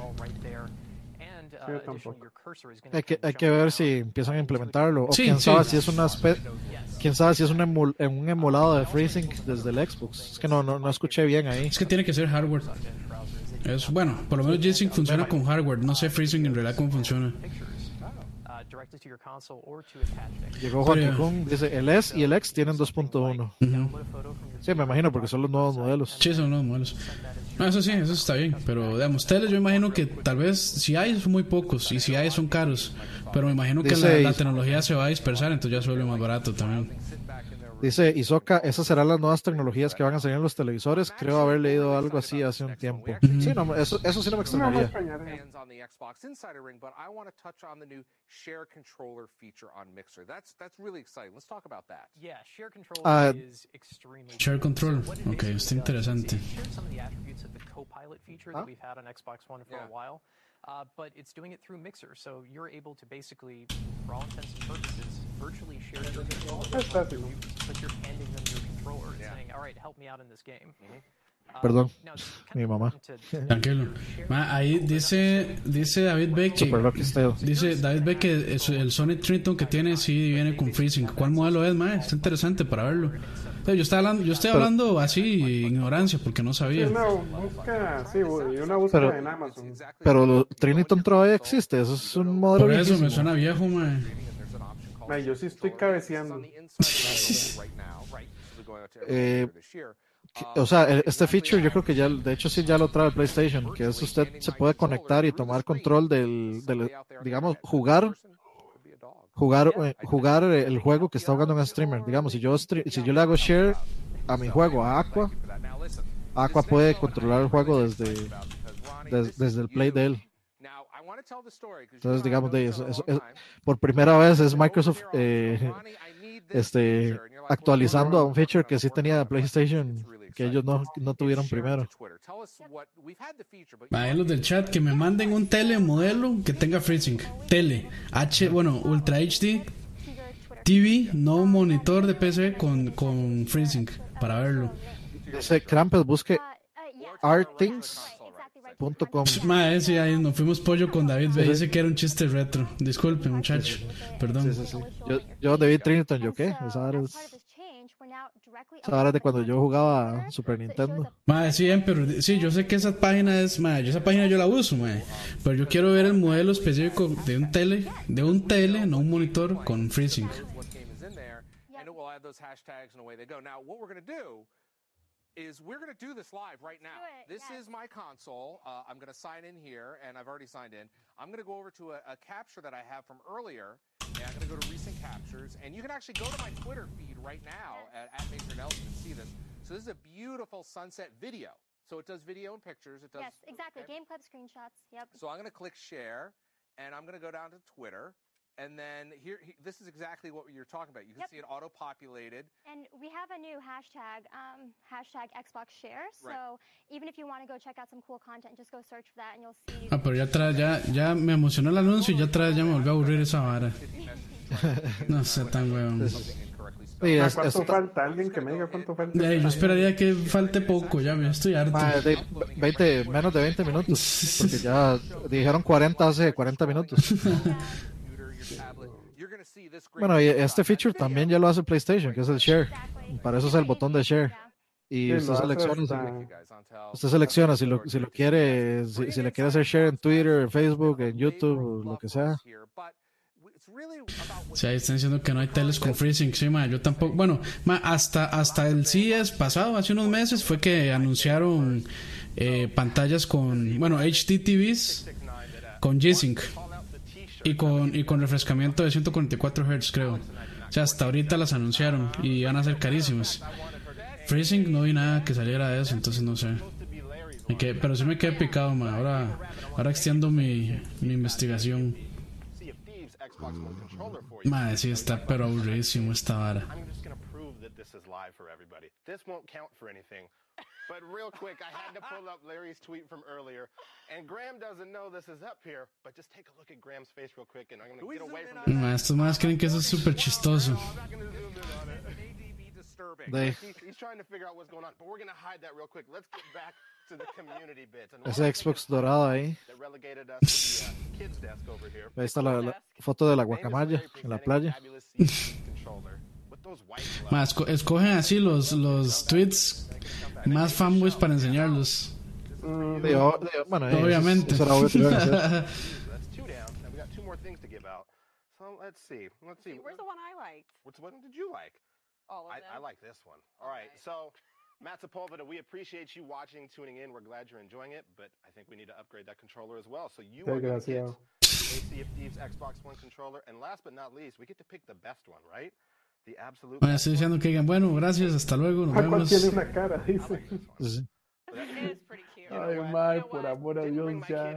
Sí, yo tampoco. Hay que, hay que ver si empiezan a implementarlo. O Sí, quién sí. sabe si es una quién sabe si es un, emul- un emulado de FreeSync desde el Xbox. Es que no, no, no escuché bien ahí. Es que tiene que ser hardware. Es, bueno, por lo menos G-Sync funciona con hardware. No sé Freezing en realidad cómo funciona. Llegó Joaquín dice el S y el X tienen 2.1. Sí, me imagino porque son los nuevos modelos. Sí, son los modelos. No, eso sí, eso está bien. Pero, digamos, teles yo imagino que tal vez si hay son muy pocos y si hay son caros. Pero me imagino que la, la tecnología se va a dispersar, entonces ya se vuelve más barato también. Dice Isoka, esas serán las nuevas tecnologías que van a salir en los televisores. Creo haber leído algo así hace un tiempo. Sí, no, eso, eso sí no me extrañaría. fans on the Xbox Insider Ring, but I want to touch on the new share controller feature on Mixer. That's that's really exciting. Let's talk about that. Yeah, share control Ah, Share control. Ok, está interesante. shared uh, but it's doing it through Mixer, so you're able to basically, for all intents and purposes, virtually share your controller. That's fácil. But you're handing them your controller and saying, "All right, help me out in this game." Perdón, mi mamá. Tranquilo. Ma, ahí dice, dice David Beck que, dice David Beck que el Sony Triton que tiene sí viene con freezing. ¿Cuál modelo es, ma? Está interesante para verlo. Pero Yo estoy hablando, yo estoy Pero- así ignorancia porque no Sí, sabía. una búsqueda, sí, y una búsqueda Pero- en Amazon. Pero lo- Triniton todavía existe. Eso es un modelo Por eso me suena viejo, ma. Ma, yo sí estoy cabeceando. Eh, o sea, el- este feature yo creo que ya, de hecho sí ya lo trae el PlayStation, que es usted se puede conectar y tomar control del, del digamos, jugar, jugar, eh, jugar el juego que está jugando un streamer. Digamos, si yo, si yo le hago share a mi juego, a Aqua, Aqua puede controlar el juego desde, desde, el play de él. Entonces, digamos, de eso, por primera vez es Microsoft eh, este, actualizando a un feature que sí tenía PlayStation que ellos no, no tuvieron primero. Para los del chat, que me manden un tele modelo que tenga freezing. Tele, H, bueno, Ultra HD, TV, no monitor de PC con, con freezing para verlo. Dice Krampus, busque artthings.com. Madre, sí, ahí nos fuimos pollo con David. Me dice que era un chiste retro. Disculpe, muchacho. Perdón. yo, yo, David Trinity, ¿yo qué? Esa es Ahora de cuando yo jugaba Super Nintendo. Madre, sí, pero sí, yo sé que esa página es, madre, esa página yo la uso, madre, pero yo quiero ver el modelo específico de un tele, de un tele, no un monitor con freezing. is we're going to do this live right now. This yes. is my console. Uh, I'm going to sign in here, and I've already signed in. I'm going to go over to a, a capture that I have from earlier, I'm going to go to recent captures. And you can actually go to my Twitter feed right now at, at Major Nelson and see this. So this is a beautiful sunset video. So it does video and pictures. It does. Yes, exactly. Okay. Game clip screenshots. Yep. So I'm going to click share, and I'm going to go down to Twitter. And then here, he, this is exactly what you're talking about. You can yep. see it auto-populated. And we have a new hashtag, um, hashtag Xbox Share. Right. So even if you want to go check out some cool content, just go search for that and you'll see. Ah, pero ya atrás, ya, ya me emocionó el anuncio y ya atrás ya me volvió a aburrir esa vara. no sé, tan weón. Oye, es, ¿Cuánto es, falta? ¿Alguien que me diga cuánto falta? Ya, yo esperaría que falte poco, ya me estoy harto. Ah, de 20, menos de 20 minutos. Porque ya dijeron 40 hace 40 minutos. Bueno, y este feature también ya lo hace PlayStation, que es el share. Para eso es el botón de share. Y usted selecciona, usted selecciona si lo, si lo quiere, si, le quiere hacer share en Twitter, en Facebook, en YouTube, lo que sea. Sí, ahí están diciendo que no hay teles con freezing. Sí, ma, yo tampoco. Bueno, ma, hasta, hasta el CES pasado, hace unos meses, fue que anunciaron eh, pantallas con, bueno, HD TVs con G-Sync y con, y con refrescamiento de 144 Hz, creo. O sea, hasta ahorita las anunciaron y van a ser carísimas. Freezing no vi nada que saliera de eso, entonces no sé. pero sí me quedé picado, man. Ahora, ahora extiendo mi, mi investigación. Madre, sí está, pero aburridísimo esta vara. But real quick, I had to pull up Larry's tweet from earlier, and Graham doesn't know this is up here, but just take a look at Graham's face real quick, and I'm going to get away from this. Estos más creen que eso es súper chistoso. They... He's, he's trying to figure out what's going on, but we're going to hide that real quick. Let's get back to the community bits. And Ese Xbox dorado ahí. Uh, ahí está la, la foto de la guacamaya en la playa. Más, escogen así los, los tweets más fanboys para enseñarlos. Mm, digo, digo, bueno, obviamente. Eso, eso That's two down. Now we got two more things to give out. So let's see. Let's see. Where's the one I liked? Which one did you like? All of them. I like this one. All right. Okay. So. Matt Sepulveda, we appreciate you watching, tuning in. We're glad you're enjoying it, but I think we need to upgrade that controller as well. So you are going to get AC of Thieves Xbox One controller, and last but not least, we get to pick the best one, right? Bueno, estoy diciendo que digan, bueno, gracias, hasta luego, nos vemos. tiene una cara, dice. Ay, Mike, por amor a Dios, ya.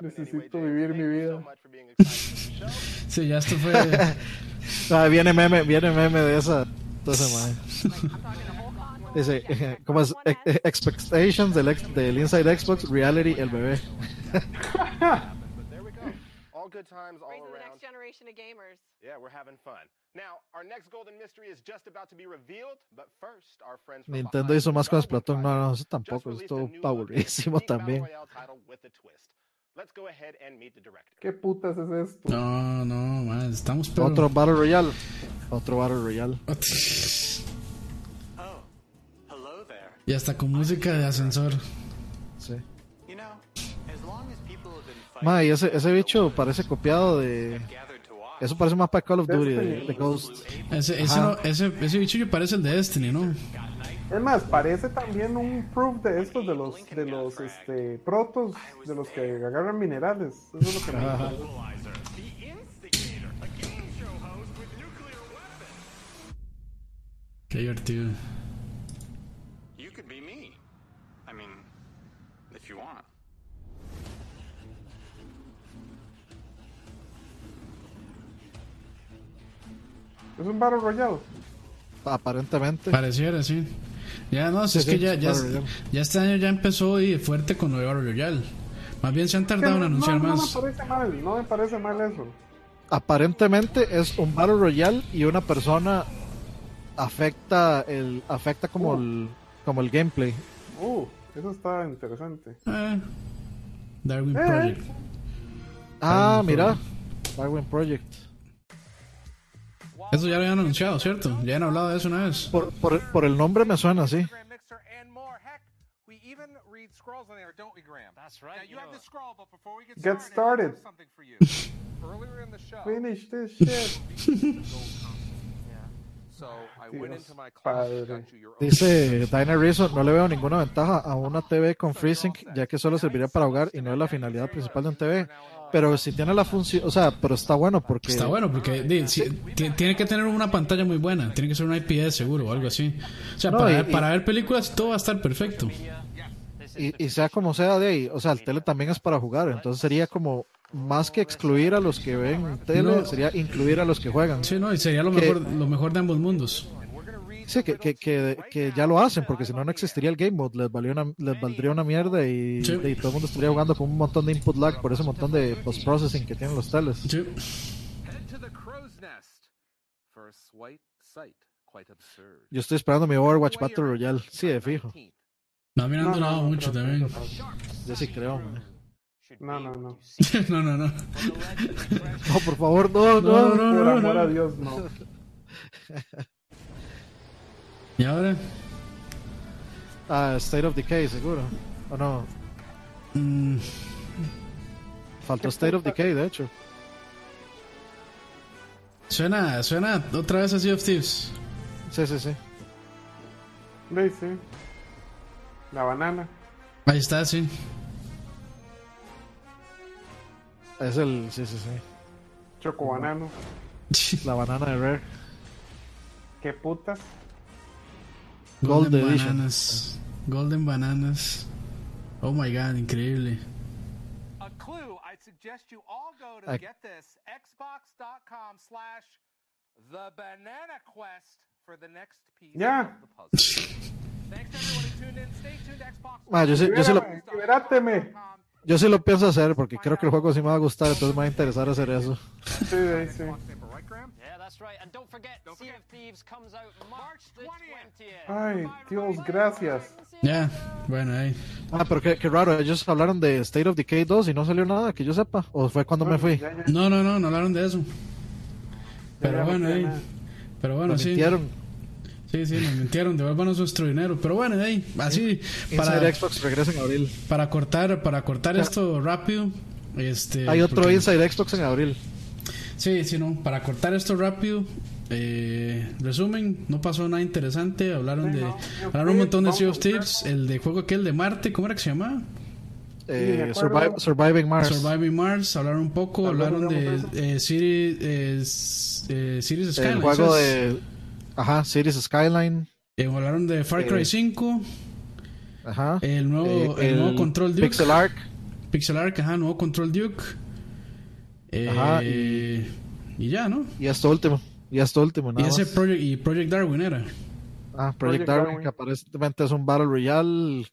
Necesito vivir mi vida. Sí, ya esto fue. ah, viene meme, viene meme de esa. Entonces, Dice, ¿cómo es? Expectations del, del Inside Xbox, Reality, el bebé. all good times all Raising around. the next generation of gamers. Yeah, we're having fun. Now, our next golden mystery is just about to be revealed, but first, our friends from Nintendo hizo más con Splatoon. No, no, eso tampoco. Esto aburridísimo también. Let's go ahead and meet the director. ¿Qué putas es esto? No, no, man, estamos pero... Otro Battle Royale. Otro Battle Royale. oh, ya está con música de ascensor. Sí. Ma, y ese, ese bicho parece copiado de. Eso parece más para Call of Duty, de, de Ghost. Ese, ese, no, ese, ese bicho que parece el de Destiny, ¿no? Es más, parece también un proof de estos, de los, de los este, protos, de los que agarran minerales. Eso es lo que me Qué divertido. Es un Battle Royale. Aparentemente. Pareciera, sí. Ya no, si es que ya, ya, ya, este año ya empezó y fuerte con lo de Battle Royale. Más bien se han tardado en anunciar no, más. No me parece mal, no me parece mal eso. Aparentemente es un Battle Royale y una persona afecta el afecta como Uh. el como el gameplay. Uh, eso está interesante. Eh, Darwin Eh. Project. Ah, Darwin mira. Project. Darwin Project. Eso ya lo habían anunciado, ¿cierto? Ya han hablado de eso una vez. Por, por, por el nombre me suena we get, started, I started. have something for you. Earlier in the show, Finish this shit. padre. Dice Diner Reason, no le veo ninguna ventaja a una TV con FreeSync, ya que solo serviría para jugar y no es la finalidad principal de un TV. Pero si tiene la función, o sea, pero está bueno porque... Está bueno porque si- tiene que tener una pantalla muy buena. Tiene que ser una IPS seguro o algo así. O sea, No, para, y- para ver películas todo va a estar perfecto. Y, y sea como sea de ahí, o sea, el tele también es para jugar, entonces sería como más que excluir a los que ven tele, No. sería incluir a los que juegan. Sí, no, y sería lo Que- mejor, lo mejor de ambos mundos. Sí, que, que, que, que ya lo hacen, porque si no, no existiría el Game Mode, les, valió una, les valdría una mierda y, Sí. y todo el mundo estaría jugando con un montón de input lag por ese montón de post-processing que tienen los absurd. Yo estoy esperando mi Overwatch Battle Royale, sí, de fijo. No, a mí me han No, no, durado no, mucho también. Yo sí creo, man. No, no, no. no, no, no. No, por favor, no, No, no. no, no, Por no, amor no. a Dios, no. ¿Y ahora? Ah, State of Decay, seguro. ¿O no? Mm, Faltó State of Decay, de hecho. suena, suena otra vez a Sea of Thieves. Sí, sí, sí. Ve, sí. La banana. Ahí está, sí. Es el, sí, sí, sí. Choco banano. La banana de Rare. ¿Qué putas? Gold Golden Edition. Bananas. Golden Bananas. Oh my god, increíble. A clue, I suggest you all go to I- get this xbox.com slash the banana quest for the next piece Ya. Ah, yo sí, yo sí lo, yo sí lo pienso hacer porque creo que el juego sí me va a gustar, entonces me va a interesar hacer eso. Sí, sí, Ay, Dios, gracias. Ya, bueno, ahí. Ah, pero qué, qué raro, ellos hablaron de State of Decay 2 y no salió nada, que yo sepa. ¿O fue cuando me fui? Ya, ya. No, no, no, no hablaron de eso. Pero bueno, ahí. Pero bueno, Me sí. mintieron. Sí, sí, nos mintieron, devuélvanos nuestro dinero. Pero bueno, ahí, así, Para para, Xbox regresa en abril. para cortar, para cortar esto rápido. Este, Hay otro porque- Inside Xbox en abril. Sí, sí, no. Para cortar esto rápido, eh, resumen, no pasó nada interesante. Hablaron Sí, de, no. hablaron un montón de Sea of Thieves, el de juego aquel de Marte, ¿cómo era que se llamaba? Eh, Surviving Mars. Surviving Mars, hablaron un poco, hablaron de eh, City, eh, s- eh, el juego de. Ajá, Cities Skyline. Eh, hablaron de Far Cry eh, 5, Ajá. el nuevo, Eh, el nuevo Control Duke. Pixel Arc. Pixel Arc, ajá, nuevo Control Duke. Eh, Ajá, y... ya, ¿no? Y esto último. Y esto último, Y nada ese más. Project, y Project Darwin era. Ah, Project, Project Darwin, Darwin. que aparentemente es un Battle Royale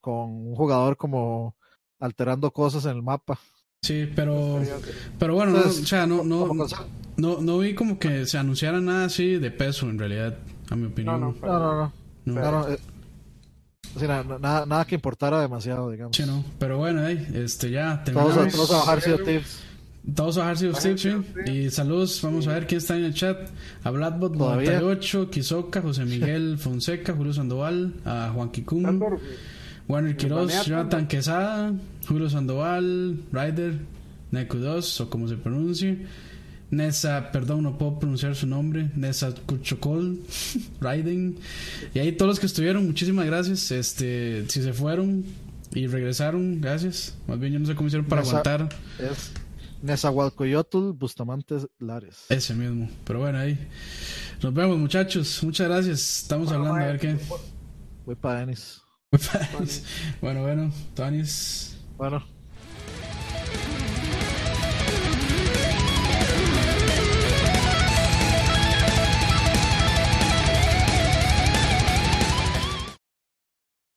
con un jugador como alterando cosas en el mapa. Sí, pero pero bueno, no, o sea, no no, no vi como que se anunciara nada así de peso en realidad, a mi opinión. No, no, No, no, no. No. No, no, eh, sí, nada, nada que importara demasiado, digamos. Sí, no, pero bueno, ahí, este ya Todos, terminamos. todos a bajar Sea. Todos a bajar Sea of Thieves, sí. Y saludos, vamos a ver quién está en el chat. A Bladbot Todavía. 98, Kizoka, José Miguel Fonseca, Julio Sandoval, a Juan Kikun, Warner Quiroz. Jonathan Quesada, Julio Sandoval, Ryder, Neku 2, o como se pronuncie. Nessa, perdón, no puedo pronunciar su nombre. Nessa Kuchokol, Raiden. Y ahí todos los que estuvieron, muchísimas gracias. Este, si se fueron y regresaron, gracias. Más bien yo no sé cómo hicieron para Nessa- aguantar. Es Nezahualcoyotl Bustamante Lares. Ese mismo. Pero bueno, ahí. Nos vemos, muchachos. Muchas gracias. Estamos hablando a ver qué. Voy para Denis. Bueno, bueno, Tanis. Bueno.